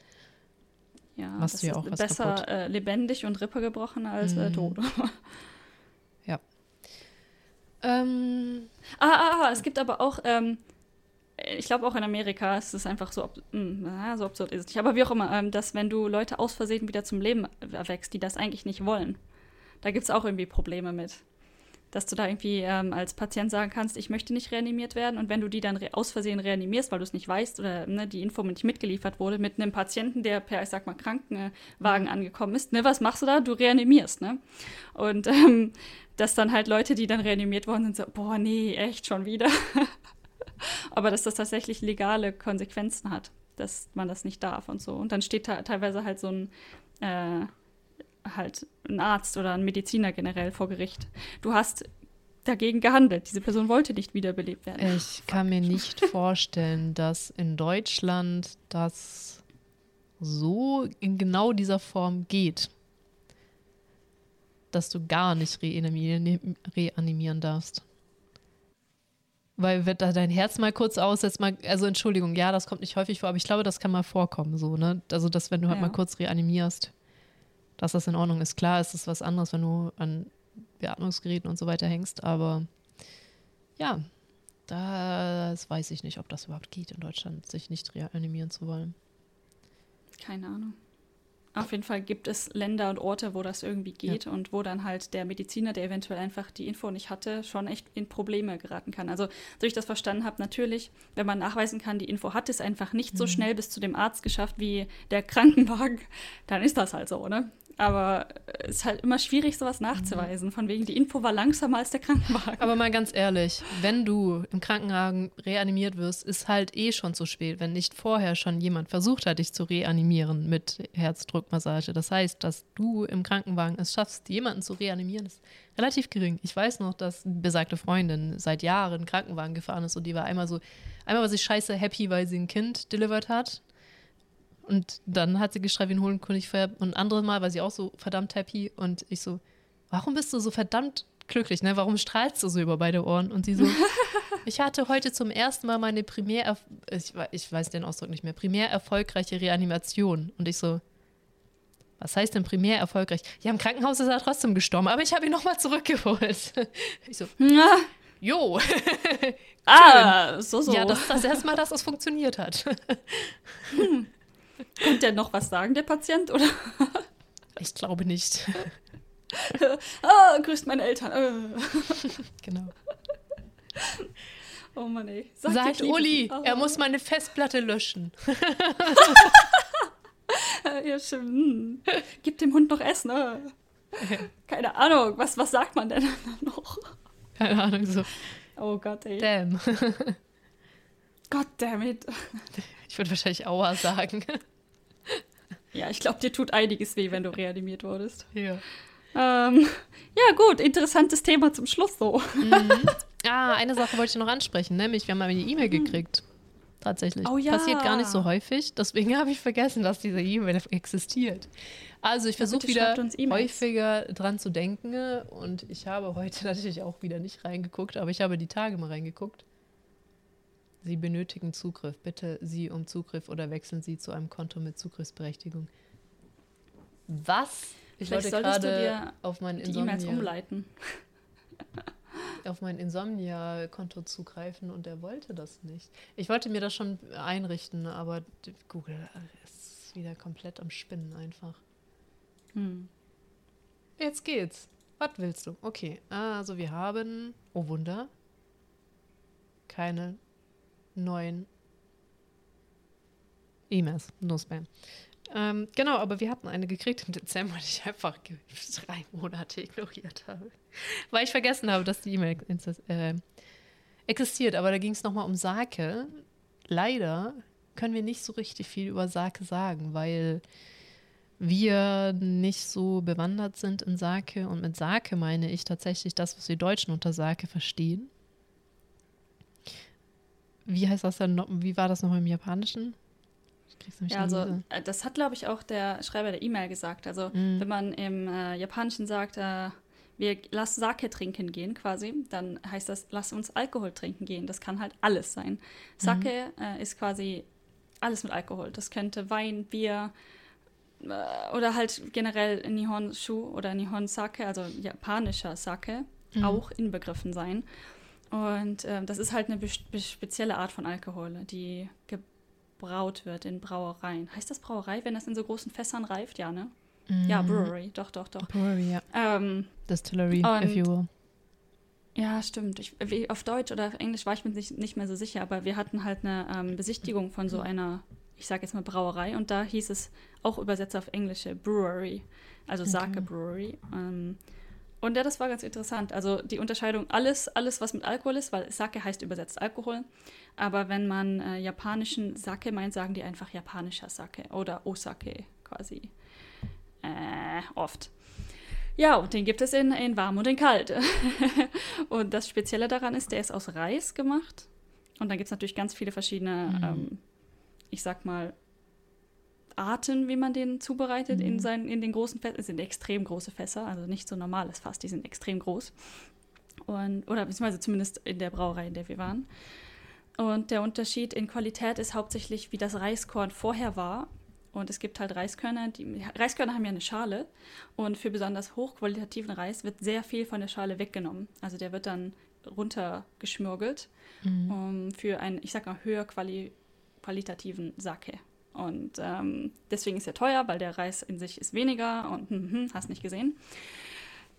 Ja, Machst das du ja ist auch was besser kaputt. äh, lebendig und Rippe gebrochen als äh, Mhm. tot. <laughs> Ähm, Ah, ah, ah, es gibt aber auch, ähm, ich glaube auch in Amerika ist es einfach so, mm, na, so absurd ist es nicht, aber wie auch immer, ähm, dass wenn du Leute aus Versehen wieder zum Leben erwächst, die das eigentlich nicht wollen, da gibt es auch irgendwie Probleme mit. Dass du da irgendwie ähm, als Patient sagen kannst, ich möchte nicht reanimiert werden. Und wenn du die dann aus Versehen reanimierst, weil du es nicht weißt oder ne, die Info nicht mitgeliefert wurde, mit einem Patienten, der per, ich sag mal, Krankenwagen mhm. angekommen ist, ne, was machst du da? Du reanimierst, ne? Und ähm, dass dann halt Leute, die dann reanimiert worden sind, so, boah, nee, echt schon wieder. <laughs> Aber dass das tatsächlich legale Konsequenzen hat, dass man das nicht darf und so. Und dann steht da teilweise halt so ein äh, halt ein Arzt oder ein Mediziner generell vor Gericht. Du hast dagegen gehandelt. Diese Person wollte nicht wiederbelebt werden. Ich kann mir nicht <laughs> vorstellen, dass in Deutschland das so in genau dieser Form geht, dass du gar nicht reanimieren, reanimieren darfst. Weil wird da dein Herz mal kurz aussetzt, mal, also Entschuldigung, ja, das kommt nicht häufig vor, aber ich glaube, das kann mal vorkommen, so, ne? Also, dass wenn du halt ja. mal kurz reanimierst dass das in Ordnung ist. Klar ist es was anderes, wenn du an Beatmungsgeräten und so weiter hängst, aber ja, das weiß ich nicht, ob das überhaupt geht in Deutschland, sich nicht reanimieren zu wollen. Keine Ahnung. Auf jeden Fall gibt es Länder und Orte, wo das irgendwie geht ja. und wo dann halt der Mediziner, der eventuell einfach die Info nicht hatte, schon echt in Probleme geraten kann. Also, so ich das verstanden habe, natürlich, wenn man nachweisen kann, die Info hat es einfach nicht mhm. so schnell bis zu dem Arzt geschafft wie der Krankenwagen, dann ist das halt so, ne? Aber es ist halt immer schwierig, sowas nachzuweisen. Von wegen, die Info war langsamer als der Krankenwagen. Aber mal ganz ehrlich, wenn du im Krankenwagen reanimiert wirst, ist halt eh schon zu spät, wenn nicht vorher schon jemand versucht hat, dich zu reanimieren mit Herzdruckmassage. Das heißt, dass du im Krankenwagen es schaffst, jemanden zu reanimieren, ist relativ gering. Ich weiß noch, dass besagte Freundin seit Jahren Krankenwagen gefahren ist und die war einmal so, einmal war sie scheiße happy, weil sie ein Kind delivered hat und dann hat sie geschrieben, konnte ich vorher. Und ein anderes Mal war sie auch so verdammt happy. Und ich so, warum bist du so verdammt glücklich, ne? Warum strahlst du so über beide Ohren? Und sie so, <laughs> ich hatte heute zum ersten Mal meine primär, ich, ich weiß den Ausdruck nicht mehr, primär erfolgreiche Reanimation. Und ich so, was heißt denn primär erfolgreich? Ja, im Krankenhaus ist er trotzdem gestorben, aber ich habe ihn nochmal zurückgeholt. <laughs> Ich so, <laughs> jo. ah, so, so. Ja, das ist das erste Mal, dass es funktioniert hat. hm. <laughs> Konnte der noch was sagen, der Patient, oder? Ich glaube nicht. <laughs> ah, grüßt meine Eltern. Äh. <laughs> genau. Oh Mann, ey. Sagt, Sagt Uli, oh. er muss meine Festplatte löschen. ja, schön. Gib dem Hund noch Essen. Ne? Keine Ahnung, was, was sagt man denn noch? Keine Ahnung, so. Oh Gott, ey. Damn. God damn it. Ich würde wahrscheinlich Aua sagen. Ja, ich glaube, dir tut einiges weh, wenn du reanimiert wurdest. Ja. Ähm, ja, gut, interessantes Thema zum Schluss so. Mhm. Ah, eine Sache wollte ich noch ansprechen, nämlich wir haben eine E-Mail mhm. gekriegt. Tatsächlich. Oh, ja. Passiert gar nicht so häufig, deswegen habe ich vergessen, dass diese E-Mail existiert. Also ich versuche wieder häufiger dran zu denken und ich habe heute <laughs> natürlich auch wieder nicht reingeguckt, aber ich habe die Tage mal reingeguckt. Sie benötigen Zugriff. Bitte Sie um Zugriff oder wechseln Sie zu einem Konto mit Zugriffsberechtigung. Was? Ich Vielleicht wollte gerade auf mein Insomnia umleiten. <laughs> auf mein Insomnia-Konto zugreifen und er wollte das nicht. Ich wollte mir das schon einrichten, aber Google ist wieder komplett am Spinnen einfach. Hm. Jetzt geht's. Was willst du? Okay, also wir haben, oh Wunder, keine neuen E-Mails, no Spam. Ähm, genau, aber wir hatten eine gekriegt im Dezember, die ich einfach drei Monate ignoriert habe. Weil ich vergessen habe, dass die E-Mail äh, existiert. Aber da ging es nochmal um Sake. Leider können wir nicht so richtig viel über Sake sagen, weil wir nicht so bewandert sind in Sake. Und mit Sake meine ich tatsächlich das, was die Deutschen unter Sake verstehen. Wie heißt das denn? Wie war das noch im Japanischen? Ja, also äh, das hat, glaube ich, auch der Schreiber der E-Mail gesagt. Also mm. wenn man im äh, Japanischen sagt, äh, wir lassen Sake trinken gehen quasi, dann heißt das, lass uns Alkohol trinken gehen. Das kann halt alles sein. Sake mm. äh, ist quasi alles mit Alkohol. Das könnte Wein, Bier äh, oder halt generell Nihon Shu oder Nihon Sake, also japanischer Sake, mm. auch inbegriffen sein. Und äh, das ist halt eine spezielle Art von Alkohol, die gebraut wird in Brauereien. Heißt das Brauerei, wenn das in so großen Fässern reift? Ja, ne? Mm. Ja, Brewery, doch, doch, doch. Brewery, ja. Ähm, Distillery, if you will. Ja, stimmt. Ich, wie, auf Deutsch oder auf Englisch war ich mir nicht, nicht mehr so sicher, aber wir hatten halt eine ähm, Besichtigung von so einer, ich sage jetzt mal Brauerei, und da hieß es auch übersetzt auf Englische Brewery, also Sake Brewery. Ähm, und ja, das war ganz interessant. Also die Unterscheidung, alles, alles, was mit Alkohol ist, weil Sake heißt übersetzt Alkohol. Aber wenn man äh, japanischen Sake meint, sagen die einfach japanischer Sake oder Osake quasi. Äh, oft. Ja, und den gibt es in, in warm und in kalt. <laughs> und das Spezielle daran ist, der ist aus Reis gemacht. Und dann gibt es natürlich ganz viele verschiedene, mhm. ähm, ich sag mal, Arten, wie man den zubereitet mhm. in, seinen, in den großen Fässern. Es sind extrem große Fässer, also nicht so normales Fass, die sind extrem groß. Und, oder beziehungsweise zumindest in der Brauerei, in der wir waren. Und der Unterschied in Qualität ist hauptsächlich, wie das Reiskorn vorher war und es gibt halt Reiskörner, die Reiskörner haben ja eine Schale und für besonders hochqualitativen Reis wird sehr viel von der Schale weggenommen. Also der wird dann runtergeschmürgelt mhm. um, für einen, ich sag mal, höher quali qualitativen Sake. Und ähm, deswegen ist er teuer, weil der Reis in sich ist weniger und hm, hm, hast nicht gesehen.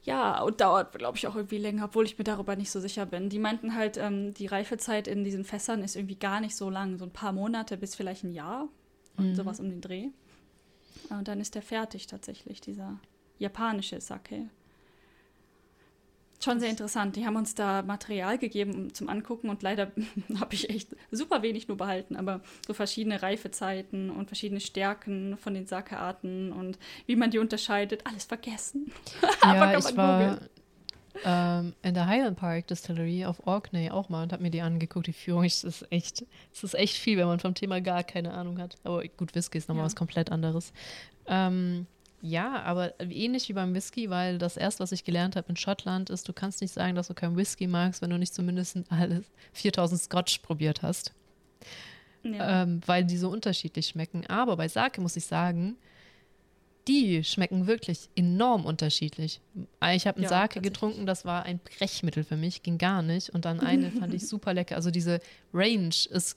Ja, und dauert, glaube ich, auch irgendwie länger, obwohl ich mir darüber nicht so sicher bin. Die meinten halt, ähm, die Reifezeit in diesen Fässern ist irgendwie gar nicht so lang, so ein paar Monate bis vielleicht ein Jahr und mhm. sowas um den Dreh. Und dann ist der fertig tatsächlich, dieser japanische Sake. Schon sehr interessant. Die haben uns da Material gegeben zum Angucken und leider <laughs> habe ich echt super wenig nur behalten, aber so verschiedene Reifezeiten und verschiedene Stärken von den Sake-Arten und wie man die unterscheidet, alles vergessen. <laughs> Ja, ich war, ähm, in der Highland Park Distillery auf Orkney auch mal und habe mir die angeguckt, die Führung. Es ist echt, es ist echt viel, wenn man vom Thema gar keine Ahnung hat. Aber gut, Whisky ist nochmal ja. was komplett anderes. Ähm, ja, aber ähnlich wie beim Whisky, weil das erste, was ich gelernt habe in Schottland, ist, du kannst nicht sagen, dass du keinen Whisky magst, wenn du nicht zumindest alle 4000 Scotch probiert hast. Ja. Ähm, weil die so unterschiedlich schmecken. Aber bei Sake muss ich sagen, die schmecken wirklich enorm unterschiedlich. Ich habe einen ja, Sake getrunken, das war ein Brechmittel für mich, ging gar nicht. Und dann eine fand ich <laughs> super lecker. Also diese Range ist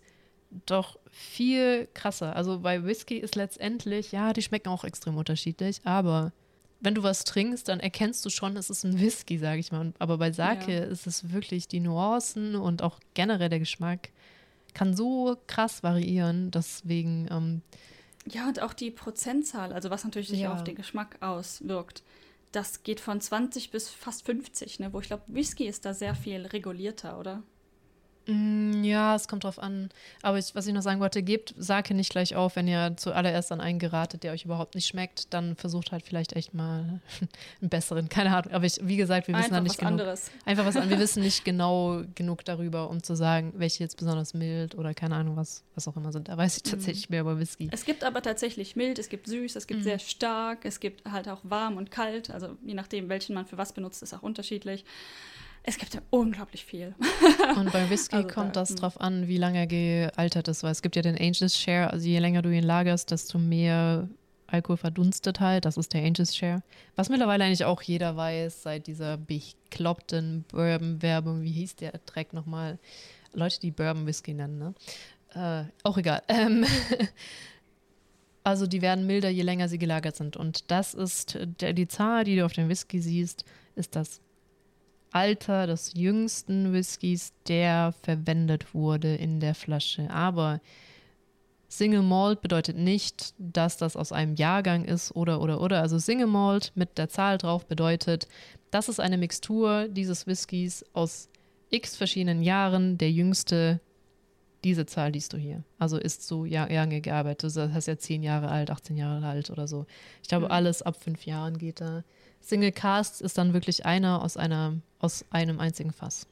doch viel krasser. Also bei Whisky ist letztendlich, ja, die schmecken auch extrem unterschiedlich, aber wenn du was trinkst, dann erkennst du schon, es ist ein Whisky, sage ich mal. Aber bei Sake ja. ist es wirklich die Nuancen und auch generell der Geschmack kann so krass variieren. Deswegen ähm, ja, und auch die Prozentzahl, also was natürlich sich ja. auf den Geschmack auswirkt, das geht von 20 bis fast 50, ne? wo ich glaube, Whisky ist da sehr viel regulierter, oder? Mm, ja, es kommt drauf an. Aber ich, was ich noch sagen wollte, gebt Sake nicht gleich auf, wenn ihr zuallererst an einen geratet, der euch überhaupt nicht schmeckt, dann versucht halt vielleicht echt mal <laughs> einen besseren, keine Ahnung. Aber ich, wie gesagt, wir wissen da nicht was genug. Anderes. Einfach was Wir <laughs> wissen nicht genau genug darüber, um zu sagen, welche jetzt besonders mild oder keine Ahnung, was, was auch immer sind. Da weiß ich mhm. tatsächlich mhm. mehr über Whisky. Es gibt aber tatsächlich mild, es gibt süß, es gibt mhm. sehr stark, es gibt halt auch warm und kalt. Also je nachdem, welchen man für was benutzt, ist auch unterschiedlich. Es gibt ja unglaublich viel. <laughs> Und bei Whisky also kommt da, das hm. drauf an, wie lange er gealtert ist, weil es gibt ja den Angels Share, also je länger du ihn lagerst, desto mehr Alkohol verdunstet halt, das ist der Angels Share. Was mittlerweile eigentlich auch jeder weiß, seit dieser bekloppten Bourbon-Werbung, wie hieß der Track nochmal? Leute, die Bourbon Whisky nennen, ne? Äh, auch egal. Ähm, <laughs> also die werden milder, je länger sie gelagert sind. Und das ist der, die Zahl, die du auf dem Whisky siehst, ist das Alter des jüngsten Whiskys, der verwendet wurde in der Flasche. Aber Single Malt bedeutet nicht, dass das aus einem Jahrgang ist oder oder oder. Also Single Malt mit der Zahl drauf bedeutet, das ist eine Mixtur dieses Whiskys aus x verschiedenen Jahren. Der jüngste, diese Zahl liest du hier. Also ist so lange gearbeitet. Das heißt ja 10 Jahre alt, 18 Jahre alt oder so. Ich glaube, mhm. alles ab 5 Jahren geht da. Single Cast ist dann wirklich einer aus einer aus einem einzigen Fass.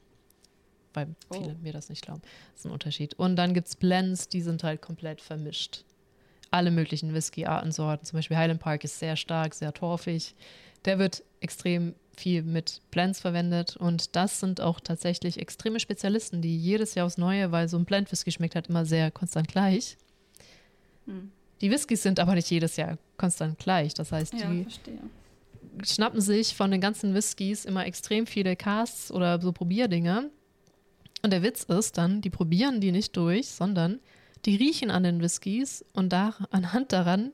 Weil viele oh. mir das nicht glauben. Das ist ein Unterschied. Und dann gibt es Blends, die sind halt komplett vermischt. Alle möglichen Whisky-Artensorten. Zum Beispiel Highland Park ist sehr stark, sehr torfig. Der wird extrem viel mit Blends verwendet. Und das sind auch tatsächlich extreme Spezialisten, die jedes Jahr aufs Neue, weil so ein Blend-Whisky schmeckt halt immer sehr konstant gleich. Hm. Die Whiskys sind aber nicht jedes Jahr konstant gleich. Das heißt, ja, die verstehe schnappen sich von den ganzen Whiskys immer extrem viele Casts oder so Probierdinger. Und der Witz ist dann, die probieren die nicht durch, sondern die riechen an den Whiskys und da, anhand daran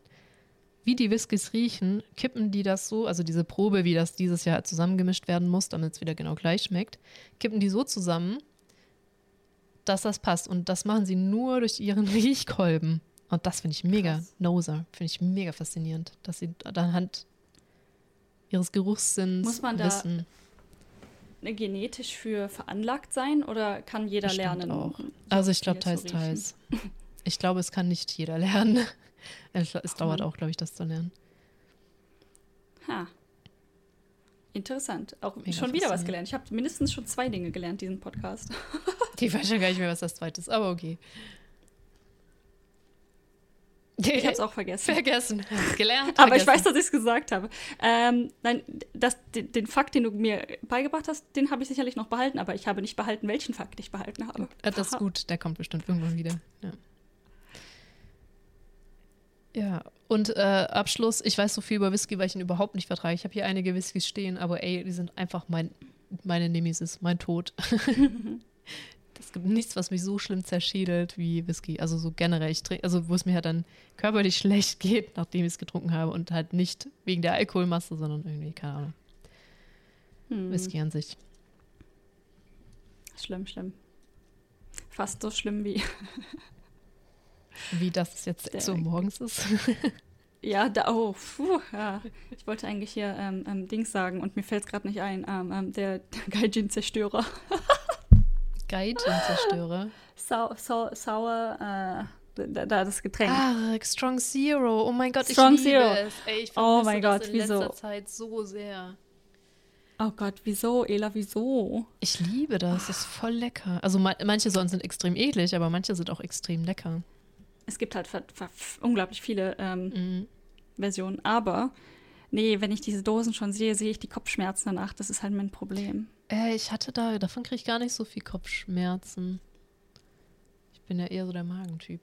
wie die Whiskys riechen, kippen die das so, also diese Probe, wie das dieses Jahr zusammengemischt werden muss, damit es wieder genau gleich schmeckt, kippen die so zusammen, dass das passt. Und das machen sie nur durch ihren <laughs> Riechkolben. Und das finde ich mega, Krass. Noser, finde ich mega faszinierend, dass sie anhand ihres Geruchssinns Muss man da wissen. Ne, genetisch für veranlagt sein oder kann jeder Bestimmt lernen? auch. so Also ich glaube teils, teils. <laughs> Ich glaube, es kann nicht jeder lernen. <laughs> Es, es dauert auch, glaube ich, das zu lernen. Ha. Interessant. Auch Mega schon wieder was gelernt. Ich habe mindestens schon zwei Dinge gelernt, diesen Podcast. Ich weiß schon gar nicht mehr, was das zweite ist, aber okay. Ich habe es auch <laughs> vergessen. vergessen. Gelernt. Aber ich weiß, vergessen. dass ich es gesagt habe. Ähm, nein, das, den, den Fakt, den du mir beigebracht hast, den habe ich sicherlich noch behalten, aber ich habe nicht behalten, welchen Fakt ich behalten habe. Ja, das ist gut, der kommt bestimmt irgendwann wieder. Ja, ja. und äh, Abschluss, ich weiß so viel über Whisky, weil ich ihn überhaupt nicht vertrage. Ich habe hier einige Whiskys stehen, aber ey, die sind einfach mein, meine Nemesis, mein Tod. <laughs> <laughs> Es gibt nichts, was mich so schlimm zerschädelt wie Whisky. Also so generell. Ich trinke, also wo es mir halt dann körperlich <laughs> schlecht geht, nachdem ich es getrunken habe und halt nicht wegen der Alkoholmasse, sondern irgendwie, keine Ahnung, Hm, Whisky an sich. Schlimm, schlimm. Fast so schlimm wie. Wie das jetzt Der- so morgens ist. <laughs> Ja, da, oh, puh, ja. Ich wollte eigentlich hier ähm, ähm, Dings sagen und mir fällt es gerade nicht ein. Ähm, ähm, der <laughs> Gaijin-Zerstörer. Gaijin-Zerstörer. Sau, sau, sauer, äh, da, da das Getränk. Ah, Strong Zero. Oh mein Gott, Strong ich liebe Zero. es. Ey, ich Oh mein Gott, in wieso? letzter Zeit so sehr. Oh Gott, wieso, Ela, wieso? Ich liebe das. Das ist voll lecker. Also ma manche Sorten sind extrem eklig, aber manche sind auch extrem lecker. Es gibt halt unglaublich viele ähm, Mhm. Versionen, aber nee, wenn ich diese Dosen schon sehe, sehe ich die Kopfschmerzen danach. Das ist halt mein Problem. Äh, ich hatte da, davon kriege ich gar nicht so viel Kopfschmerzen. Ich bin ja eher so der Magentyp.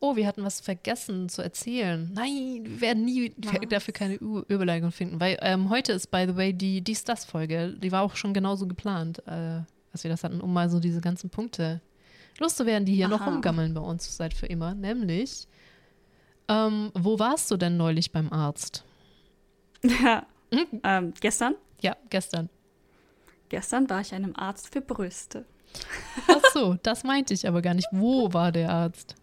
Oh, wir hatten was vergessen zu erzählen. Nein, wir werden nie Was? dafür keine Ü Überleitung finden, weil ähm, heute ist, by the way, die Dies-Das-Folge. Die war auch schon genauso geplant, äh, als wir das hatten, um mal so diese ganzen Punkte loszuwerden, die hier noch Aha. rumgammeln bei uns seit für immer. Nämlich, ähm, wo warst du denn neulich beim Arzt? <laughs> Ja. Mhm. ähm, gestern? Ja, gestern. Gestern war ich einem Arzt für Brüste. Ach so, das meinte ich aber gar nicht. Wo war der Arzt?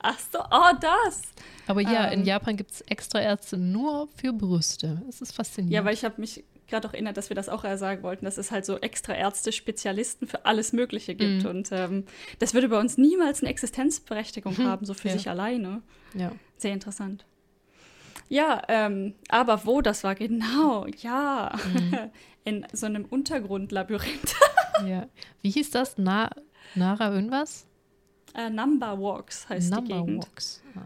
Ach so, oh, das. Aber ja, in Ähm. Japan gibt es extra Ärzte nur für Brüste. Es ist faszinierend. Ja, weil ich habe mich gerade auch erinnert, dass wir das auch sagen wollten, dass es halt so extra Ärzte, Spezialisten für alles Mögliche gibt. Mhm. Und ähm, das würde bei uns niemals eine Existenzberechtigung Mhm. haben, so für Ja. sich alleine. ja. Sehr interessant. Ja, ähm, aber wo das war, genau, ja. Mhm. <laughs> In so einem Untergrundlabyrinth. <laughs> ja. Wie hieß das? Na, Nara irgendwas? Äh, Number Walks heißt die Number Gegend. Walks. Ah.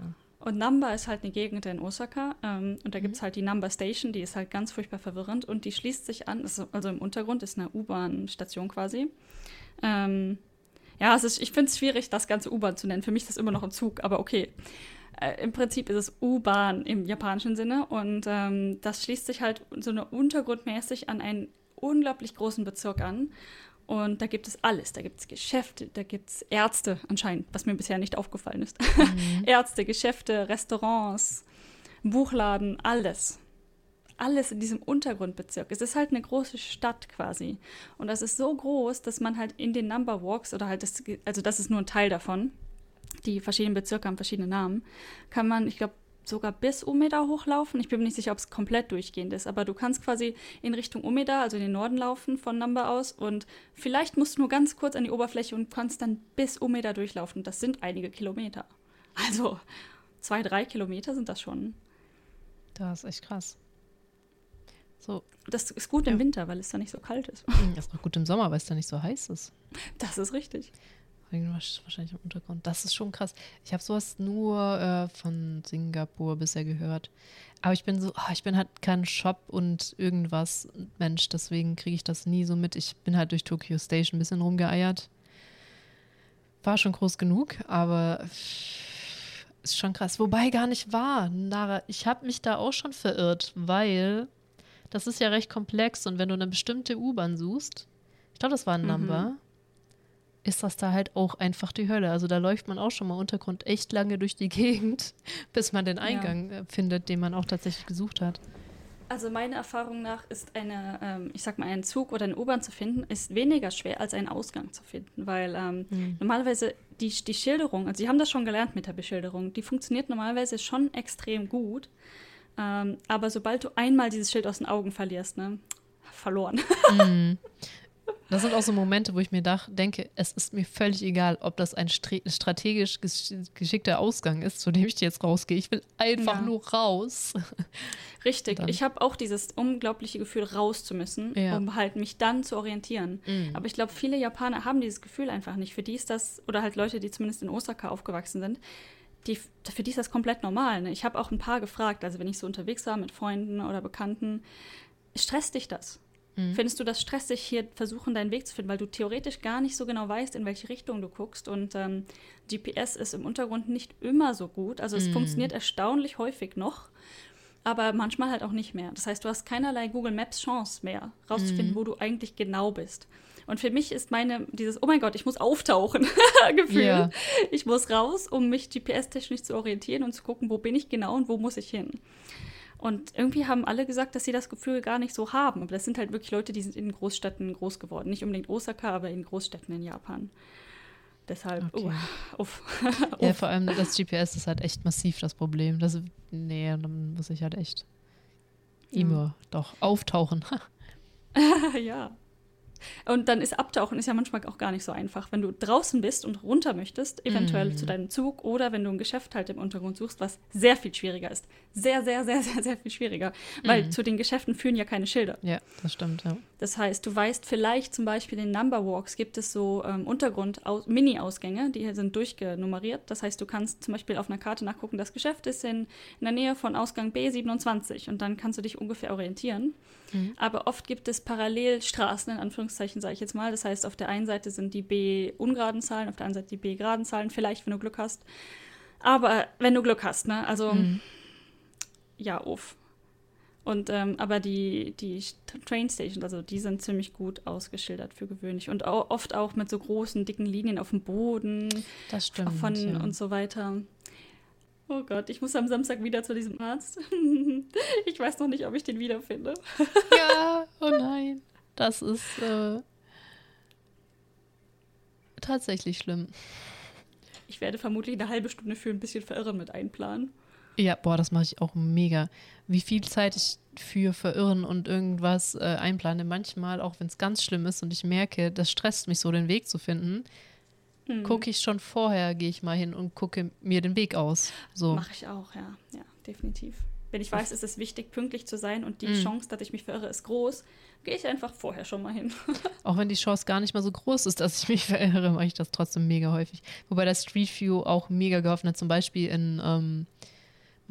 Und Namba ist halt eine Gegend in Osaka. Ähm, und da Mhm. gibt es halt die Number Station, die ist halt ganz furchtbar verwirrend. Und die schließt sich an, ist, also im Untergrund ist eine U-Bahn-Station quasi. Ähm, ja, es ist, ich finde es schwierig, das ganze U-Bahn zu nennen. Für mich ist das immer noch ein Zug, aber okay. Äh, Im Prinzip ist es U-Bahn im japanischen Sinne. Und ähm, das schließt sich halt so eine untergrundmäßig an einen unglaublich großen Bezirk an. Und da gibt es alles. Da gibt es Geschäfte, da gibt es Ärzte anscheinend, was mir bisher nicht aufgefallen ist. Mhm. <laughs> Ärzte, Geschäfte, Restaurants, Buchladen, alles. Alles in diesem Untergrundbezirk. Es ist halt eine große Stadt quasi. Und das ist so groß, dass man halt in den Number Walks oder halt, das, also das ist nur ein Teil davon, die verschiedenen Bezirke haben verschiedene Namen, kann man, ich glaube, sogar bis Umeda hochlaufen. Ich bin mir nicht sicher, ob es komplett durchgehend ist, aber du kannst quasi in Richtung Umeda, also in den Norden laufen von Number aus und vielleicht musst du nur ganz kurz an die Oberfläche und kannst dann bis Umeda durchlaufen. Das sind einige Kilometer. Also zwei, drei Kilometer sind das schon. Das ist echt krass. So, Das ist gut im Ja. Winter, weil es da nicht so kalt ist. das ist auch gut im Sommer, weil es da nicht so heiß ist. Das ist richtig. Wahrscheinlich im Untergrund. Das ist schon krass. Ich habe sowas nur äh, von Singapur bisher gehört. Aber ich bin so, ah, ich bin halt kein Shop und irgendwas Mensch, deswegen kriege ich das nie so mit. Ich bin halt durch Tokyo Station ein bisschen rumgeeiert. War schon groß genug, aber ist schon krass. Wobei gar nicht wahr, Nara. Ich habe mich da auch schon verirrt, weil das ist ja recht komplex und wenn du eine bestimmte U-Bahn suchst, ich glaube, das war ein Mhm. Number, ist das da halt auch einfach die Hölle. Also da läuft man auch schon mal Untergrund echt lange durch die <laughs> Gegend, bis man den Eingang ja. Äh, findet, den man auch tatsächlich gesucht hat. Also meiner Erfahrung nach ist eine, ähm, ich sag mal, einen Zug oder eine U-Bahn zu finden, ist weniger schwer als einen Ausgang zu finden, weil ähm, mhm. normalerweise die, die Schilderung, also sie haben das schon gelernt mit der Beschilderung, die funktioniert normalerweise schon extrem gut. Ähm, aber sobald du einmal dieses Schild aus den Augen verlierst, ne, verloren. Mhm. <laughs> Das sind auch so Momente, wo ich mir dach, denke, es ist mir völlig egal, ob das ein strategisch geschickter Ausgang ist, zu dem ich jetzt rausgehe. Ich will einfach ja. nur raus. Richtig. Ich habe auch dieses unglaubliche Gefühl, raus zu müssen, ja. um halt mich dann zu orientieren. Mhm. Aber ich glaube, viele Japaner haben dieses Gefühl einfach nicht. Für die ist das, oder halt Leute, die zumindest in Osaka aufgewachsen sind, die, für die ist das komplett normal. Ne? Ich habe auch ein paar gefragt, also wenn ich so unterwegs war mit Freunden oder Bekannten, stresst dich das? Mhm. Findest du das stressig, hier versuchen, deinen Weg zu finden, weil du theoretisch gar nicht so genau weißt, in welche Richtung du guckst und ähm, GPS ist im Untergrund nicht immer so gut. Also es mhm. funktioniert erstaunlich häufig noch, aber manchmal halt auch nicht mehr. Das heißt, du hast keinerlei Google Maps Chance mehr, rauszufinden, mhm. wo du eigentlich genau bist. Und für mich ist meine, dieses, oh mein Gott, ich muss auftauchen, <laughs> Gefühl. Yeah. Ich muss raus, um mich GPS-technisch zu orientieren und zu gucken, wo bin ich genau und wo muss ich hin. Und irgendwie haben alle gesagt, dass sie das Gefühl gar nicht so haben. Aber das sind halt wirklich Leute, die sind in Großstädten groß geworden. Nicht unbedingt Osaka, aber in Großstädten in Japan. Deshalb, okay. uh, uff. <laughs> ja, vor allem das GPS ist halt echt massiv das Problem. Das, nee, dann muss ich halt echt immer ja. doch auftauchen. <laughs> <laughs> ja. Und dann ist Abtauchen ist ja manchmal auch gar nicht so einfach. Wenn du draußen bist und runter möchtest, eventuell mm. zu deinem Zug oder wenn du ein Geschäft halt im Untergrund suchst, was sehr viel schwieriger ist. Sehr, sehr, sehr, sehr, sehr viel schwieriger. Weil mm. zu den Geschäften führen ja keine Schilder. Ja, das stimmt, ja. Das heißt, du weißt vielleicht zum Beispiel in Number Walks gibt es so ähm, Untergrund-Mini-Ausgänge, die sind durchgenummeriert. Das heißt, du kannst zum Beispiel auf einer Karte nachgucken, das Geschäft ist in, in der Nähe von Ausgang B27 und dann kannst du dich ungefähr orientieren. Mhm. Aber oft gibt es Parallelstraßen, in Anführungszeichen sage ich jetzt mal. Das heißt, auf der einen Seite sind die B-ungeraden Zahlen, auf der anderen Seite die B-geraden Zahlen, vielleicht, wenn du Glück hast. Aber wenn du Glück hast, ne? Also, mhm. ja, uff. Und ähm, aber die, die Train Stations, also die sind ziemlich gut ausgeschildert für gewöhnlich und auch, oft auch mit so großen, dicken Linien auf dem Boden. Das stimmt. Von, ja. Und so weiter. Oh Gott, ich muss am Samstag wieder zu diesem Arzt. <laughs> ich weiß noch nicht, ob ich den wiederfinde. <laughs> ja, oh nein. Das ist äh, tatsächlich schlimm. Ich werde vermutlich eine halbe Stunde für ein bisschen Verirren mit einplanen. Ja, boah, das mache ich auch mega. Wie viel Zeit ich für Verirren und irgendwas äh, einplane. Manchmal, auch wenn es ganz schlimm ist und ich merke, das stresst mich so, den Weg zu finden, mhm. gucke ich schon vorher, gehe ich mal hin und gucke mir den Weg aus. So. Mache ich auch, ja. Ja, definitiv. Wenn ich weiß, es ist wichtig, pünktlich zu sein und die mhm. Chance, dass ich mich verirre, ist groß, gehe ich einfach vorher schon mal hin. <laughs> auch wenn die Chance gar nicht mal so groß ist, dass ich mich <laughs> verirre, mache ich das trotzdem mega häufig. Wobei das Street View auch mega geholfen hat. Zum Beispiel in ähm,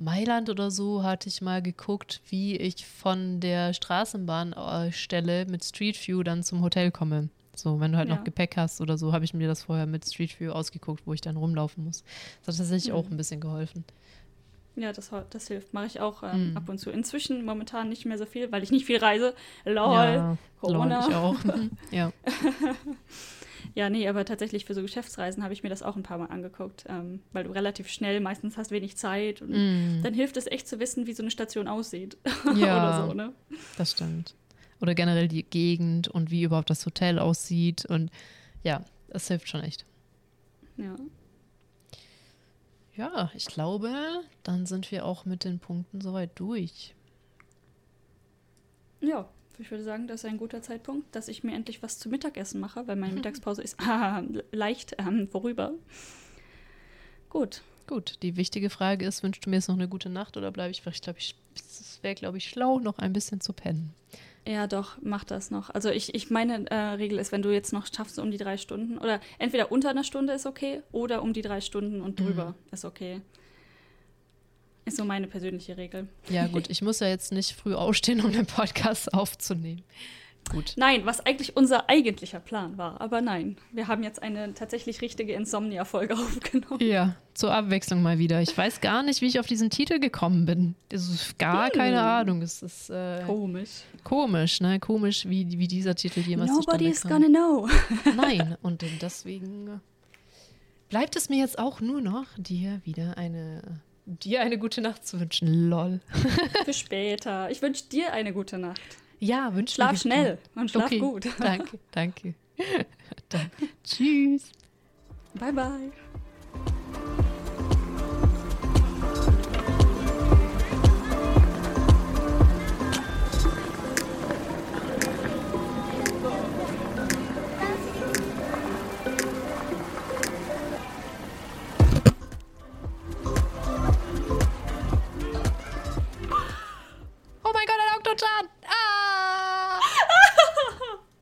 Mailand oder so hatte ich mal geguckt, wie ich von der Straßenbahnstelle mit Street View dann zum Hotel komme. So, wenn du halt ja. noch Gepäck hast oder so, habe ich mir das vorher mit Street View ausgeguckt, wo ich dann rumlaufen muss. Das hat tatsächlich mhm. auch ein bisschen geholfen. Ja, das, das hilft. Mache ich auch ähm, mm. ab und zu. Inzwischen momentan nicht mehr so viel, weil ich nicht viel reise. Lol, ja, Corona. Lol, ich auch. <laughs> ja. <laughs> ja, nee, aber tatsächlich für so Geschäftsreisen habe ich mir das auch ein paar Mal angeguckt, ähm, weil du relativ schnell, meistens hast wenig Zeit und mm. dann hilft es echt zu wissen, wie so eine Station aussieht. <laughs> Ja, Oder so, ne? Das stimmt. Oder generell die Gegend und wie überhaupt das Hotel aussieht und ja, das hilft schon echt. Ja. Ja, ich glaube, dann sind wir auch mit den Punkten soweit durch. Ja, ich würde sagen, das ist ein guter Zeitpunkt, dass ich mir endlich was zum Mittagessen mache, weil meine <laughs> Mittagspause ist leicht ähm, vorüber. Gut. Gut, die wichtige Frage ist, wünschst du mir jetzt noch eine gute Nacht oder bleibe ich, ich glaube, es wäre, glaube ich, schlau, noch ein bisschen zu pennen. Ja, doch, mach das noch. Also ich, ich meine äh, Regel ist, wenn du jetzt noch schaffst um die drei Stunden oder entweder unter einer Stunde ist okay oder um die drei Stunden und drüber mhm. ist okay. Ist so meine persönliche Regel. Ja, gut, ich muss ja jetzt nicht früh aufstehen, um den Podcast <laughs> aufzunehmen. Gut. Nein, was eigentlich unser eigentlicher Plan war. Aber nein, wir haben jetzt eine tatsächlich richtige Insomnia-Folge <laughs> aufgenommen. Ja, zur Abwechslung mal wieder. Ich weiß gar nicht, wie ich auf diesen Titel gekommen bin. Das ist gar Hm. keine Ahnung. Es ist äh, Komisch. komisch, ne? Komisch, wie, wie dieser Titel jemals Nobody is gonna know. <laughs> Nein, und deswegen bleibt es mir jetzt auch nur noch, dir wieder eine, dir eine gute Nacht zu wünschen. Lol. <laughs> Für später. Ich wünsche dir eine gute Nacht. Ja, wünsche Schlaf schnell und schlaf okay. gut. Danke, danke. <laughs> Dann, tschüss. Bye, bye.